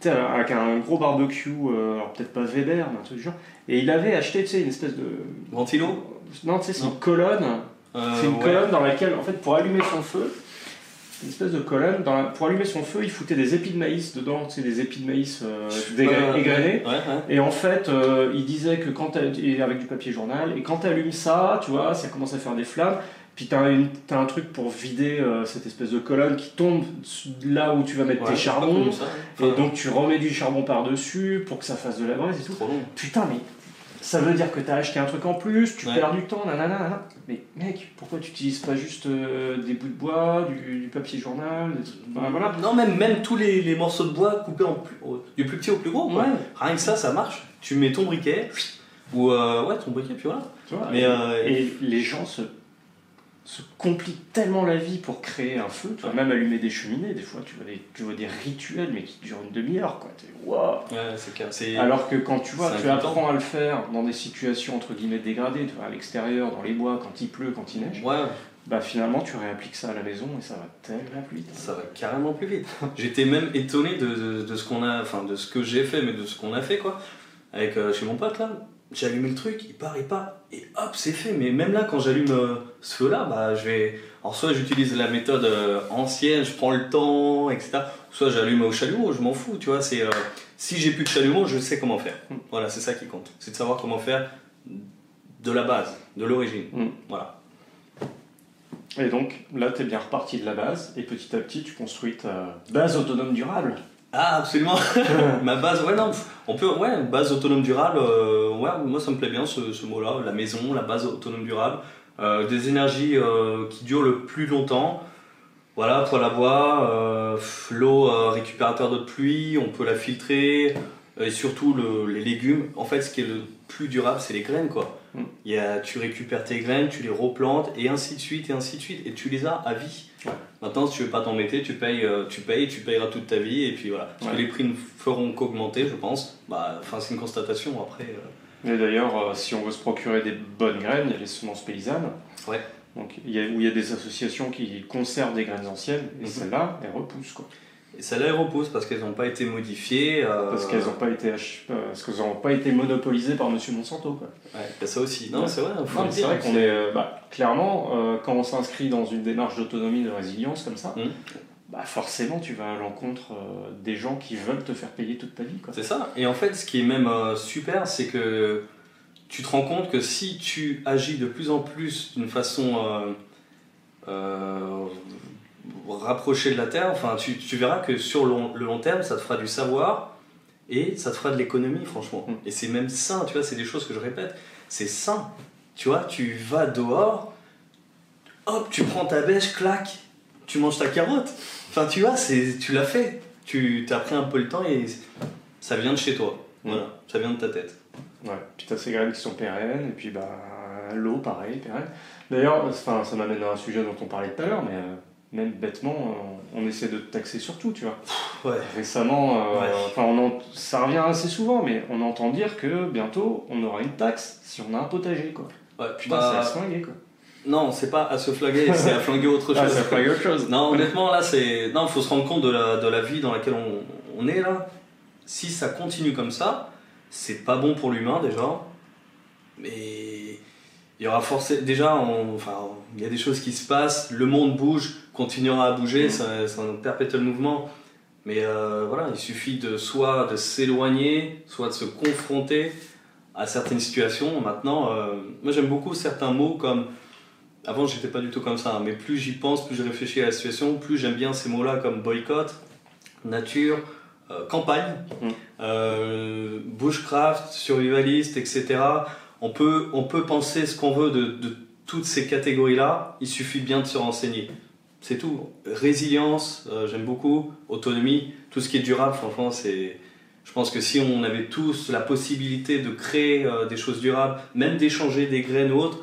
[SPEAKER 3] Tu sais, avec un gros barbecue, euh, alors peut-être pas Weber, mais un truc du genre. Et il avait acheté, tu sais, une espèce de.
[SPEAKER 2] Ventilo?
[SPEAKER 3] Non, tu sais, c'est une colonne.
[SPEAKER 2] Euh,
[SPEAKER 3] C'est une
[SPEAKER 2] ouais.
[SPEAKER 3] colonne dans laquelle, en fait, pour allumer son feu, une espèce de colonne, dans la- pour allumer son feu, il foutait des épis de maïs dedans, tu sais, des épis de maïs euh, égrenés.
[SPEAKER 2] Ouais, ouais.
[SPEAKER 3] Et en fait, euh, il disait que quand et avec du papier journal, et quand tu allumes ça, tu vois, ça commence à faire des flammes. Puis t'as une- t'as un truc pour vider euh, cette espèce de colonne qui tombe là où tu vas mettre
[SPEAKER 2] Ouais,
[SPEAKER 3] tes charbons.
[SPEAKER 2] ça.
[SPEAKER 3] Et donc tu remets du charbon par-dessus pour que ça fasse de la braise et
[SPEAKER 2] c'est
[SPEAKER 3] tout. Putain, mais ça veut dire que t'as acheté un truc en plus, tu
[SPEAKER 2] Ouais.
[SPEAKER 3] perds du temps, nanana, nanana. Mais mec, pourquoi tu utilises pas juste euh, des bouts de bois, du, du papier journal, des trucs- voilà.
[SPEAKER 2] Non, même, même tous les, les morceaux de bois coupés en plus, au- du plus petit au plus gros. quoi.
[SPEAKER 3] Ouais,
[SPEAKER 2] Rien que ça, ça marche. Tu mets ton briquet, ou euh, ouais, ton briquet, puis voilà.
[SPEAKER 3] tu vois.
[SPEAKER 2] Mais,
[SPEAKER 3] et,
[SPEAKER 2] euh,
[SPEAKER 3] et les gens se
[SPEAKER 1] se compliquent tellement la vie pour créer un feu, tu vois, même allumer des cheminées, des fois tu vois des, tu vois des rituels mais qui durent une demi-heure quoi. Waouh
[SPEAKER 2] Ouais,
[SPEAKER 1] Alors que quand tu vois, tu apprends à le faire dans des situations entre guillemets dégradées, tu vois, à l'extérieur, dans les bois, quand il pleut, quand il neige,
[SPEAKER 2] Ouais,
[SPEAKER 1] bah finalement tu réappliques ça à la maison et ça va tellement plus vite.
[SPEAKER 2] ça va carrément plus vite. J'étais même étonné de, de, de ce qu'on a, enfin de ce que j'ai fait, mais de ce qu'on a fait quoi. Avec euh, chez mon pote là, j'ai allumé le truc, il part, il part, et hop, c'est fait. Mais même là, quand j'allume euh, ce feu-là, bah je vais. Alors soit j'utilise la méthode euh, ancienne, je prends le temps, etc. Soit j'allume au chalumeau, je m'en fous, tu vois. C'est euh, si j'ai plus de chalumeau, je sais comment faire. Voilà, c'est ça qui compte. C'est de savoir comment faire de la base, de l'origine.
[SPEAKER 1] Mm.
[SPEAKER 2] Voilà.
[SPEAKER 1] Et donc là tu es bien reparti de la base et petit à petit tu construis ta base autonome durable.
[SPEAKER 2] Ah, absolument. Ma base, ouais, non, on peut, ouais, base autonome durable, euh, ouais, moi ça me plaît bien ce, ce mot-là, la maison, la base autonome durable, Euh, des énergies euh, qui durent le plus longtemps. Voilà, poêle à bois, euh, l'eau récupérateur de pluie, on peut la filtrer, et surtout le- les légumes. En fait, ce qui est le plus durable, c'est les graines, quoi.
[SPEAKER 1] Mm.
[SPEAKER 2] Il y a, tu récupères tes graines, tu les replantes, et ainsi de suite, et ainsi de suite, et tu les as à vie.
[SPEAKER 1] Ouais.
[SPEAKER 2] Maintenant, si tu veux pas t'embêter, tu payes, euh, tu payes, tu payeras toute ta vie, et puis voilà. Parce que
[SPEAKER 1] Ouais.
[SPEAKER 2] les prix ne feront qu'augmenter, je pense. Bah, enfin, c'est une constatation. Après, euh,
[SPEAKER 1] Et d'ailleurs, euh, si on veut se procurer des bonnes graines, il y a les semences paysannes.
[SPEAKER 2] Ouais.
[SPEAKER 1] Donc, il y a, où il y a des associations qui conservent des graines anciennes, et
[SPEAKER 2] Mhm.
[SPEAKER 1] celles-là, elles repoussent. Quoi.
[SPEAKER 2] Et ça les repousse parce qu'elles n'ont pas été modifiées. euh,
[SPEAKER 1] Parce qu'elles n'ont pas, été ach- parce ont pas été monopolisées par Monsieur Monsanto. Quoi.
[SPEAKER 2] Ouais, bah, ça aussi. Non,
[SPEAKER 1] Ouais.
[SPEAKER 2] c'est vrai.
[SPEAKER 1] c'est vrai qu'on est. euh, bah, clairement, euh, quand on s'inscrit dans une démarche d'autonomie, de résilience comme ça,
[SPEAKER 2] Mhm.
[SPEAKER 1] bah, forcément, tu vas à l'encontre euh, des gens qui veulent te faire payer toute ta vie.
[SPEAKER 2] C'est ça. Et en fait, ce qui est même euh, super, c'est que tu te rends compte que si tu agis de plus en plus d'une façon rapprochée de la terre, enfin, tu, tu verras que sur le long, le long terme, ça te fera du savoir et ça te fera de l'économie, franchement.
[SPEAKER 1] Mm.
[SPEAKER 2] Et c'est même sain, tu vois, c'est des choses que je répète. C'est sain. Tu vois, tu vas dehors, hop, tu prends ta bêche, clac, tu manges ta carotte. Enfin, tu vois, c'est, tu l'as fait. Tu as pris un peu le temps et ça vient de chez toi. Voilà, ça vient de ta tête.
[SPEAKER 1] Ouais. Puis tu as ces graines qui sont pérennes, et puis bah, l'eau, pareil, pérenne. D'ailleurs, enfin, ça m'amène à un sujet dont on parlait tout à l'heure, mais euh, même bêtement, on, essaie de te taxer sur tout, tu vois.
[SPEAKER 2] Ouais.
[SPEAKER 1] Récemment, euh,
[SPEAKER 2] Ouais.
[SPEAKER 1] enfin, on en- ça revient assez souvent, mais on entend dire que bientôt, on aura une taxe si on a un potager, quoi.
[SPEAKER 2] Ouais,
[SPEAKER 1] Putain,
[SPEAKER 2] bah,
[SPEAKER 1] c'est à se flinguer, quoi.
[SPEAKER 2] Non, c'est pas à se flaguer, c'est à flinguer autre chose.
[SPEAKER 1] Ah, ça flingue autre chose.
[SPEAKER 2] Non, honnêtement, là, c'est. Non, faut se rendre compte de la, de la vie dans laquelle on, on est là. Si ça continue comme ça, c'est pas bon pour l'humain déjà. Mais il y aura forcément. Déjà, on- enfin, il y a des choses qui se passent, le monde bouge, continuera à bouger,
[SPEAKER 1] Mm.
[SPEAKER 2] ça- c'est un perpétuel mouvement. Mais euh, voilà, il suffit de soit de s'éloigner, soit de se confronter à certaines situations. Maintenant, euh, moi j'aime beaucoup certains mots comme. Avant, j'étais pas du tout comme ça, hein, mais plus j'y pense, plus je réfléchis à la situation, plus j'aime bien ces mots-là comme boycott, nature, euh, campagne,
[SPEAKER 1] Mm.
[SPEAKER 2] bushcraft, survivaliste, etc. On peut, on peut penser ce qu'on veut de, de toutes ces catégories-là, il suffit bien de se renseigner. C'est tout. Résilience, euh, j'aime beaucoup. Autonomie, tout ce qui est durable, franchement, c'est. Je pense que si on avait tous la possibilité de créer euh, des choses durables, même d'échanger des graines ou autres,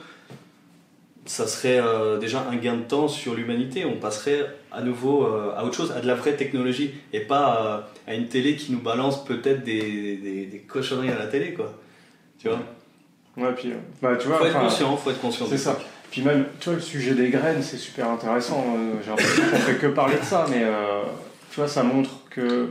[SPEAKER 2] ça serait euh, déjà un gain de temps sur l'humanité. On passerait à nouveau euh, à autre chose, à de la vraie technologie, et pas euh, à une télé qui nous balance peut-être des, des, des cochonneries à la télé, quoi. Tu vois?
[SPEAKER 1] Ouais, puis, bah, tu vois,
[SPEAKER 2] Faut être conscient, faut être conscient.
[SPEAKER 1] C'est ça. Puis même, tu vois, le sujet des graines, c'est super intéressant. euh, J'ai l'impression qu'on fait que parler de ça, mais euh, tu vois, ça montre que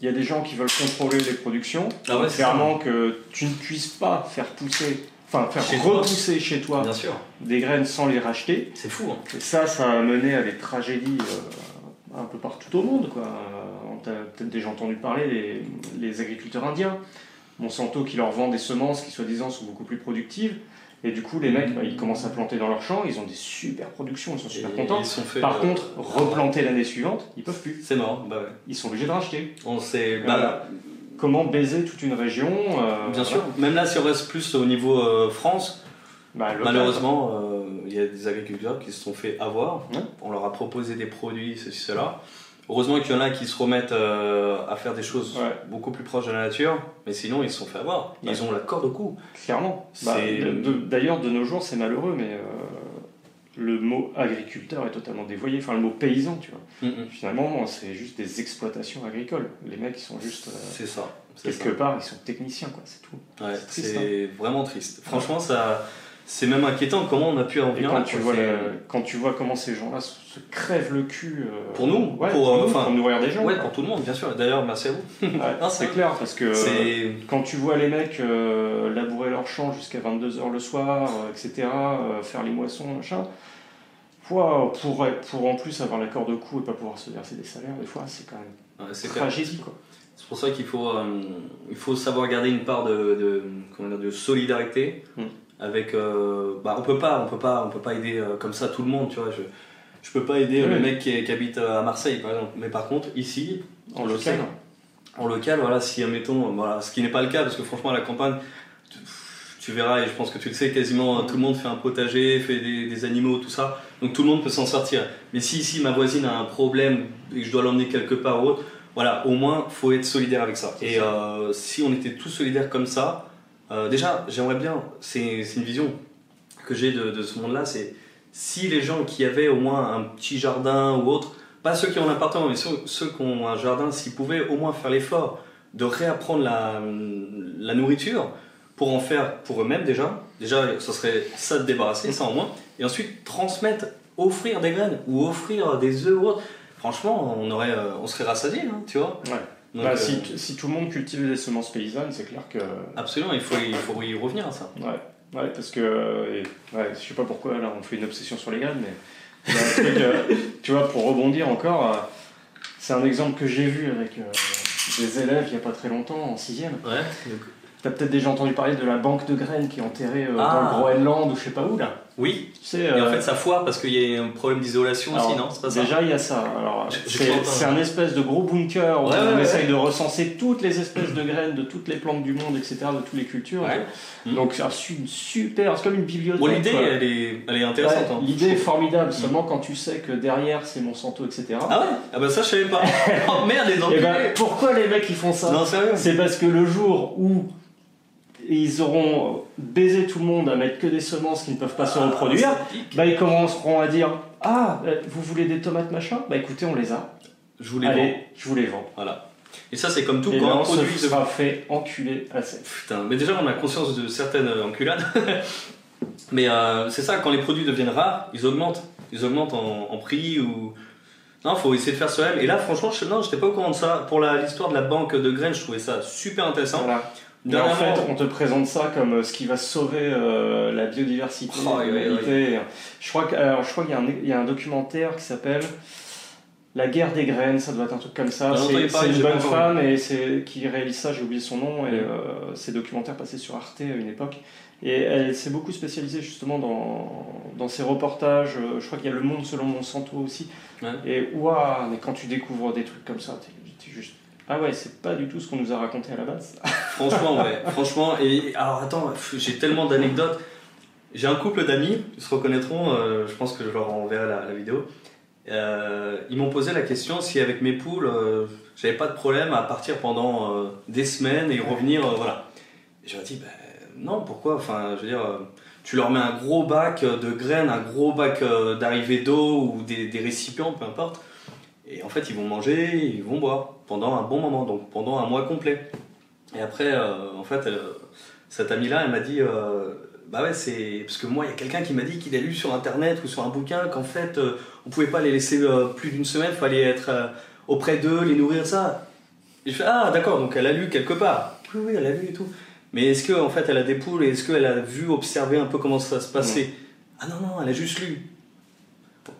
[SPEAKER 1] il y a des gens qui veulent contrôler les productions.
[SPEAKER 2] Ah ouais,
[SPEAKER 1] Clairement que tu ne puisses pas faire pousser, enfin faire
[SPEAKER 2] Chez toi.
[SPEAKER 1] repousser chez toi
[SPEAKER 2] Bien sûr.
[SPEAKER 1] des graines sans les racheter.
[SPEAKER 2] C'est fou, hein.
[SPEAKER 1] Et ça, ça a mené à des tragédies euh, un peu partout au monde. Quoi. On t'a peut-être déjà entendu parler les, les agriculteurs indiens. Monsanto qui leur vend des semences qui soi-disant sont beaucoup plus productives. Et du coup, les mecs, bah, ils commencent à planter dans leur champ, ils ont des super productions, ils sont super
[SPEAKER 2] Et
[SPEAKER 1] contents.
[SPEAKER 2] Ils sont fait,
[SPEAKER 1] Par
[SPEAKER 2] euh,
[SPEAKER 1] contre, replanter l'année suivante, ils peuvent plus.
[SPEAKER 2] C'est mort, bah ouais.
[SPEAKER 1] Ils sont obligés de racheter.
[SPEAKER 2] On sait.
[SPEAKER 1] Voilà.
[SPEAKER 2] Bah,
[SPEAKER 1] Comment baiser toute une région euh,
[SPEAKER 2] bien sûr. Même là, si on reste plus au niveau euh, France,
[SPEAKER 1] bah,
[SPEAKER 2] malheureusement, euh, il y a des agriculteurs qui se sont fait avoir. On leur a proposé des produits, ceci, cela. Heureusement qu'il y en a qui se remettent euh, à faire des choses
[SPEAKER 1] Ouais.
[SPEAKER 2] beaucoup plus proches de la nature, mais sinon ils se sont fait avoir. Ils ont la corde au cou.
[SPEAKER 1] Clairement. Bah,
[SPEAKER 2] C'est-
[SPEAKER 1] de- de- D'ailleurs, de nos jours, c'est malheureux, mais euh, le mot agriculteur est totalement dévoyé, enfin le mot paysan, tu vois.
[SPEAKER 2] Mm, mm.
[SPEAKER 1] Finalement, c'est juste des exploitations agricoles. Les mecs, ils sont juste. euh,
[SPEAKER 2] C'est ça.
[SPEAKER 1] quelque
[SPEAKER 2] ça.
[SPEAKER 1] part, ils sont techniciens, quoi, c'est tout.
[SPEAKER 2] Ouais,
[SPEAKER 1] c'est
[SPEAKER 2] c'est vraiment triste. Franchement, ça, c'est même inquiétant comment on a pu en venir
[SPEAKER 1] quand
[SPEAKER 2] là,
[SPEAKER 1] tu, vois quand tu vois comment ces gens-là se, crèvent le cul. euh,
[SPEAKER 2] Pour nous,
[SPEAKER 1] ouais,
[SPEAKER 2] pour,
[SPEAKER 1] pour, nous, pour nourrir des gens.
[SPEAKER 2] Ouais,
[SPEAKER 1] quoi.
[SPEAKER 2] pour tout le monde, bien sûr. D'ailleurs, merci à vous.
[SPEAKER 1] Ouais, c'est clair, parce que quand tu vois les mecs euh, labourer leurs champs jusqu'à 22h le soir, euh, etc., faire les moissons, machin, wow, pour, pour en plus avoir l'accord de coût et pas pouvoir se verser des salaires, des fois, c'est quand même
[SPEAKER 2] ouais,
[SPEAKER 1] quoi.
[SPEAKER 2] C'est pour ça qu'il faut, il faut savoir garder une part de, de, comment dire, de solidarité.
[SPEAKER 1] Mm.
[SPEAKER 2] Avec, euh, bah, on peut pas, on peut pas, on peut pas aider euh, comme ça tout le monde, tu vois. Je, je peux pas aider
[SPEAKER 1] Oui.
[SPEAKER 2] le mec qui, qui habite euh, à Marseille, par exemple. Mais par contre, ici,
[SPEAKER 1] En local.
[SPEAKER 2] sais. en local, voilà, si admettons, voilà, ce qui n'est pas le cas, parce que franchement, à la campagne, tu, tu verras, et je pense que tu le sais, quasiment tout le monde fait un potager, fait des, des animaux, tout ça, donc tout le monde peut s'en sortir. Mais si ici ma voisine a un problème et que je dois l'emmener quelque part ou autre, voilà, au moins, faut être solidaire avec ça. Et euh, si on était tous solidaires comme ça, euh, déjà, j'aimerais bien, c'est une vision que j'ai de, ce monde-là, c'est si les gens qui avaient au moins un petit jardin ou autre, pas ceux qui ont un appartement, mais ceux, qui ont un jardin, s'ils pouvaient au moins faire l'effort de réapprendre la, nourriture pour en faire pour eux-mêmes déjà, déjà ce serait ça de débarrasser, ça en moins, et ensuite transmettre, offrir des graines ou offrir des œufs ou autre. Franchement, on, aurait, euh, on serait rassasié, hein, tu vois. Donc,
[SPEAKER 1] Bah,
[SPEAKER 2] euh,
[SPEAKER 1] si, si tout le monde cultivait des semences paysannes, c'est clair que.
[SPEAKER 2] Absolument, il faut, il faut y revenir à ça.
[SPEAKER 1] Ouais, ouais parce que. euh, ouais, je sais pas pourquoi là on fait une obsession sur les graines, mais. truc, euh, tu vois, pour rebondir encore, c'est un exemple que j'ai vu avec des élèves il y a pas très longtemps en 6
[SPEAKER 2] Ouais, donc-
[SPEAKER 1] T'as peut-être déjà entendu parler de la banque de graines qui est enterrée euh,
[SPEAKER 2] Ah.
[SPEAKER 1] dans le Groenland ou je sais pas où là.
[SPEAKER 2] Oui,
[SPEAKER 1] sais,
[SPEAKER 2] et en
[SPEAKER 1] euh,
[SPEAKER 2] fait ça foire parce qu'il y a un problème d'isolation aussi, non? C'est pas ça?
[SPEAKER 1] Déjà, il y a ça. Alors,
[SPEAKER 2] Je- je
[SPEAKER 1] c'est c'est un espèce de gros bunker où
[SPEAKER 2] Ouais,
[SPEAKER 1] on
[SPEAKER 2] ouais,
[SPEAKER 1] essaye
[SPEAKER 2] ouais.
[SPEAKER 1] de recenser toutes les espèces de graines de toutes les plantes du monde, etc., de toutes les cultures.
[SPEAKER 2] Mm.
[SPEAKER 1] Donc, c'est un su- une super. C'est comme une bibliothèque.
[SPEAKER 2] Bon, l'idée, elle est, elle est intéressante. Hein,
[SPEAKER 1] L'idée est formidable, seulement quand tu sais que derrière c'est Monsanto, etc.
[SPEAKER 2] Ah ouais? Ah bah ça, je savais pas. oh merde, les
[SPEAKER 1] Et
[SPEAKER 2] enculés
[SPEAKER 1] ben, pourquoi les mecs ils font ça?
[SPEAKER 2] Non, sérieux
[SPEAKER 1] C'est parce que le jour où ils auront baisé tout le monde à mettre que des semences qui ne peuvent pas se reproduire,
[SPEAKER 2] Ah, pique.
[SPEAKER 1] bah ils commenceront à dire Ah, euh, vous voulez des tomates machin? Bah écoutez, on les a.
[SPEAKER 2] Je voulais
[SPEAKER 1] Allez,
[SPEAKER 2] voir.
[SPEAKER 1] je vous les vends.
[SPEAKER 2] Voilà. Et ça, c'est comme tout
[SPEAKER 1] Et
[SPEAKER 2] quand un
[SPEAKER 1] se
[SPEAKER 2] produit. de-
[SPEAKER 1] sera fait enculer assez.
[SPEAKER 2] Putain, mais déjà, on a conscience de certaines enculades. mais euh, c'est ça, quand les produits deviennent rares, ils augmentent. Ils augmentent en, en prix ou. Non, faut essayer de faire soi-même. Et là, franchement, je, non, j'étais pas au courant de ça. Pour l'histoire de la banque de graines, je trouvais ça super intéressant.
[SPEAKER 1] Voilà. Mais en fait, on te présente ça comme euh, ce qui va sauver euh, la biodiversité,
[SPEAKER 2] Oh, oui, oui.
[SPEAKER 1] Je crois qu'il y, a un- il y a un documentaire qui s'appelle La guerre des graines, ça doit être un truc comme ça. C'est une bonne femme et c'est qui réalise ça, j'ai oublié son nom, et euh, c'est documentaire passé sur Arte à une époque. Et elle s'est beaucoup spécialisée justement dans, dans ses reportages. Euh, Je crois qu'il y a Le Monde selon Monsanto aussi.
[SPEAKER 2] Ouais.
[SPEAKER 1] Et waouh, mais quand tu découvres des trucs comme ça, t'es t'es juste. Ah ouais, c'est pas du tout ce qu'on nous a raconté à la base.
[SPEAKER 2] Franchement, ouais. Franchement, et alors attends, j'ai tellement d'anecdotes. J'ai un couple d'amis, ils se reconnaîtront, euh, je pense que je leur enverrai la, vidéo. Euh, ils m'ont posé la question si avec mes poules, euh, j'avais pas de problème à partir pendant des semaines et revenir, voilà. Et je leur ai dit, ben, non, pourquoi? Enfin, je veux dire, tu leur mets un gros bac de graines, un gros bac d'arrivée d'eau ou des, des récipients, peu importe. Et en fait, ils vont manger, ils vont boire pendant un bon moment, donc pendant un mois complet. Et après, euh, en fait, euh, cette amie-là, elle m'a dit, euh, bah ouais, c'est parce que moi, il y a quelqu'un qui m'a dit qu'il a lu sur internet ou sur un bouquin qu'en fait, euh, on pouvait pas les laisser plus d'une semaine, il fallait être auprès d'eux, les nourrir, ça. Et je fais, ah d'accord, donc elle a lu quelque part. Oui, oui, elle a lu et tout. Mais est-ce que en fait, elle a des poules et est-ce qu'elle a vu, observé un peu comment ça se passait? Ah non, non, elle a juste lu.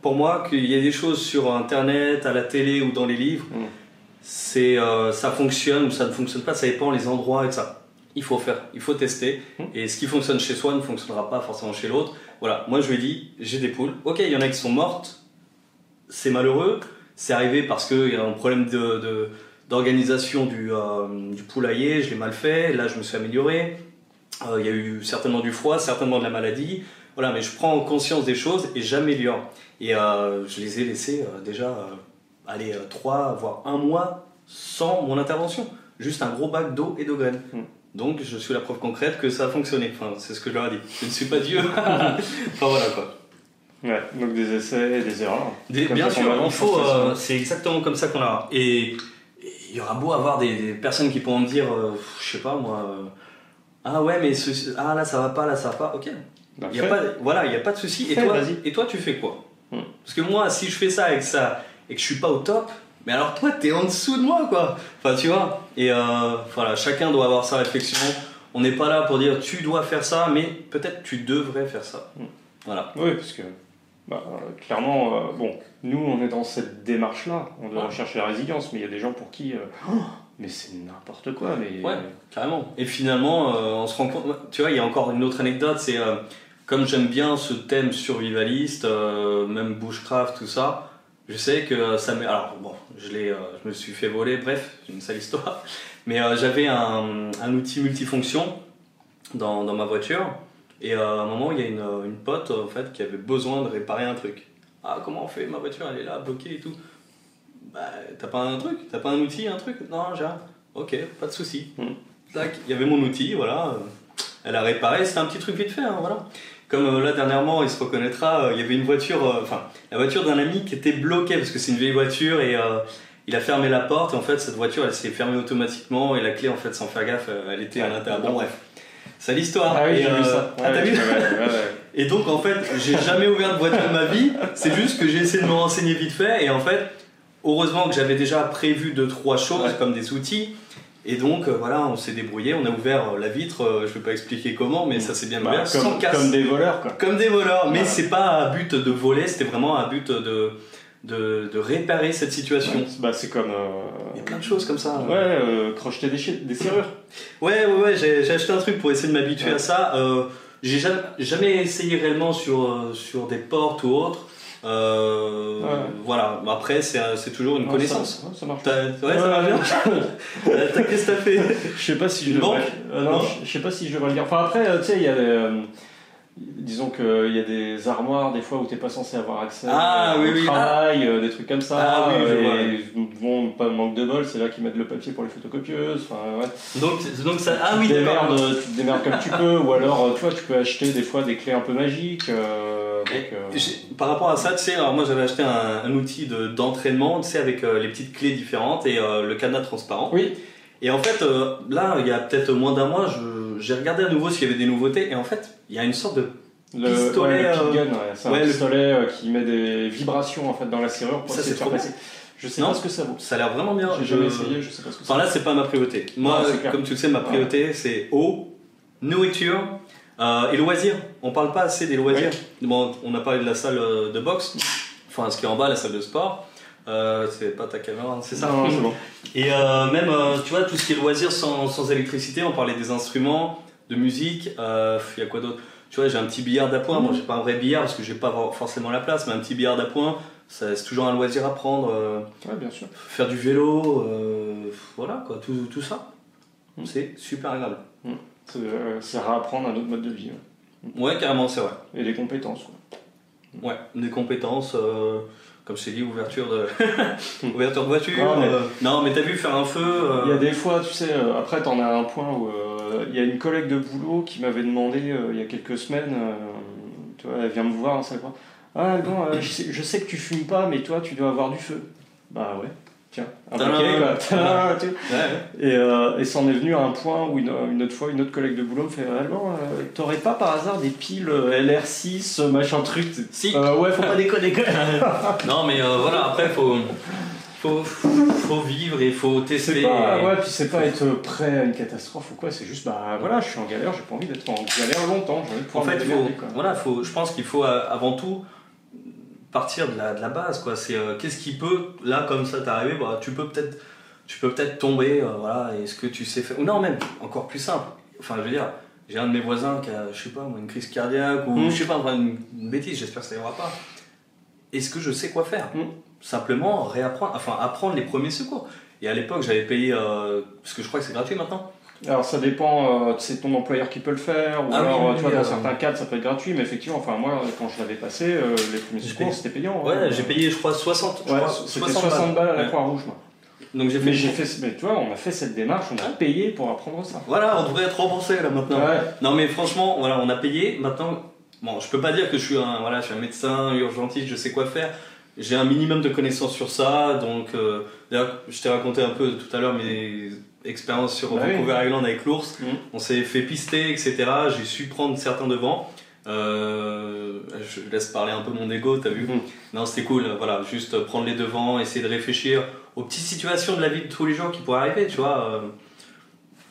[SPEAKER 2] Pour moi, qu'il y ait des choses sur internet, à la télé ou dans les livres,
[SPEAKER 1] Mm.
[SPEAKER 2] C'est euh, ça fonctionne ou ça ne fonctionne pas, ça dépend les endroits et ça. Il faut faire, il faut tester.
[SPEAKER 1] Mm.
[SPEAKER 2] Et ce qui fonctionne chez soi ne fonctionnera pas forcément chez l'autre. Voilà, moi je lui ai dit, j'ai des poules. Ok, il y en a qui sont mortes, c'est malheureux. C'est arrivé parce qu'il y a un problème de, d'organisation du, euh, du poulailler, je l'ai mal fait. Là, je me suis amélioré. Euh, il y a eu certainement du froid, certainement de la maladie. Voilà, mais je prends conscience des choses et j'améliore. Et je les ai laissés déjà, euh, aller 3 voire un mois sans mon intervention. Juste un gros bac d'eau et de graines.
[SPEAKER 1] Mm.
[SPEAKER 2] Donc je suis la preuve concrète que ça a fonctionné. Enfin, c'est ce que je leur ai dit. Je ne suis pas Dieu. enfin voilà quoi.
[SPEAKER 1] Ouais, donc des essais et des erreurs.
[SPEAKER 2] bien sûr, il faut. c'est exactement comme ça qu'on a. Et il y aura beau avoir des, personnes qui pourront me dire, je sais pas moi, ah ouais, mais ah là ça va pas, là ça va pas, ok. Bah, y a pas, voilà, il n'y a pas de souci. Et, toi, et toi, tu fais quoi? Hmm. Parce que moi, si je fais ça avec ça et que je suis pas au top, mais alors toi, t'es en dessous de moi, quoi. Enfin, tu vois. Et euh, voilà, chacun doit avoir sa réflexion. On n'est pas là pour dire tu dois faire ça, mais peut-être tu devrais faire ça. Hmm. Voilà.
[SPEAKER 1] Oui, parce que bah, clairement, euh, bon, nous, on est dans cette démarche-là. On doit rechercher la résilience, mais il y a des gens pour qui. Euh, oh, mais c'est n'importe quoi. Mais...
[SPEAKER 2] Ouais, carrément. Et finalement, on se rend compte. Tu vois, il y a encore une autre anecdote c'est comme j'aime bien ce thème survivaliste, même bushcraft, tout ça je sais que ça m'est. Alors, bon, je, l'ai, euh, je me suis fait voler, bref, c'est une sale histoire. Mais euh, j'avais un, un, outil multifonction dans, dans, ma voiture. Et euh, à un moment, il y a une, une, pote en fait, qui avait besoin de réparer un truc. Ah, comment on fait? Ma voiture, elle est là, bloquée et tout. Bah, t'as pas un truc? T'as pas un outil, un truc? Non, j'ai Ok, pas de souci. Hmm. Tac, il y avait mon outil, voilà. Elle a réparé, c'était un petit truc vite fait, hein, voilà. Comme euh, là dernièrement, il se reconnaîtra, euh, il y avait une voiture, euh, enfin la voiture d'un ami qui était bloquée parce que c'est une vieille voiture et il a fermé la porte et en fait cette voiture elle s'est fermée automatiquement et la clé en fait sans faire gaffe elle était à l'intérieur. Bon bref, c'est l'histoire.
[SPEAKER 1] Ah oui, j'ai vu ça.
[SPEAKER 2] ah, t'as vu Et donc en fait, j'ai jamais ouvert de voiture de ma vie. C'est juste que j'ai essayé de me renseigner vite fait et en fait, heureusement que j'avais déjà prévu deux trois choses comme des outils. Et donc euh, voilà, on s'est débrouillé, on a ouvert euh, la vitre, euh, je vais pas expliquer comment, mais ça s'est bien bah, ouvert
[SPEAKER 1] comme, sans casse. Comme des voleurs quoi.
[SPEAKER 2] Comme des voleurs, mais c'est pas à but de voler, c'était vraiment à but de, de, de réparer cette situation.
[SPEAKER 1] bah c'est comme.
[SPEAKER 2] Il y a plein de choses comme ça.
[SPEAKER 1] Ouais, crocheter des, des serrures.
[SPEAKER 2] Ouais, ouais, ouais, j'ai acheté un truc pour essayer de m'habituer à ça. j'ai jamais, jamais essayé réellement sur, sur des portes ou autres. Euh, voilà, après c'est toujours une connaissance.
[SPEAKER 1] Ça, marche.
[SPEAKER 2] Ouais, ça marche bien. Qu'est-ce que t'as fait?
[SPEAKER 1] Je sais pas si je devrais. Euh, non, je sais pas si je devrais le dire. Enfin après, euh, tu sais, il y a disons qu'il y a des armoires des fois où t'es pas censé avoir accès
[SPEAKER 2] ah,
[SPEAKER 1] au
[SPEAKER 2] oui, oui.
[SPEAKER 1] travail, des trucs comme ça.
[SPEAKER 2] Ah, oui,
[SPEAKER 1] et bon, pas manque de bol, c'est là qu'ils mettent le papier pour les photocopieuses. Ouais.
[SPEAKER 2] Donc, donc ça, ah oui,
[SPEAKER 1] tu te, démerdes, tu te démerdes comme tu peux, ou alors tu vois, tu peux acheter des fois des clés un peu magiques.
[SPEAKER 2] Euh, par rapport à ça, tu sais, alors moi j'avais acheté un, outil d'entraînement, tu sais, avec euh, les petites clés différentes et euh, le cadenas transparent.
[SPEAKER 1] Oui.
[SPEAKER 2] Et en fait, là, il y a peut-être moins d'un mois, j'ai regardé à nouveau s'il y avait des nouveautés et en fait, il y a une sorte de
[SPEAKER 1] le, pistolet. Ouais, c'est un pistolet qui met des vibrations en fait dans la serrure pour
[SPEAKER 2] ça,
[SPEAKER 1] faire passer. Je sais pas ce que ça vaut.
[SPEAKER 2] Ça a l'air vraiment bien.
[SPEAKER 1] J'ai jamais essayé, je sais pas ce que
[SPEAKER 2] Enfin là, c'est pas ma priorité. Moi, comme tu le sais, ma priorité c'est eau, nourriture euh, et loisirs, on parle pas assez des loisirs. Bon, on a parlé de la salle euh, de boxe, enfin ce qui est en bas, la salle de sport. Euh, c'est pas ta caméra, hein, c'est ça
[SPEAKER 1] non, bon.
[SPEAKER 2] Et même, tu vois, tout ce qui est loisirs sans, sans, électricité, on parlait des instruments, de musique, il y a quoi d'autre? Tu vois, j'ai un petit billard d'appoint, moi j'ai pas un vrai billard parce que j'ai pas forcément la place, mais un petit billard d'appoint, c'est toujours un loisir à prendre.
[SPEAKER 1] ouais, bien sûr.
[SPEAKER 2] Faire du vélo, voilà, quoi, tout, tout ça. Mm. C'est super agréable.
[SPEAKER 1] Mm. Ça à apprendre un autre mode de vie.
[SPEAKER 2] Ouais, carrément, c'est vrai.
[SPEAKER 1] Et des compétences.
[SPEAKER 2] Ouais, des compétences, euh, comme je t'ai dit, ouverture de, ouverture de voiture. Non, mais, euh, t'as vu faire un feu.
[SPEAKER 1] Euh, il y a des fois, tu sais, après, t'en as un point où il y a une collègue de boulot qui m'avait demandé il y a quelques semaines, tu vois, elle vient me voir, ça quoi. Ah, bon, je sais, je sais que tu fumes pas, mais toi, tu dois avoir du feu. Bah ouais tiens, un paquet quoi. Et, euh, et est venu à un point où une, autre fois, une autre collègue de boulot me fait Allemand, euh, t'aurais pas par hasard des piles euh, LR6, machin truc
[SPEAKER 2] Si.
[SPEAKER 1] ouais, faut pas déconner.
[SPEAKER 2] non, mais voilà, après, faut. Faut, faut vivre et faut tester.
[SPEAKER 1] Pas, ouais, puis c'est pas être prêt à une catastrophe ou quoi, c'est juste, bah voilà, je suis en galère, j'ai pas envie d'être en galère longtemps.
[SPEAKER 2] en fait, faut, voilà, faut, je pense qu'il faut avant tout partir de la, de la base quoi. C'est euh, qu'est-ce qui peut là comme ça t'arriver bah, tu peux peut-être tu peux peut-être tomber euh, voilà est-ce que tu sais faire. Ou non même encore plus simple. Enfin je veux dire j'ai un de mes voisins qui a je sais pas une crise cardiaque ou mmh. je sais pas une, bêtise j'espère que ça ira pas. Est-ce que je sais quoi faire mmh. simplement réapprendre enfin apprendre les premiers secours. Et à l'époque j'avais payé euh, parce que je crois que c'est gratuit maintenant
[SPEAKER 1] alors ça dépend, euh, c'est ton employeur qui peut le faire, ou ah alors tu vois, dans euh, certains cas ça peut être gratuit, mais effectivement, enfin moi quand je l'avais passé, euh, les premiers secours c'était payant.
[SPEAKER 2] Hein. Ouais, j'ai payé je crois 60,
[SPEAKER 1] ouais, 60, balles. à la Croix-Rouge.
[SPEAKER 2] Donc j'ai.
[SPEAKER 1] Mais j'ai fait, mais tu vois, on a fait cette démarche, on a payé pour apprendre ça.
[SPEAKER 2] Voilà, on devrait être remboursé là maintenant. Non mais franchement, voilà, on a payé. Maintenant, bon, je peux pas dire que je suis un, voilà, je suis un médecin urgentiste, je sais quoi faire. J'ai un minimum de connaissances sur ça, donc euh, d'ailleurs, je t'ai raconté un peu tout à l'heure mes expériences sur
[SPEAKER 1] Bah oui.
[SPEAKER 2] Vancouver Island avec l'ours.
[SPEAKER 1] Mhm.
[SPEAKER 2] On s'est fait pister, etc. J'ai su prendre certains devants. Euh, je laisse parler un peu mon ego, t'as vu
[SPEAKER 1] Mhm.
[SPEAKER 2] Non, c'était cool, voilà, juste prendre les devants, essayer de réfléchir aux petites situations de la vie de tous les jours qui pourraient arriver, tu vois. euh,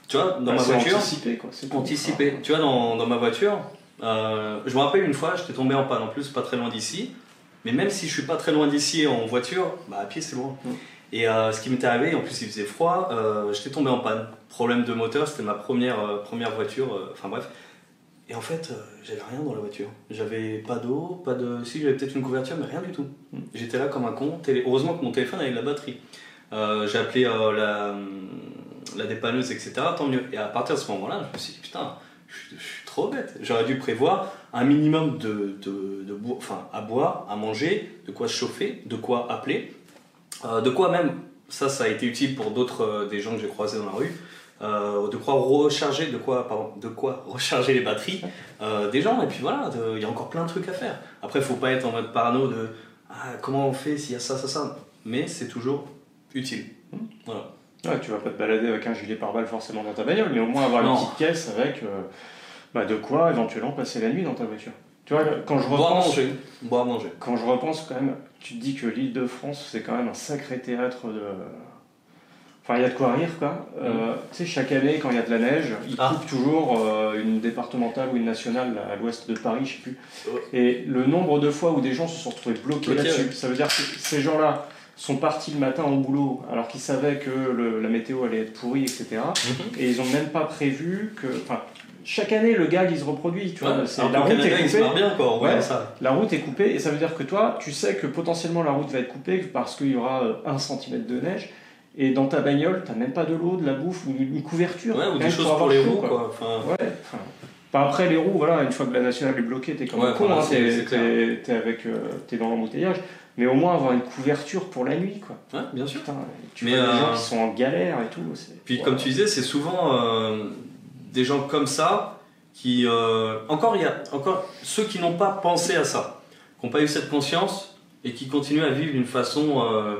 [SPEAKER 2] tu vois, dans
[SPEAKER 1] Bah,
[SPEAKER 2] ma voiture,
[SPEAKER 1] Anticipé, quoi. c'est tout.
[SPEAKER 2] anticiper. Tu vois, dans, dans ma voiture, euh, je me rappelle une fois, j'étais tombé en panne, en plus pas très loin d'ici. Mais même si je suis pas très loin d'ici en voiture, bah à pied c'est loin.
[SPEAKER 1] Mm.
[SPEAKER 2] Et euh, ce qui m'était arrivé, en plus il faisait froid, euh, j'étais tombé en panne. Problème de moteur, c'était ma première, euh, première voiture, euh, enfin bref. Et en fait, j'avais rien dans la voiture. J'avais pas d'eau, pas de. Si, j'avais peut-être une couverture, mais rien du tout.
[SPEAKER 1] Mm.
[SPEAKER 2] J'étais là comme un con. Télé- Heureusement que mon téléphone avait de la batterie. J'ai appelé la, la dépanneuse, etc. Tant mieux. Et à partir de ce moment-là, je me suis dit, putain, je, suis- je suis trop bête. J'aurais dû prévoir un minimum de, de, de enfin, à boire, à manger, de quoi se chauffer, de quoi appeler, de quoi même, ça, ça a été utile pour d'autres, euh, des gens que j'ai croisés dans la rue, euh, de quoi recharger, de quoi, pardon, de quoi recharger les batteries euh, des gens. Et puis voilà, il y a encore plein de trucs à faire. Après, il faut pas être en mode parano de ah, comment on fait s'il y a ça, ça, ça. Mais c'est toujours utile. Voilà.
[SPEAKER 1] Ouais, tu vas pas te balader avec un gilet pare-balles forcément dans ta bagnole, mais au moins avoir
[SPEAKER 2] Non.
[SPEAKER 1] une petite caisse avec euh, bah, de quoi éventuellement passer la nuit dans ta voiture. Tu vois, quand je repense,
[SPEAKER 2] manger.
[SPEAKER 1] Quand je repense quand même, tu te dis que l'île de France, c'est quand même un sacré théâtre de. Enfin, il y a de quoi rire, quoi. Euh, tu sais, chaque année, quand il y a de la neige, ils
[SPEAKER 2] Mm. Ah.
[SPEAKER 1] coupent toujours euh, une départementale ou une nationale à l'ouest de Paris, je sais plus.
[SPEAKER 2] Ouais.
[SPEAKER 1] Et le nombre de fois où des gens se sont retrouvés bloqués là-dessus,
[SPEAKER 2] ouais.
[SPEAKER 1] ça veut dire que ces gens-là sont partis le matin au boulot alors qu'ils savaient que le- la météo allait être pourrie, etc.
[SPEAKER 2] Mhm.
[SPEAKER 1] Et ils ont même pas prévu que. Enfin, chaque année, le gag, il se reproduit. Tu vois,
[SPEAKER 2] Ouais,
[SPEAKER 1] c'est-
[SPEAKER 2] alors
[SPEAKER 1] la route
[SPEAKER 2] Canada,
[SPEAKER 1] est coupée.
[SPEAKER 2] marrent bien quoi, en voyant
[SPEAKER 1] Ouais.
[SPEAKER 2] ça.
[SPEAKER 1] La route est coupée et ça veut dire que toi, tu sais que potentiellement la route va être coupée parce qu'il y aura euh, un centimètre de neige. Et dans ta bagnole, t'as même pas de l'eau, de la bouffe ou une couverture.
[SPEAKER 2] Ouais, ou des choses pour les roues
[SPEAKER 1] quoi.
[SPEAKER 2] quoi. Enfin,
[SPEAKER 1] Ouais, enfin, enfin, après les roues, voilà, une fois que la nationale est bloquée, t'es comme un con,
[SPEAKER 2] voilà,
[SPEAKER 1] hein, t'es, avec, euh, t'es dans l'embouteillage. Mais au moins avoir une couverture pour la nuit, quoi.
[SPEAKER 2] ouais, bien sûr.
[SPEAKER 1] Putain, tu
[SPEAKER 2] Mais,
[SPEAKER 1] vois des
[SPEAKER 2] euh,
[SPEAKER 1] gens qui sont en galère et tout.
[SPEAKER 2] Puis
[SPEAKER 1] ouais.
[SPEAKER 2] comme tu disais, c'est souvent euh, des gens comme ça qui euh, encore il y a encore ceux qui n'ont pas pensé à ça, qui n'ont pas eu cette conscience et qui continuent à vivre d'une façon euh,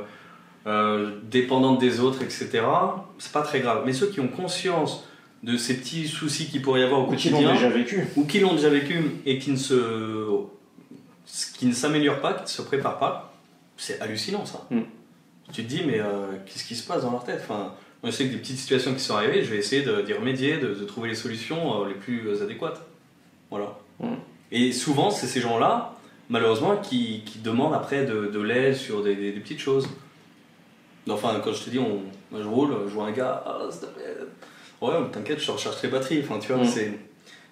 [SPEAKER 2] euh, dépendante des autres, etc. C'est pas très grave. Mais ceux qui ont conscience de ces petits soucis qu'il pourrait y avoir au
[SPEAKER 1] Ou qui l'ont
[SPEAKER 2] quotidien
[SPEAKER 1] déjà vécu.
[SPEAKER 2] ou qui l'ont déjà vécu et qui ne se qui ne s'améliorent pas, qui ne se préparent pas, c'est hallucinant ça.
[SPEAKER 1] Mm.
[SPEAKER 2] Tu te dis mais qu'est-ce qui se passe dans leur tête? Enfin, moi, je sais que des petites situations qui sont arrivées, je vais essayer d'y remédier, de, de trouver les solutions euh, les plus adéquates. Voilà. Et souvent, c'est ces gens-là, malheureusement, qui, qui demandent après de, de l'aide sur des, des- des petites choses. Enfin, quand je te dis, on, moi, je roule, je vois un gars, ah, s'il te plaît. Ouais, t'inquiète, je recharge tes batteries. Enfin, tu vois, c'est.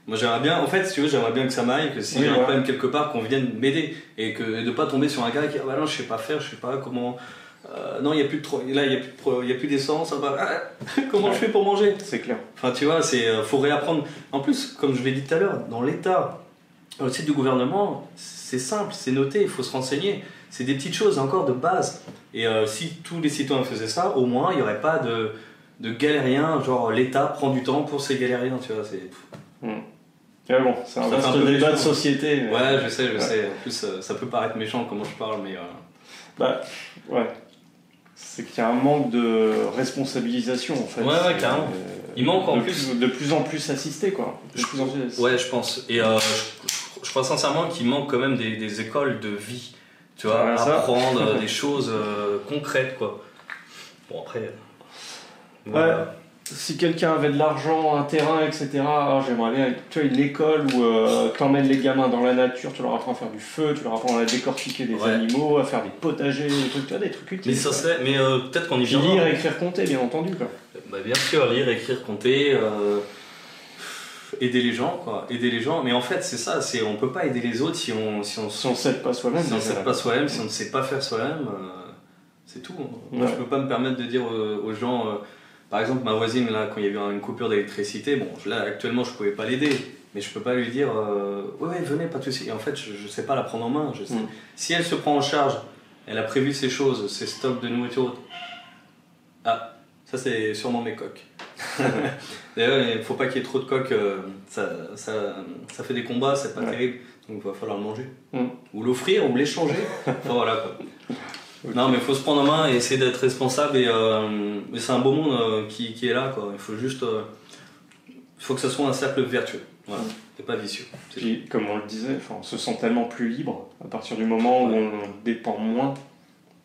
[SPEAKER 2] Moi, j'aimerais bien, en fait, si tu veux, j'aimerais bien que ça m'aille, que si
[SPEAKER 1] Oui,
[SPEAKER 2] j'ai un
[SPEAKER 1] ouais.
[SPEAKER 2] problème quelque part, qu'on vienne m'aider. Et, que, et de pas tomber sur un gars qui, ah bah non, je sais pas faire, je sais pas comment. Euh, non, il n'y a plus de tro- là, il y a plus de pro- il y a plus d'essence. ah ah, comment je fais pour manger?
[SPEAKER 1] C'est clair.
[SPEAKER 2] Enfin, tu vois, c'est euh, faut réapprendre. En plus, comme je l'ai dit tout à l'heure, dans l'État, dans le site du gouvernement, c'est simple, c'est noté, il faut se renseigner. C'est des petites choses encore de base. Et euh, si tous les citoyens faisaient ça, au moins, il n'y aurait pas de, de galériens, genre l'État prend du temps pour ces galériens, tu vois. C'est...
[SPEAKER 1] Mais bon, c'est un
[SPEAKER 2] Ça
[SPEAKER 1] vaste
[SPEAKER 2] un
[SPEAKER 1] débat de société. mais-
[SPEAKER 2] Ouais, je sais, je
[SPEAKER 1] Ouais.
[SPEAKER 2] sais. En plus, euh, ça peut paraître méchant comment je parle, mais... euh,
[SPEAKER 1] Bah, ouais. C'est qu'il y a un manque de responsabilisation en fait.
[SPEAKER 2] Ouais, ouais, carrément.
[SPEAKER 1] euh,
[SPEAKER 2] Il manque en
[SPEAKER 1] de
[SPEAKER 2] plus-
[SPEAKER 1] De plus en plus assisté quoi. De
[SPEAKER 2] Je-
[SPEAKER 1] plus en plus assisté.
[SPEAKER 2] Ouais, je pense. Et euh, je, je crois sincèrement qu'il manque quand même des, des écoles de vie. Tu vois,
[SPEAKER 1] Ouais, ça.
[SPEAKER 2] apprendre euh, des choses euh, concrètes, quoi. Bon, après. voilà.
[SPEAKER 1] Si quelqu'un avait de l'argent, un terrain, etc., ah, j'aimerais bien, tu vois, une école où euh, t'emmènes les gamins dans la nature, tu leur apprends à faire du feu, tu leur apprends à décortiquer des
[SPEAKER 2] Ouais.
[SPEAKER 1] animaux, à faire des potagers, des trucs, tu vois, des trucs utiles.
[SPEAKER 2] Mais ça serait. Mais euh, peut-être qu'on y viendra.
[SPEAKER 1] lire, écrire, compter, bien entendu. Quoi.
[SPEAKER 2] Bah, bien sûr, lire, écrire, compter. euh, aider les gens, quoi. Aider les gens. Mais en fait, c'est ça. C'est on peut pas aider les autres si on si on
[SPEAKER 1] Si on ne s'aide pas soi-même,
[SPEAKER 2] Si on sait pas soi-même, si on ne sait pas faire soi-même, euh, c'est tout. Moi,
[SPEAKER 1] Ouais.
[SPEAKER 2] je peux pas me permettre de dire aux, aux gens, par exemple, ma voisine, là, quand il y a eu une coupure d'électricité, bon, là, actuellement, je pouvais pas l'aider, mais je peux pas lui dire, euh, ouais, ouais, venez, pas de souci. Et en fait, je, je sais pas la prendre en main. Je sais.
[SPEAKER 1] Mm.
[SPEAKER 2] Si elle se prend en charge, elle a prévu ses choses, ses stocks de nourriture. Ah, ça, c'est sûrement mes coques. D'ailleurs, il faut pas qu'il y ait trop de coques. euh, Ça, ça, ça fait des combats, c'est pas
[SPEAKER 1] Ouais.
[SPEAKER 2] terrible. Donc il va falloir le manger.
[SPEAKER 1] Mm.
[SPEAKER 2] Ou l'offrir, ou l'échanger. enfin voilà quoi. Non, mais il faut se prendre en main et essayer d'être responsable. Et, euh, mais c'est un beau monde euh, qui, qui est là. Quoi. Il faut juste. euh, il faut que ça soit un cercle vertueux. Voilà.
[SPEAKER 1] Mm.
[SPEAKER 2] Et pas vicieux.
[SPEAKER 1] Puis, comme on le disait, enfin, on se sent tellement plus libre à partir du moment où on dépend moins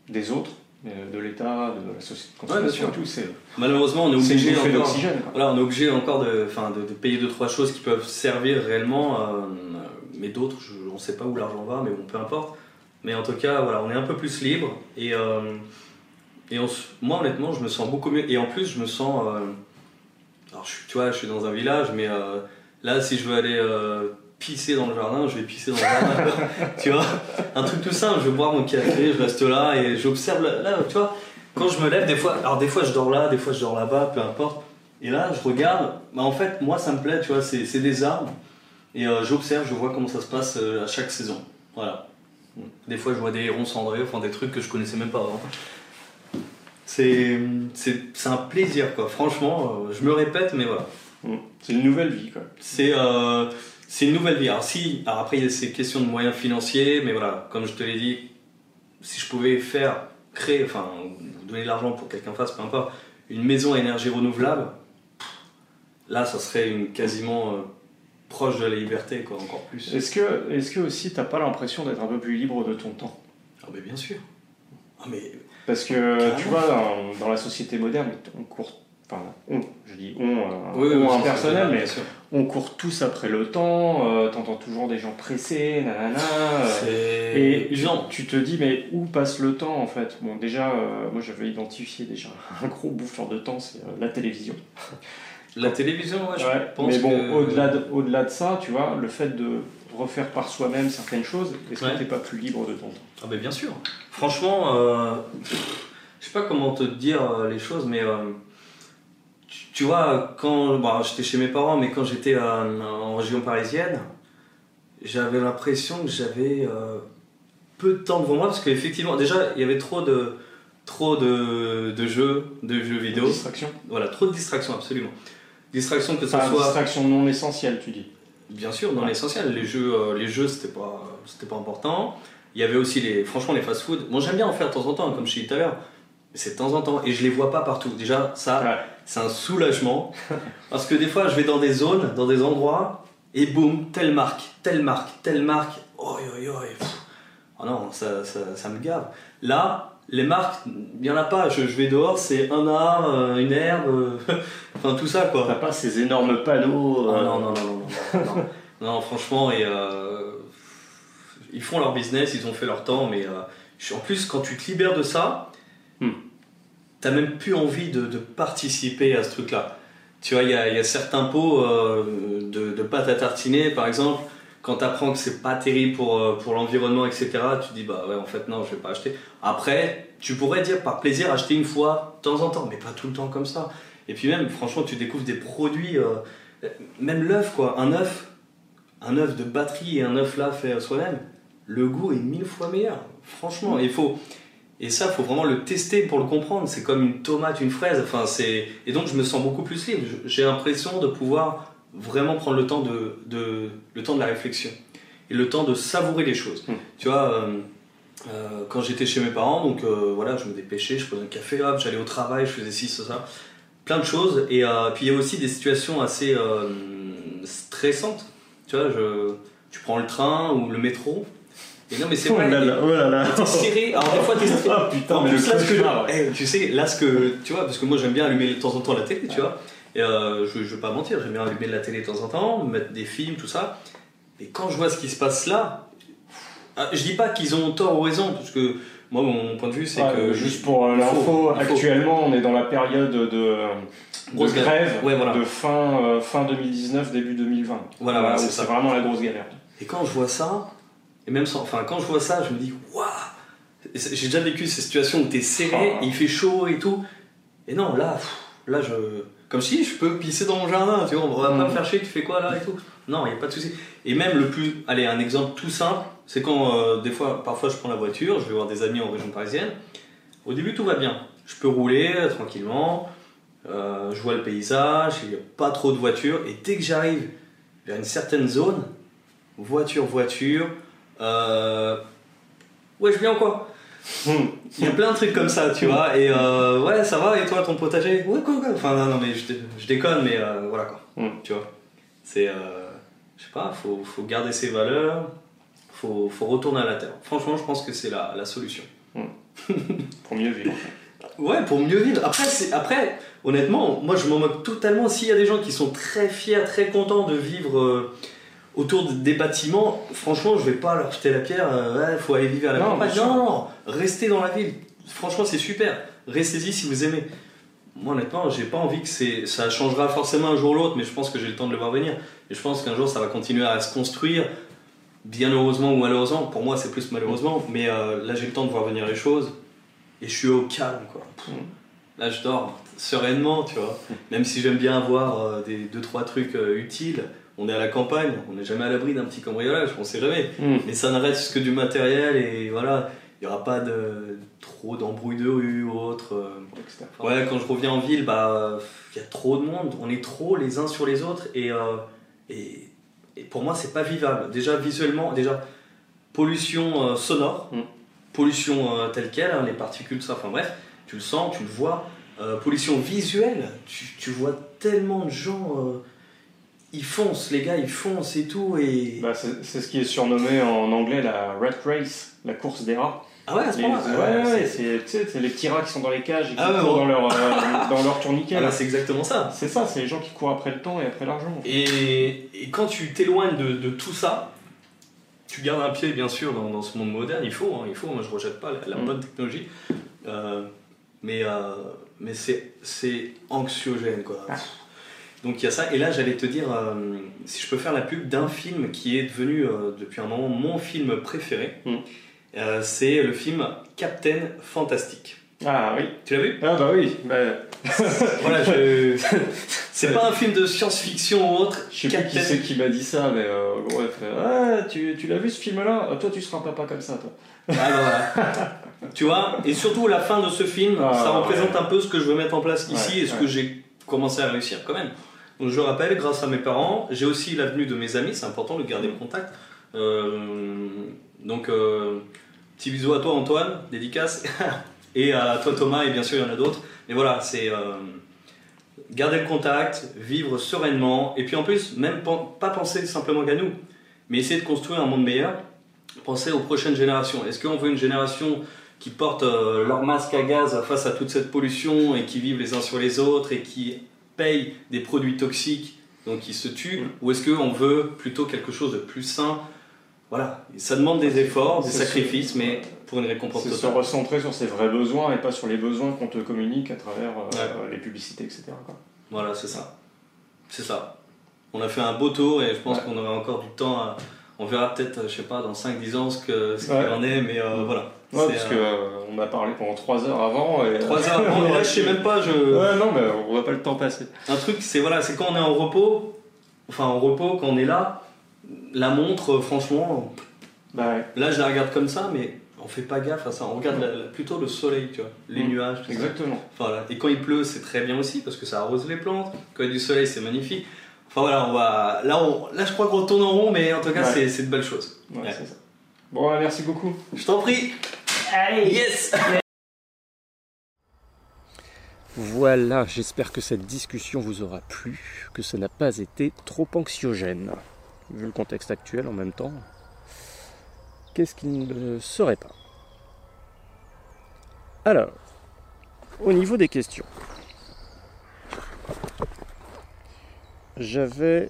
[SPEAKER 1] des autres, euh, de l'État, de la société de
[SPEAKER 2] Ouais, bien
[SPEAKER 1] consommation et tout. C'est
[SPEAKER 2] Malheureusement, on est obligé encore. Voilà, on est obligé encore de, enfin, de, de payer deux trois choses qui peuvent servir réellement, euh, mais d'autres, je- on ne sait pas où l'argent va, mais bon, peu importe. Mais en tout cas, voilà, on est un peu plus libre et, euh, et moi honnêtement, je me sens beaucoup mieux. Et en plus, je me sens, euh, alors je, tu vois, je suis dans un village, mais euh, là, si je veux aller pisser dans le jardin, je vais pisser dans le jardin. tu vois, un truc tout simple. Je vais boire mon café, je reste là et j'observe. Là, tu vois, quand je me lève, des fois, alors des fois je dors là, des fois je dors là-bas, peu importe. Et là, je regarde, bah, en fait, moi ça me plaît, tu vois, c'est des arbres. Et j'observe, je vois comment ça se passe à chaque saison. Voilà. Des fois, je vois des hérons cendrés, enfin des trucs que je connaissais même pas avant. C'est c'est- c'est un plaisir, quoi. Franchement, euh, je me répète, mais voilà.
[SPEAKER 1] Mm. C'est une nouvelle vie. Quoi.
[SPEAKER 2] C'est euh, c'est une nouvelle vie. Alors, si, alors après, il y a ces questions de moyens financiers, mais voilà, comme je te l'ai dit, si je pouvais faire, créer, enfin, donner de l'argent pour que quelqu'un fasse, peu importe, une maison à énergie renouvelable, là, ça serait une, quasiment euh, proche de la liberté, quoi, encore plus.
[SPEAKER 1] Est-ce que, est que aussi t'as pas l'impression d'être un peu plus libre de ton temps?
[SPEAKER 2] Ah, mais bien sûr. Ah, mais
[SPEAKER 1] Parce que
[SPEAKER 2] Carrément.
[SPEAKER 1] tu vois, dans, dans la société moderne, on court. Enfin, on, je dis on, euh,
[SPEAKER 2] oui,
[SPEAKER 1] on impersonnel, mais on court tous après le temps, euh, t'entends toujours des gens pressés, nanana. euh, Et
[SPEAKER 2] usant.
[SPEAKER 1] tu te dis, mais où passe le temps en fait? Bon, déjà, euh, moi j'avais identifié déjà un gros bouffeur de temps, c'est la télévision.
[SPEAKER 2] La télévision, ouais, je
[SPEAKER 1] Ouais,
[SPEAKER 2] pense
[SPEAKER 1] mais bon,
[SPEAKER 2] que-
[SPEAKER 1] au-delà de, ça, tu vois, le fait de refaire par soi-même certaines choses, est-ce
[SPEAKER 2] Ouais.
[SPEAKER 1] que t'es pas plus libre de ton temps?
[SPEAKER 2] Ah ben bien sûr. Franchement, euh, je sais pas comment te dire euh, les choses, mais euh, tu, tu vois, quand bon, j'étais chez mes parents, mais quand j'étais euh, en région parisienne, j'avais l'impression que j'avais peu de temps devant moi parce qu'effectivement, déjà, il y avait trop de trop de, de jeux, de jeux vidéo,
[SPEAKER 1] Distraction
[SPEAKER 2] voilà, trop de distractions, absolument. Distractions que
[SPEAKER 1] Enfin,
[SPEAKER 2] soit
[SPEAKER 1] distraction non essentielle, tu dis.
[SPEAKER 2] Bien sûr, dans l'essentiel, les jeux, euh, les jeux c'était pas, c'était pas important. Il y avait aussi les, franchement, les fast-food. Moi, j'aime bien en faire de temps en temps, comme je dit tout à l'heure. Mais c'est de temps en temps, et je les vois pas partout. Déjà, ça,
[SPEAKER 1] Ouais.
[SPEAKER 2] c'est un soulagement, parce que des fois, je vais dans des zones, dans des endroits, et boum, telle marque, telle marque, telle marque. Oh, yo, et pff. Oh non, ça, ça, ça me gave. Là, les marques, il y en a pas. Je, je vais dehors, c'est un arbre, euh, une herbe, euh, enfin tout ça quoi.
[SPEAKER 1] T'as pas ces énormes panneaux.
[SPEAKER 2] Ah
[SPEAKER 1] euh,
[SPEAKER 2] non, non, non, non, non, non. Non, franchement, et, euh, ils font leur business, ils ont fait leur temps, mais euh, en plus, quand tu te libères de ça,
[SPEAKER 1] Hmm.
[SPEAKER 2] t'as même plus envie de, de participer à ce truc-là. Tu vois, il y a, il y a certains pots euh, de, de pâte à tartiner, par exemple, quand tu apprends que c'est pas terrible pour, euh, pour l'environnement, etc., tu te dis, bah ouais, en fait, non, je vais pas acheter. Après, tu pourrais dire par plaisir acheter une fois, de temps en temps, mais pas tout le temps comme ça. Et puis même, franchement, tu découvres des produits, euh, même l'œuf, quoi. Un œuf, un œuf de batterie et un œuf là fait soi-même, le goût est mille fois meilleur. Franchement, il faut. Et ça, faut vraiment le tester pour le comprendre. C'est comme une tomate, une fraise. Enfin, c'est. Et donc, je me sens beaucoup plus libre. J'ai l'impression de pouvoir vraiment prendre le temps de, de le temps de la réflexion et le temps de savourer les choses.
[SPEAKER 1] Mm.
[SPEAKER 2] Tu vois. euh, euh, quand j'étais chez mes parents, donc euh, voilà, je me dépêchais, je prenais un café, j'allais au travail, je faisais ci, ça, ça, plein de choses. Et euh, puis il y a aussi des situations assez euh, stressantes. Tu vois, je, tu prends le train ou le métro. Et non, mais c'est
[SPEAKER 1] Oh
[SPEAKER 2] vrai.
[SPEAKER 1] là là, oh là là.
[SPEAKER 2] T'es serré, alors des fois t'es stressé.
[SPEAKER 1] Ah putain,
[SPEAKER 2] En
[SPEAKER 1] mais
[SPEAKER 2] plus,
[SPEAKER 1] le
[SPEAKER 2] là, ce que,
[SPEAKER 1] ouais.
[SPEAKER 2] eh, tu sais, là, ce que, tu vois, parce que moi j'aime bien allumer de temps en temps la télé, tu vois, et euh, je, je vais pas mentir, j'aime bien allumer de la télé de temps en temps, mettre des films, tout ça, et quand je vois ce qui se passe là, ah, je dis pas qu'ils ont tort ou raison, parce que moi, mon point de vue, c'est que.
[SPEAKER 1] juste pour euh, l'info, actuellement on est dans la période de,
[SPEAKER 2] Grosse
[SPEAKER 1] grève
[SPEAKER 2] Ouais, voilà.
[SPEAKER 1] de fin, euh, fin 2019, début 2020.
[SPEAKER 2] Voilà, c'est
[SPEAKER 1] vraiment la grosse galère.
[SPEAKER 2] Et quand je vois ça, et même sans, enfin, quand je vois ça, je me dis, waouh J'ai déjà vécu ces situations où t'es serré,
[SPEAKER 1] Ah.
[SPEAKER 2] il fait chaud et tout. Et non, là, là, je. Comme si je peux pisser dans mon jardin, tu vois, on va pas me faire chier, tu fais quoi là et tout. Non, il n'y a pas de souci. Et même le plus. Allez, un exemple tout simple, c'est quand euh, des fois, parfois je prends la voiture, je vais voir des amis en région parisienne. Au début, tout va bien. Je peux rouler euh, tranquillement. euh, je vois le paysage, il n'y a pas trop de voitures, et dès que j'arrive vers une certaine zone, voiture, voiture, ouais, je viens quoi? Hmm. Il y a plein de trucs comme ça, tu vois, et euh, ouais, ça va, et toi, ton potager? Ouais, quoi, quoi Enfin, non, non, mais je, déconne, mais euh, voilà quoi, hmm. tu vois. C'est, je sais pas, faut, faut garder ses valeurs, faut, faut retourner à la terre. Franchement, je pense que c'est la, la solution. Hmm.
[SPEAKER 3] Pour mieux vivre.
[SPEAKER 2] Ouais, pour mieux vivre. Après, après honnêtement, moi je m'en moque totalement. S'il y a des gens qui sont très fiers, très contents de vivre euh, autour des bâtiments, franchement, je vais pas leur jeter la pierre. Il euh, faut aller vivre à la campagne. Non, non, non, restez dans la ville. Franchement, c'est super. Restez-y si vous aimez. Moi, honnêtement, j'ai pas envie que c'est, ça changera forcément un jour ou l'autre, mais je pense que j'ai le temps de le voir venir. Et je pense qu'un jour, ça va continuer à se construire. Bien heureusement ou malheureusement, pour moi c'est plus malheureusement, mais euh, là j'ai le temps de voir venir les choses et je suis au calme quoi. Là je dors sereinement, tu vois. Même si j'aime bien avoir euh, des deux trois trucs euh, utiles, on est à la campagne, on n'est jamais à l'abri d'un petit cambriolage, on sait jamais. Mm. Mais ça ne reste que du matériel et voilà, il n'y aura pas de trop d'embrouilles de rue ou autre. Euh. ouais, quand je reviens en ville, bah il y a trop de monde, on est trop les uns sur les autres et, et, et pour moi c'est pas vivable. Déjà visuellement, déjà pollution sonore. Mm pollution euh, telle qu'elle, hein, les particules, ça, enfin bref, tu le sens, tu le vois. Euh, pollution visuelle, tu, vois tellement de gens, euh, ils foncent, les gars, ils foncent et tout. Et...
[SPEAKER 3] Bah, c'est ce qui est surnommé en anglais la rat race, la course des rats.
[SPEAKER 2] Ah ouais, à ce
[SPEAKER 3] moment Ouais, ouais, c'est les petits rats qui sont dans les cages et qui ah courent dans leur, dans leur tourniquet.
[SPEAKER 2] Ah c'est exactement ça.
[SPEAKER 3] C'est ça, c'est les gens qui courent après le temps et après l'argent.
[SPEAKER 2] Et, et, quand tu t'éloignes de, de, tout ça, tu gardes un pied, bien sûr, dans, ce monde moderne, il faut, hein, il faut, moi je rejette pas la, bonne mm. technologie, euh, mais, euh, mais c'est anxiogène, quoi. Ah. Donc il y a ça, et là j'allais te dire, euh, si je peux faire la pub d'un film qui est devenu depuis un moment mon film préféré, mm. c'est le film Captain Fantastic.
[SPEAKER 3] Ah oui.
[SPEAKER 2] Tu l'as vu?
[SPEAKER 3] Ah bah oui. Bah...
[SPEAKER 2] voilà, je... c'est pas un film de science-fiction ou autre.
[SPEAKER 3] Je sais plus qui c'est qui m'a dit ça, mais euh, ouais, ah, tu, tu l'as vu ce film-là? Ah, Toi, tu seras un papa comme ça, toi.
[SPEAKER 2] Ah, tu vois Et surtout, la fin de ce film, ah, ça représente un peu ce que je veux mettre en place ici et ce que j'ai commencé à réussir quand même. Donc je rappelle, grâce à mes parents, j'ai aussi l'avenue de mes amis, c'est important de garder le contact. Euh, donc, euh, petit bisou à toi Antoine, dédicace. et à toi Thomas, et bien sûr il y en a d'autres. Mais voilà, c'est euh, garder le contact, vivre sereinement, et puis en plus, même pas penser simplement qu'à nous, mais essayer de construire un monde meilleur, penser aux prochaines générations. Est-ce qu'on veut une génération qui porte euh, leur masque à gaz face à toute cette pollution et qui vivent les uns sur les autres et qui payent des produits toxiques, donc qui se tuent, mm. ou est-ce qu'on veut plutôt quelque chose de plus sain? Voilà, ça demande des efforts, des sacrifices, mais pour une récompense
[SPEAKER 3] C'est se recentrer sur ses vrais besoins et pas sur les besoins qu'on te communique à travers euh, les publicités, etc.
[SPEAKER 2] Voilà, c'est ça. C'est ça. On a fait un beau tour et je pense qu'on aura encore du temps à... On verra peut-être, je sais pas, dans 5-10 ans ce qu'il ce en est, mais euh, voilà.
[SPEAKER 3] Ouais, parce qu'on euh, on a parlé pendant 3 heures avant. Et...
[SPEAKER 2] 3 heures avant, et là je sais même pas. Je...
[SPEAKER 3] Ouais, non, mais on voit pas le temps passer.
[SPEAKER 2] Un truc, c'est voilà, c'est quand on est en repos, enfin en repos, quand on est là, la montre, franchement,
[SPEAKER 3] bah
[SPEAKER 2] là je la regarde comme ça, mais on fait pas gaffe à ça. On regarde plutôt le soleil, tu vois, les mm. nuages.
[SPEAKER 3] Exactement.
[SPEAKER 2] Voilà. Et quand il pleut, c'est très bien aussi parce que ça arrose les plantes. Quand il y a du soleil, c'est magnifique. Enfin voilà, on va. Là, on... là je crois qu'on tourne en rond, mais en tout cas, c'est de belles choses.
[SPEAKER 3] Ouais, ça. Bon, merci beaucoup.
[SPEAKER 2] Je t'en prie. Yes.
[SPEAKER 1] Voilà, j'espère que cette discussion vous aura plu, que ça n'a pas été trop anxiogène vu le contexte actuel en même temps, qu'est-ce qu'il ne serait pas? Alors, au niveau des questions, j'avais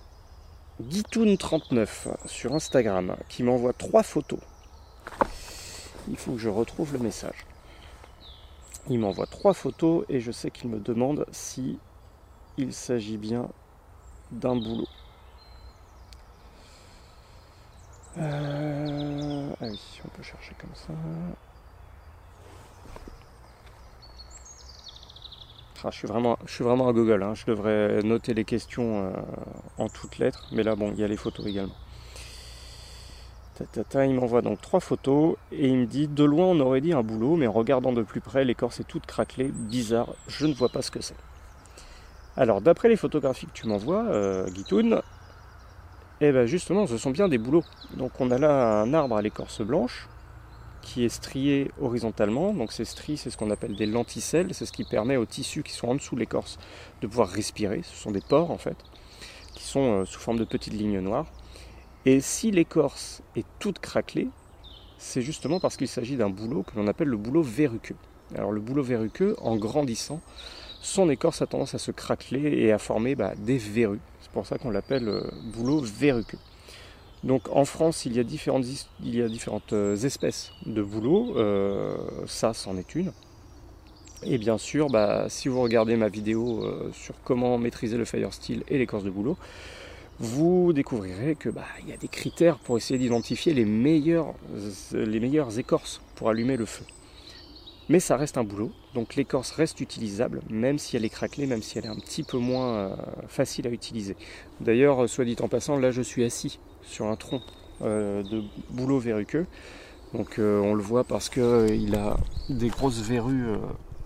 [SPEAKER 1] Guitoun39 sur Instagram qui m'envoie trois photos. Il faut que je retrouve le message. Il m'envoie trois photos et je sais qu'il me demande si il s'agit bien d'un boulot. Euh, ah oui, on peut chercher comme ça. Ah, je, suis vraiment, je suis vraiment à Google, hein. je devrais noter les questions euh, en toutes lettres, mais là bon, il y a les photos également. Il m'envoie donc trois photos et il me dit de loin on aurait dit un boulot, mais en regardant de plus près, l'écorce est toute craquelée, bizarre, je ne vois pas ce que c'est. Alors, d'après les photographies que tu m'envoies, euh, Guitoun, eh ben justement, ce sont bien des bouleaux. Donc, on a là un arbre à l'écorce blanche qui est strié horizontalement. Donc, ces stries, c'est ce qu'on appelle des lenticelles. C'est ce qui permet aux tissus qui sont en dessous de l'écorce de pouvoir respirer. Ce sont des pores, en fait, qui sont euh, sous forme de petites lignes noires. Et si l'écorce est toute craquelée, c'est justement parce qu'il s'agit d'un bouleau que l'on appelle le bouleau verruqueux. Alors le bouleau verruqueux, en grandissant, son écorce a tendance à se craqueler et à former bah, des verrues. C'est pour ça qu'on l'appelle euh, bouleau verruqueux. Donc en France, il y a différentes, il y a différentes euh, espèces de bouleaux. Euh, ça, c'en est une. Et bien sûr, bah, si vous regardez ma vidéo sur comment maîtriser le fire steel et l'écorce de bouleau, vous découvrirez que bah, il y a des critères pour essayer d'identifier les meilleures, les écorces pour allumer le feu. Mais ça reste un boulot, donc l'écorce reste utilisable, même si elle est craquelée, même si elle est un petit peu moins euh, facile à utiliser. D'ailleurs, euh, soit dit en passant, là je suis assis sur un tronc euh, de bouleau verruqueux. Donc on le voit parce qu'il a des grosses verrues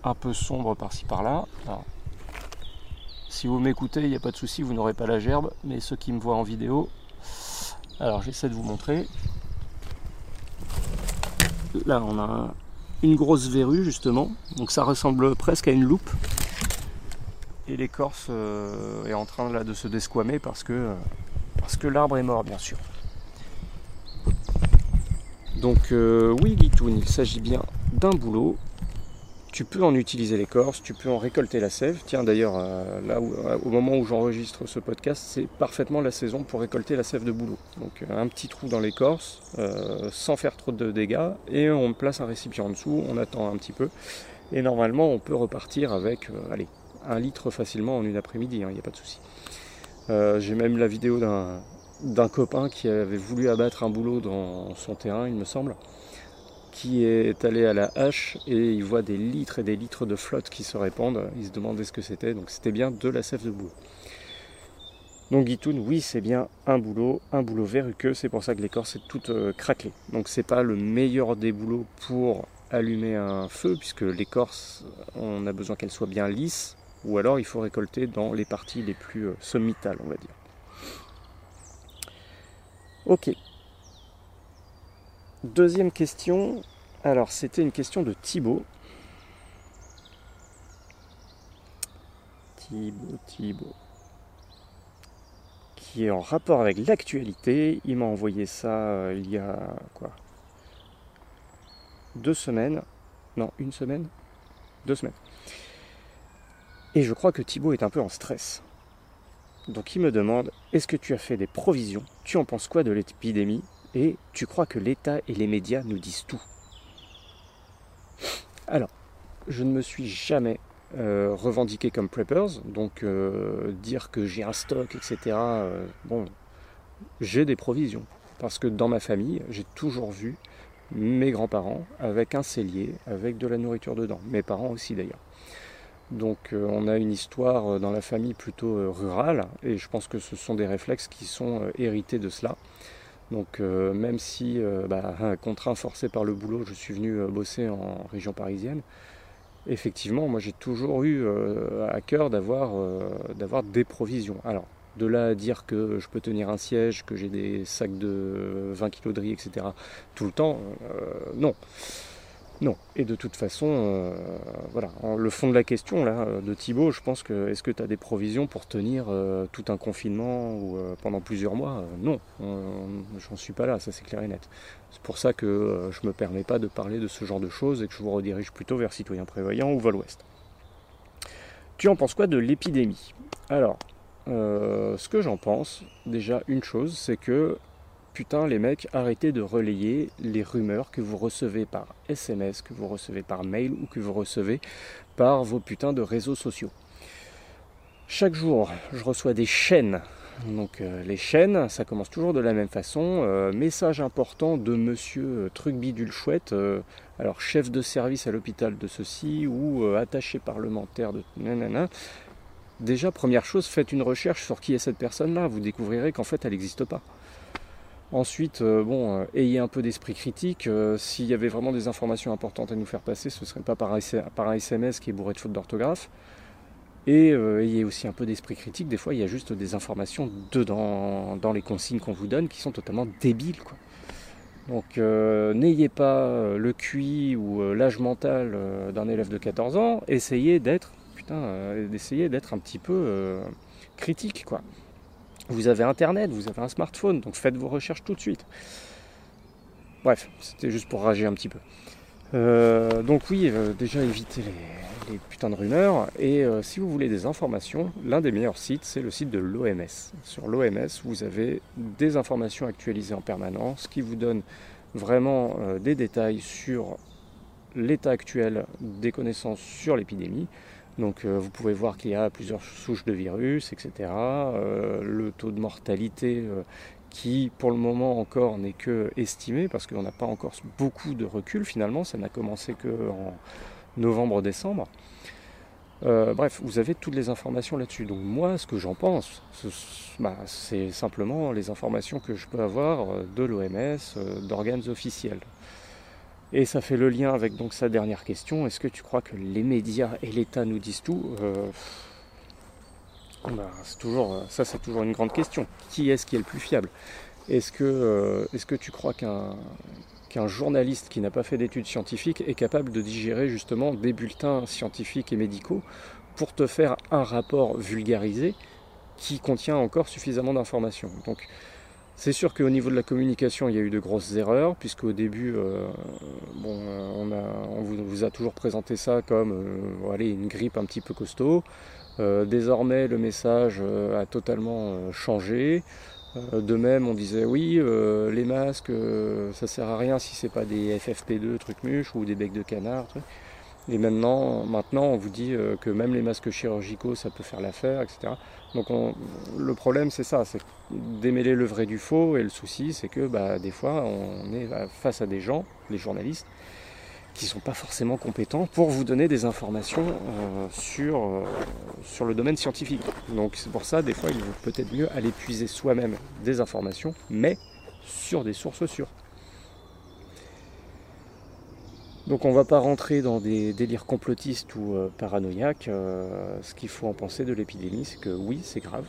[SPEAKER 1] un peu sombres par-ci par-là. Si vous m'écoutez, il n'y a pas de souci, vous n'aurez pas la gerbe, mais ceux qui me voient en vidéo, alors j'essaie de vous montrer. Là, on a une grosse verrue justement, donc ça ressemble presque à une loupe. Et l'écorce euh, est en train là, de se desquamer parce que, euh, parce que l'arbre est mort, bien sûr. Donc euh, oui, Guitoun, il s'agit bien d'un boulot tu peux en utiliser l'écorce, tu peux en récolter la sève. Tiens d'ailleurs, euh, là euh, au moment où j'enregistre ce podcast, c'est parfaitement la saison pour récolter la sève de boulot. Donc euh, un petit trou dans l'écorce, sans faire trop de dégâts, et on place un récipient en dessous, on attend un petit peu, et normalement on peut repartir avec, allez, un litre facilement en une après-midi, il hein, n'y a pas de souci. J'ai même la vidéo d'un copain qui avait voulu abattre un boulot dans son terrain, il me semble qui est allé à la hache et il voit des litres et des litres de flotte qui se répandent. Il se demandait ce que c'était, donc c'était bien de la sève de boulot. Donc Guitoun, oui, c'est bien un boulot, un boulot verruqueux, c'est pour ça que l'écorce est toute euh, craquelée. Donc c'est pas le meilleur des boulots pour allumer un feu, puisque l'écorce, on a besoin qu'elle soit bien lisse, ou alors il faut récolter dans les parties les plus euh, sommitales, on va dire. Ok, Deuxième question, alors c'était une question de Thibaut. Thibaut, Thibaut. Qui est en rapport avec l'actualité. Il m'a envoyé ça euh, il y a quoi? Deux semaines. Non, une semaine? Deux semaines. Et je crois que Thibaut est un peu en stress. Donc il me demande, est-ce que tu as fait des provisions? Tu en penses quoi de l'épidémie? Et tu crois que l'État et les médias nous disent tout. Alors, je ne me suis jamais euh, revendiqué comme preppers, donc euh, dire que j'ai un stock, etc. Euh, bon, j'ai des provisions. Parce que dans ma famille, j'ai toujours vu mes grands-parents avec un cellier, avec de la nourriture dedans. Mes parents aussi d'ailleurs. Donc on a une histoire dans la famille plutôt rurale, et je pense que ce sont des réflexes qui sont hérités de cela. Donc euh, même si, euh, bah, contraint, forcé par le boulot, je suis venu euh, bosser en région parisienne, effectivement, moi j'ai toujours eu à cœur d'avoir des provisions. Alors, de là à dire que je peux tenir un siège, que j'ai des sacs de 20 kg de riz, etc., tout le temps, non. Non. Et de toute façon, euh, voilà, le fond de la question là, de Thibaut, je pense que est-ce que tu as des provisions pour tenir euh, tout un confinement ou euh, pendant plusieurs mois Non, j'en suis pas là, ça c'est clair et net. C'est pour ça que je me permets pas de parler de ce genre de choses et que je vous redirige plutôt vers Citoyens Prévoyants ou Vol Ouest. Tu en penses quoi de l'épidémie? Alors, ce que j'en pense, déjà une chose, c'est que putain les mecs, arrêtez de relayer les rumeurs que vous recevez par SMS, que vous recevez par mail ou que vous recevez par vos putains de réseaux sociaux. Chaque jour, je reçois des chaînes. Donc euh, les chaînes, ça commence toujours de la même façon. Euh, message important de monsieur euh, chouette, alors chef de service à l'hôpital de ceci ou attaché parlementaire de nanana. Déjà, première chose, faites une recherche sur qui est cette personne-là. Vous découvrirez qu'en fait, elle n'existe pas. Ensuite, euh, bon, euh, ayez un peu d'esprit critique. Euh, s'il y avait vraiment des informations importantes à nous faire passer, ce ne serait pas par, un SMS qui est bourré de fautes d'orthographe. Et euh, ayez aussi un peu d'esprit critique. Des fois, il y a juste des informations dedans, dans les consignes qu'on vous donne qui sont totalement débiles. Quoi. Donc, euh, n'ayez pas euh, le QI ou l'âge mental d'un élève de 14 ans. Essayez d'être, putain, d'essayer d'être un petit peu critique, quoi. Vous avez Internet, vous avez un smartphone, donc faites vos recherches tout de suite. Bref, c'était juste pour rager un petit peu. donc oui, déjà évitez les, putains de rumeurs. Et euh, si vous voulez des informations, l'un des meilleurs sites, c'est le site de l'OMS. Sur l'OMS, vous avez des informations actualisées en permanence qui vous donnent vraiment euh, des détails sur l'état actuel des connaissances sur l'épidémie. Donc euh, vous pouvez voir qu'il y a plusieurs souches de virus, etc. le taux de mortalité qui pour le moment encore n'est que estimé parce qu'on n'a pas encore beaucoup de recul finalement, ça n'a commencé que en novembre-décembre. Euh, bref, vous avez toutes les informations là-dessus. Donc moi, ce que j'en pense, bah, c'est simplement les informations que je peux avoir euh, de l'OMS, euh, d'organes officiels. Et ça fait le lien avec donc sa dernière question. Est-ce que tu crois que les médias et l'État nous disent tout? Bah, toujours, Ça, c'est toujours une grande question. Qui est-ce qui est le plus fiable? Est-ce que, est -ce que tu crois qu'un qu'un journaliste qui n'a pas fait d'études scientifiques est capable de digérer justement des bulletins scientifiques et médicaux pour te faire un rapport vulgarisé qui contient encore suffisamment d'informations? C'est sûr qu'au niveau de la communication, il y a eu de grosses erreurs, puisque au début, euh, bon, euh, on, vous, a toujours présenté ça comme euh, une grippe un petit peu costaud. désormais, le message a totalement changé. De même, on disait oui, les masques, ça sert à rien si c'est pas des FFP2, trucs mûches ou des becs de canard. Et maintenant, maintenant, on vous dit que même les masques chirurgicaux, ça peut faire l'affaire, etc. Donc le problème, c'est ça, c'est démêler le vrai du faux. Et le souci, c'est que bah, des fois, on est face à des gens, les journalistes, qui ne sont pas forcément compétents pour vous donner des informations euh, sur, euh, sur le domaine scientifique. Donc c'est pour ça, des fois, il vaut peut-être mieux aller puiser soi-même des informations, mais sur des sources sûres. Donc on ne va pas rentrer dans des délires complotistes ou euh, paranoïaques. ce qu'il faut en penser de l'épidémie, c'est que oui, c'est grave.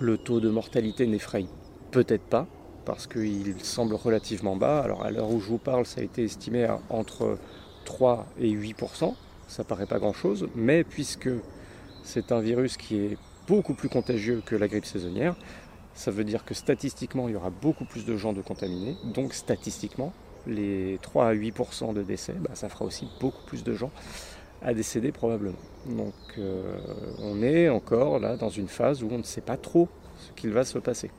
[SPEAKER 1] Le taux de mortalité n'effraie peut-être pas, parce qu'il semble relativement bas. Alors à l'heure où je vous parle, ça a été estimé à entre 3 et 8%. Ça paraît pas grand-chose, mais puisque c'est un virus qui est beaucoup plus contagieux que la grippe saisonnière, ça veut dire que statistiquement, il y aura beaucoup plus de gens de contaminés. Donc statistiquement, les 3 à 8% de décès, bah, ça fera aussi beaucoup plus de gens à décéder probablement. Donc euh, on est encore là dans une phase où on ne sait pas trop ce qu'il va se passer.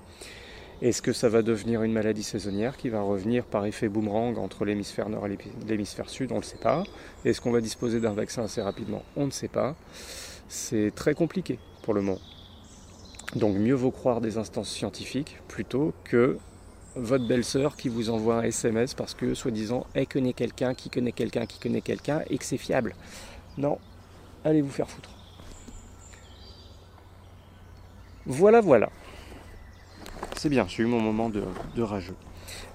[SPEAKER 1] Est-ce que ça va devenir une maladie saisonnière qui va revenir par effet boomerang entre l'hémisphère nord et l'hémisphère sud? On ne le sait pas. Est-ce qu'on va disposer d'un vaccin assez rapidement? On ne sait pas. C'est très compliqué pour le moment. Donc mieux vaut croire des instances scientifiques plutôt que votre belle-sœur qui vous envoie un SMS parce que soi-disant elle connaît quelqu'un qui connaît quelqu'un qui connaît quelqu'un et que c'est fiable. Non, allez vous faire foutre. Voilà, voilà. C'est bien, j'ai eu mon moment de, rageux.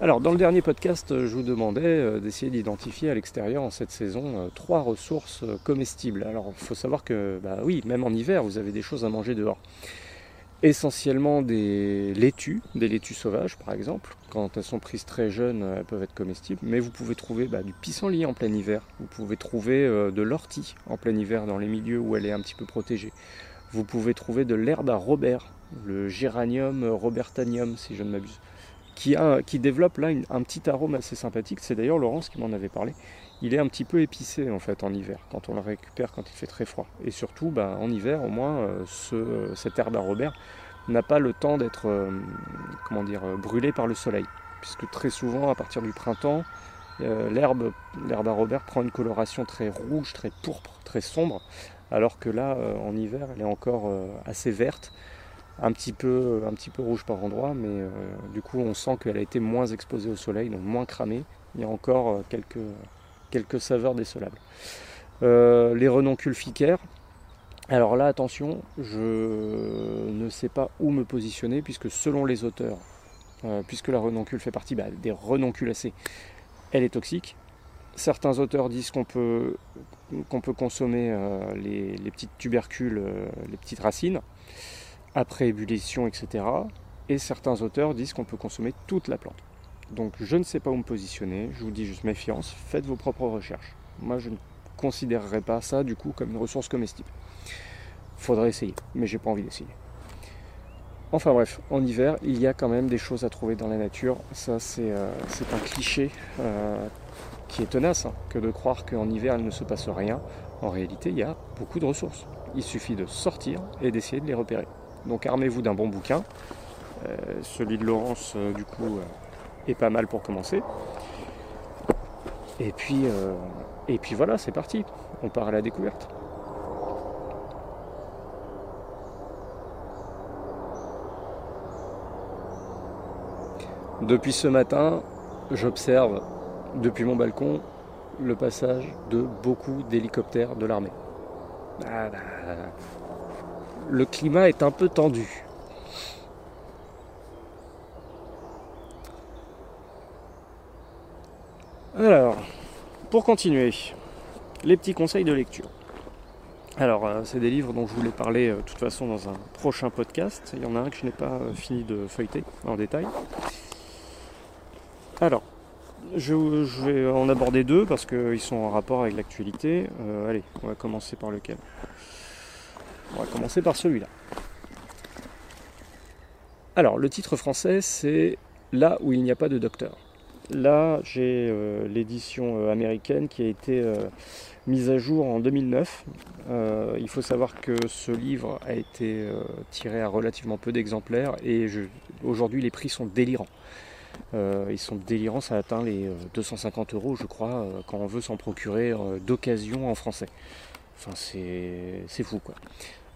[SPEAKER 1] Alors, dans le dernier podcast, euh, je vous demandais euh, d'essayer d'identifier à l'extérieur en cette saison euh, trois ressources comestibles. Alors, il faut savoir que, bah oui, même en hiver, vous avez des choses à manger dehors. Essentiellement des laitues, des laitues sauvages par exemple. Quand elles sont prises très jeunes, elles peuvent être comestibles. Mais vous pouvez trouver bah, du pissenlit en plein hiver. Vous pouvez trouver de l'ortie en plein hiver dans les milieux où elle est un petit peu protégée. Vous pouvez trouver de l'herbe à Robert le géranium robertanium, si je ne m'abuse, qui, qui développe là un petit arôme assez sympathique. C'est d'ailleurs Laurence qui m'en avait parlé. Il est un petit peu épicé en fait en hiver, quand on le récupère quand il fait très froid. Et surtout, bah, en hiver, au moins, euh, ce, cette herbe à Robert n'a pas le temps d'être euh, dire, euh, brûlée par le soleil. Puisque très souvent, à partir du printemps, l'herbe, à Robert prend une coloration très rouge, très pourpre, très sombre, alors que là, en hiver, elle est encore assez verte un petit peu, un petit peu rouge par endroit, mais euh, du coup on sent qu'elle a été moins exposée au soleil, donc moins cramée. Il y a encore euh, quelques, quelques saveurs décelables. Euh, les renoncules ficaires. Alors là, attention, je ne sais pas où me positionner, puisque selon les auteurs, puisque la renoncule fait partie bah, des renonculacées, elle est toxique. Certains auteurs disent qu'on peut, consommer les, les, petites tubercules, les petites racines, après ébullition, etc. Et certains auteurs disent qu'on peut consommer toute la plante. Donc je ne sais pas où me positionner, je vous dis juste méfiance, faites vos propres recherches. Moi je ne considérerais pas ça du coup comme une ressource comestible. Faudrait essayer, mais j'ai pas envie d'essayer. Enfin bref, en hiver, il y a quand même des choses à trouver dans la nature. Ça c'est euh, un cliché euh, qui est tenace, hein, que de croire qu'en hiver il ne se passe rien. En réalité, il y a beaucoup de ressources. Il suffit de sortir et d'essayer de les repérer. Donc armez-vous d'un bon bouquin. Euh, celui de Laurence, du coup, est pas mal pour commencer. Et puis, euh, et puis voilà, c'est parti. On part à la découverte. Depuis ce matin, j'observe depuis mon balcon le passage de beaucoup d'hélicoptères de l'armée. Ah, bah, le climat est un peu tendu. Alors, pour continuer, les petits conseils de lecture. Alors, euh, c'est des livres dont je voulais parler euh, de toute façon dans un prochain podcast. Il y en a un que je n'ai pas euh, fini de feuilleter en détail. Alors, je, vais en aborder deux parce qu'ils sont en rapport avec l'actualité. allez, on va commencer par lequel? On va commencer par celui-là. Alors, le titre français, c'est Là où il n'y a pas de docteur. Là, j'ai euh, l'édition euh, américaine qui a été euh, mise à jour en 2009. il faut savoir que ce livre a été tiré à relativement peu d'exemplaires et aujourd'hui les prix sont délirants. ils sont délirants, ça atteint les 250 euros, je crois, quand on veut s'en procurer d'occasion en français. Enfin, c'est fou quoi.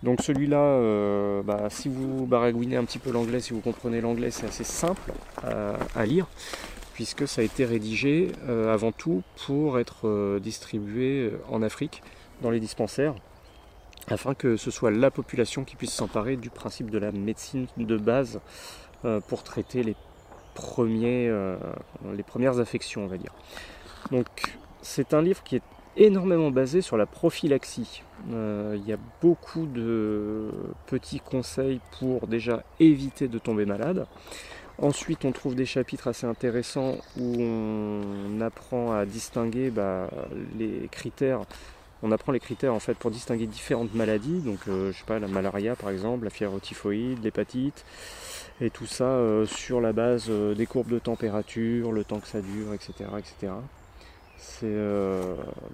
[SPEAKER 1] Donc celui-là, bah, si vous baragouinez un petit peu l'anglais, si vous comprenez l'anglais, c'est assez simple à lire puisque ça a été rédigé euh, avant tout pour être euh, distribué euh, en Afrique, dans les dispensaires, afin que ce soit la population qui puisse s'emparer du principe de la médecine de base pour traiter les, premiers, les premières affections, on va dire. Donc c'est un livre qui est énormément basé sur la prophylaxie. Il y a beaucoup de petits conseils pour déjà éviter de tomber malade. Ensuite, on trouve des chapitres assez intéressants où on apprend à distinguer bah, les critères. On apprend les critères en fait pour distinguer différentes maladies, donc euh, je sais pas la malaria par exemple, la fièvre typhoïde, l'hépatite, et tout ça euh, sur la base euh, des courbes de température, le temps que ça dure, etc., etc. C'est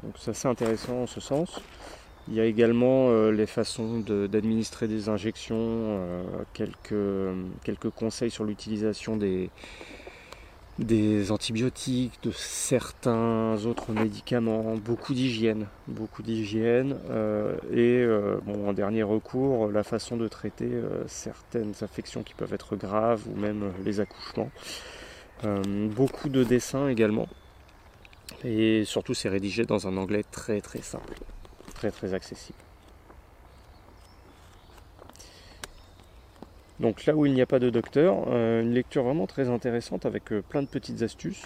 [SPEAKER 1] donc c'est assez intéressant en ce sens. Il y a également euh, les façons d'administrer des injections, euh, quelques, conseils sur l'utilisation des, des antibiotiques, de certains autres médicaments, beaucoup d'hygiène, beaucoup d'hygiène euh, et bon, en dernier recours la façon de traiter certaines affections qui peuvent être graves ou même les accouchements. beaucoup de dessins également et surtout c'est rédigé dans un anglais très très simple très accessible. Donc là où il n'y a pas de docteur, euh, une lecture vraiment très intéressante avec euh, plein de petites astuces.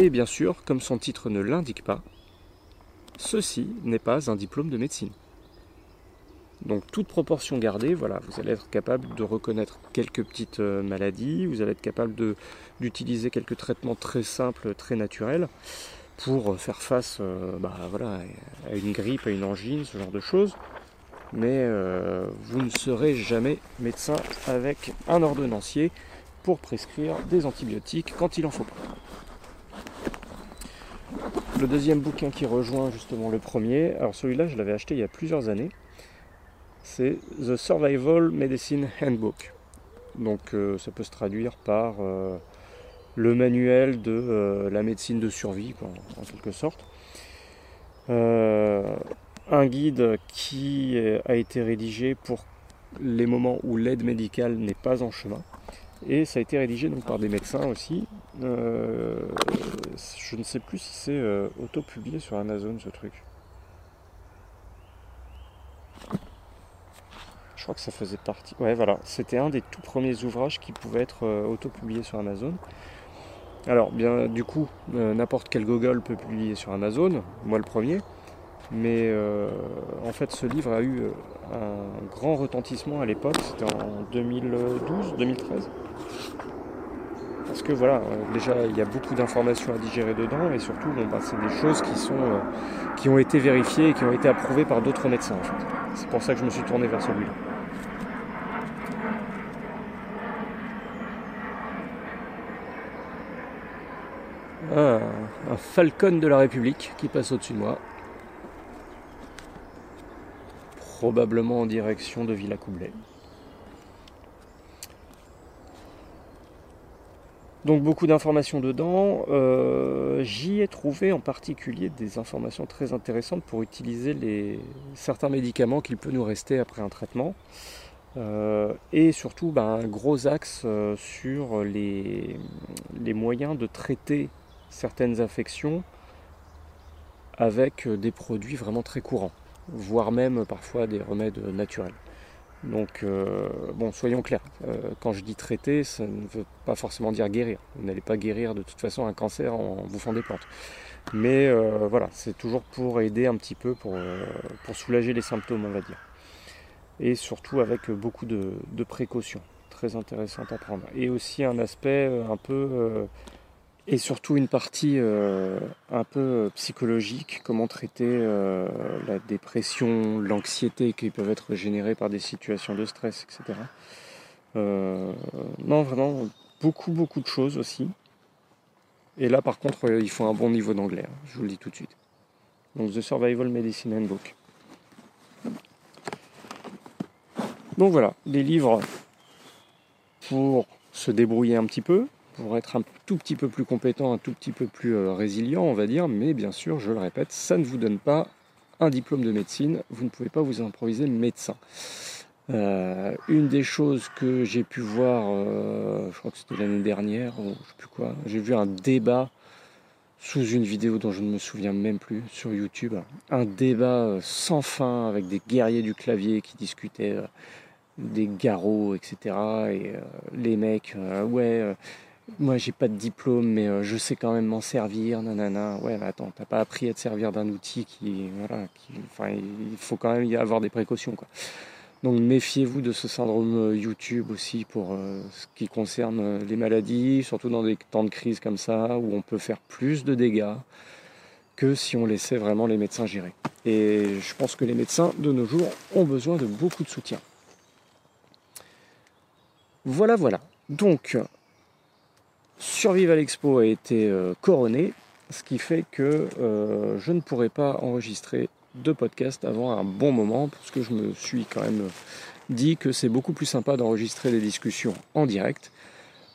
[SPEAKER 1] Et bien sûr, comme son titre ne l'indique pas, ceci n'est pas un diplôme de médecine. Donc toute proportion gardée, voilà, vous allez être capable de reconnaître quelques petites euh, maladies, vous allez être capable d'utiliser quelques traitements très simples, très naturels pour faire face euh, bah, voilà, à une grippe, à une angine, ce genre de choses. Mais euh, vous ne serez jamais médecin avec un ordonnancier pour prescrire des antibiotiques quand il en faut pas. Le deuxième bouquin qui rejoint justement le premier, alors celui-là je l'avais acheté il y a plusieurs années, c'est The Survival Medicine Handbook. Donc euh, ça peut se traduire par le manuel de euh, la médecine de survie, en quelque sorte. Euh, un guide qui a été rédigé pour les moments où l'aide médicale n'est pas en chemin. Et ça a été rédigé donc par des médecins aussi. Euh, je ne sais plus si c'est auto-publié sur Amazon ce truc. Je crois que ça faisait partie. Ouais, voilà. C'était un des tout premiers ouvrages qui pouvait être auto-publié sur Amazon. Alors, bien, du coup, n'importe quel Google peut publier sur Amazon, moi le premier. Mais en fait, ce livre a eu un grand retentissement à l'époque, c'était en 2012, 2013 parce que voilà, euh, déjà il y a beaucoup d'informations à digérer dedans et surtout bah, c'est des choses qui sont euh, qui ont été vérifiées et qui ont été approuvées par d'autres médecins en fait. C'est pour ça que je me suis tourné vers celui-là. Un Falcon de la République qui passe au-dessus de moi. Probablement en direction de Villacoublay. Donc beaucoup d'informations dedans. Euh, j'y ai trouvé en particulier des informations très intéressantes pour utiliser les, certains médicaments qu'il peut nous rester après un traitement. Euh, et surtout bah, un gros axe euh, sur les, les, moyens de traiter certaines affections avec des produits vraiment très courants, voire même parfois des remèdes naturels. Donc, euh, bon, soyons clairs, euh, quand je dis traiter, ça ne veut pas forcément dire guérir. Vous n'allez pas guérir de toute façon un cancer en bouffant des plantes. Mais euh, voilà, c'est toujours pour aider un petit peu, pour, pour, soulager les symptômes, on va dire. Et surtout avec beaucoup de, de précautions, très intéressantes à prendre. Et aussi un aspect un peu et surtout une partie euh, un peu euh, psychologique, comment traiter euh, la dépression, l'anxiété qui peuvent être générées par des situations de stress, etc. non, vraiment, beaucoup, beaucoup de choses aussi. Et là, par contre, il faut un bon niveau d'anglais, hein, je vous le dis tout de suite. Donc, The Survival Medicine Handbook. Donc voilà, des livres pour se débrouiller un petit peu, pour être un tout petit peu plus compétent, un tout petit peu plus euh, résilient, on va dire. Mais bien sûr, je le répète, ça ne vous donne pas un diplôme de médecine. Vous ne pouvez pas vous improviser médecin. Euh, une des choses que j'ai pu voir, euh, je crois que c'était l'année dernière, ou je sais plus quoi, j'ai vu un débat sous une vidéo dont je ne me souviens même plus sur YouTube, un débat sans fin avec des guerriers du clavier qui discutaient des garrots, etc. Et les mecs, ouais moi j'ai pas de diplôme mais euh, je sais quand même m'en servir, nanana. Ouais mais attends, t'as pas appris à te servir d'un outil qui, voilà, qui, enfin il faut quand même y avoir des précautions quoi. Donc méfiez-vous de ce syndrome euh, YouTube aussi pour euh, ce qui concerne les maladies, surtout dans des temps de crise comme ça où on peut faire plus de dégâts que si on laissait vraiment les médecins gérer. Et je pense que les médecins de nos jours ont besoin de beaucoup de soutien. Voilà, voilà. Donc, Survival Expo a été euh, couronné, ce qui fait que euh, je ne pourrai pas enregistrer de podcast avant un bon moment, parce que je me suis quand même dit que c'est beaucoup plus sympa d'enregistrer des discussions en direct.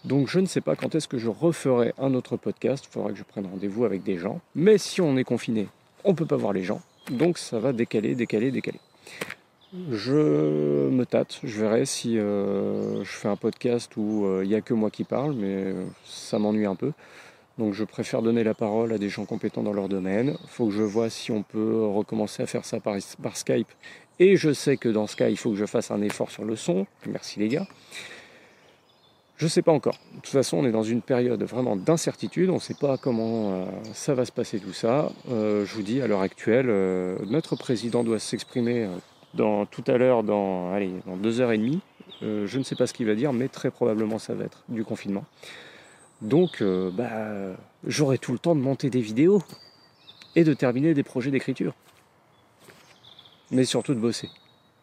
[SPEAKER 1] Donc je ne sais pas quand est-ce que je referai un autre podcast, il faudra que je prenne rendez-vous avec des gens. Mais si on est confiné, on ne peut pas voir les gens, donc ça va décaler, décaler, décaler. Je me tâte, je verrai si euh, je fais un podcast où euh, il n'y a que moi qui parle, mais euh, ça m'ennuie un peu. Donc je préfère donner la parole à des gens compétents dans leur domaine. Il faut que je vois si on peut recommencer à faire ça par, par, Skype. Et je sais que dans ce cas, il faut que je fasse un effort sur le son. Merci les gars. Je ne sais pas encore. De toute façon, on est dans une période vraiment d'incertitude. On ne sait pas comment ça va se passer tout ça. je vous dis, à l'heure actuelle, notre président doit s'exprimer dans, tout à l'heure, dans, allez, dans deux heures et demie. Euh, je ne sais pas ce qu'il va dire, mais très probablement ça va être du confinement. Donc, euh, bah, j'aurai tout le temps de monter des vidéos et de terminer des projets d'écriture. Mais surtout de bosser.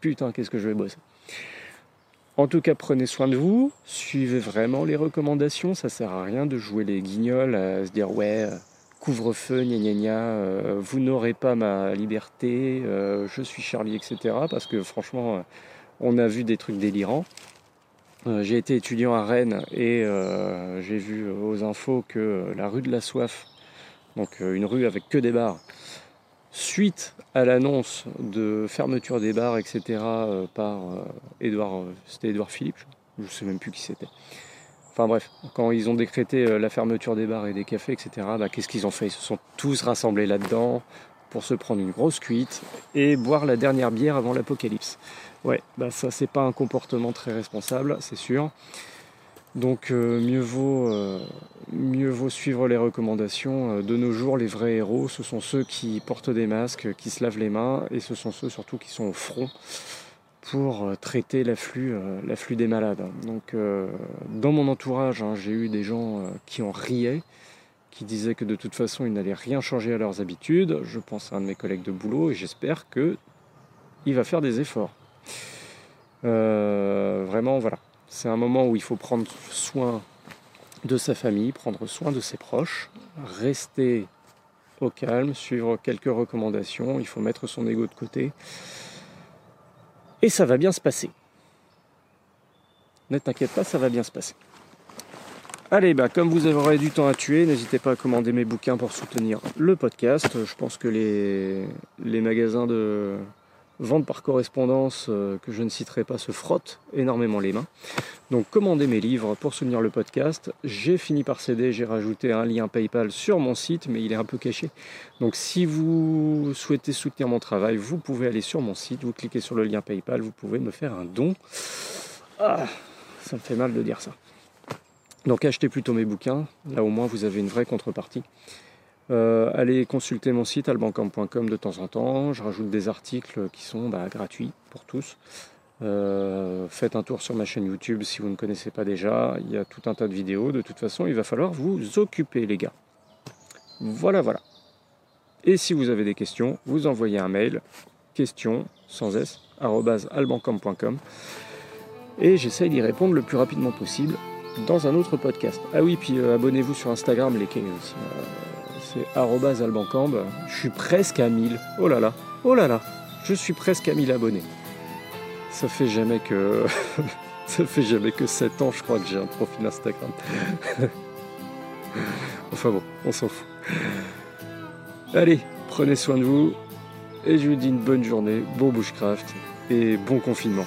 [SPEAKER 1] Putain, qu'est-ce que je vais bosser. En tout cas, prenez soin de vous, suivez vraiment les recommandations, ça sert à rien de jouer les guignols, à se dire ouais, couvre-feu, gna gna gna, euh, vous n'aurez pas ma liberté, euh, je suis Charlie, etc. Parce que franchement, euh, on a vu des trucs délirants. j'ai été étudiant à Rennes et j'ai vu aux infos que la rue de la Soif, donc une rue avec que des bars, suite à l'annonce de fermeture des bars, etc., par Edouard, c'était Edouard Philippe, je ne sais même plus qui c'était. Enfin bref, quand ils ont décrété euh, la fermeture des bars et des cafés, etc., bah, qu'est-ce qu'ils ont fait? Ils se sont tous rassemblés là-dedans pour se prendre une grosse cuite et boire la dernière bière avant l'apocalypse. Ouais, bah ça c'est pas un comportement très responsable, c'est sûr. Donc mieux, vaut, mieux vaut suivre les recommandations. De nos jours, les vrais héros, ce sont ceux qui portent des masques, qui se lavent les mains, et ce sont ceux surtout qui sont au front pour traiter l'afflux, l'afflux des malades. Donc dans mon entourage, hein, j'ai eu des gens qui en riaient, qui disaient que de toute façon, ils n'allaient rien changer à leurs habitudes. Je pense à un de mes collègues de boulot et j'espère que il va faire des efforts. Euh, vraiment, voilà. C'est un moment où il faut prendre soin de sa famille, prendre soin de ses proches, rester au calme, suivre quelques recommandations, il faut mettre son ego de côté. Et ça va bien se passer. Ne t'inquiète pas, ça va bien se passer. Allez, bah, comme vous aurez du temps à tuer, n'hésitez pas à commander mes bouquins pour soutenir le podcast. Je pense que les, les magasins de vente par correspondance, euh, que je ne citerai pas, se frottent énormément les mains. Donc commandez mes livres pour soutenir le podcast. J'ai fini par céder, j'ai rajouté un lien PayPal sur mon site, mais il est un peu caché. Donc si vous souhaitez soutenir mon travail, vous pouvez aller sur mon site, vous cliquez sur le lien PayPal, vous pouvez me faire un don. Ah, ça me fait mal de dire ça. Donc achetez plutôt mes bouquins, là au moins vous avez une vraie contrepartie. Euh, allez consulter mon site albancamp.com de temps en temps, je rajoute des articles qui sont bah, gratuits pour tous. Euh, faites un tour sur ma chaîne YouTube si vous ne connaissez pas déjà, il y a tout un tas de vidéos, de toute façon il va falloir vous occuper les gars. Voilà voilà. Et si vous avez des questions, vous envoyez un mail, question sans s, albancamp.com et j'essaye d'y répondre le plus rapidement possible dans un autre podcast. Ah oui, puis euh, abonnez-vous sur Instagram, les Kings aussi. C'est albancamb. Je suis presque à 1000. Oh là là, oh là là, je suis presque à 1000 abonnés. Ça fait jamais que. Ça fait jamais que 7 ans, je crois, que j'ai un profil Instagram. enfin bon, on s'en fout. Allez, prenez soin de vous. Et je vous dis une bonne journée, bon bushcraft et bon confinement.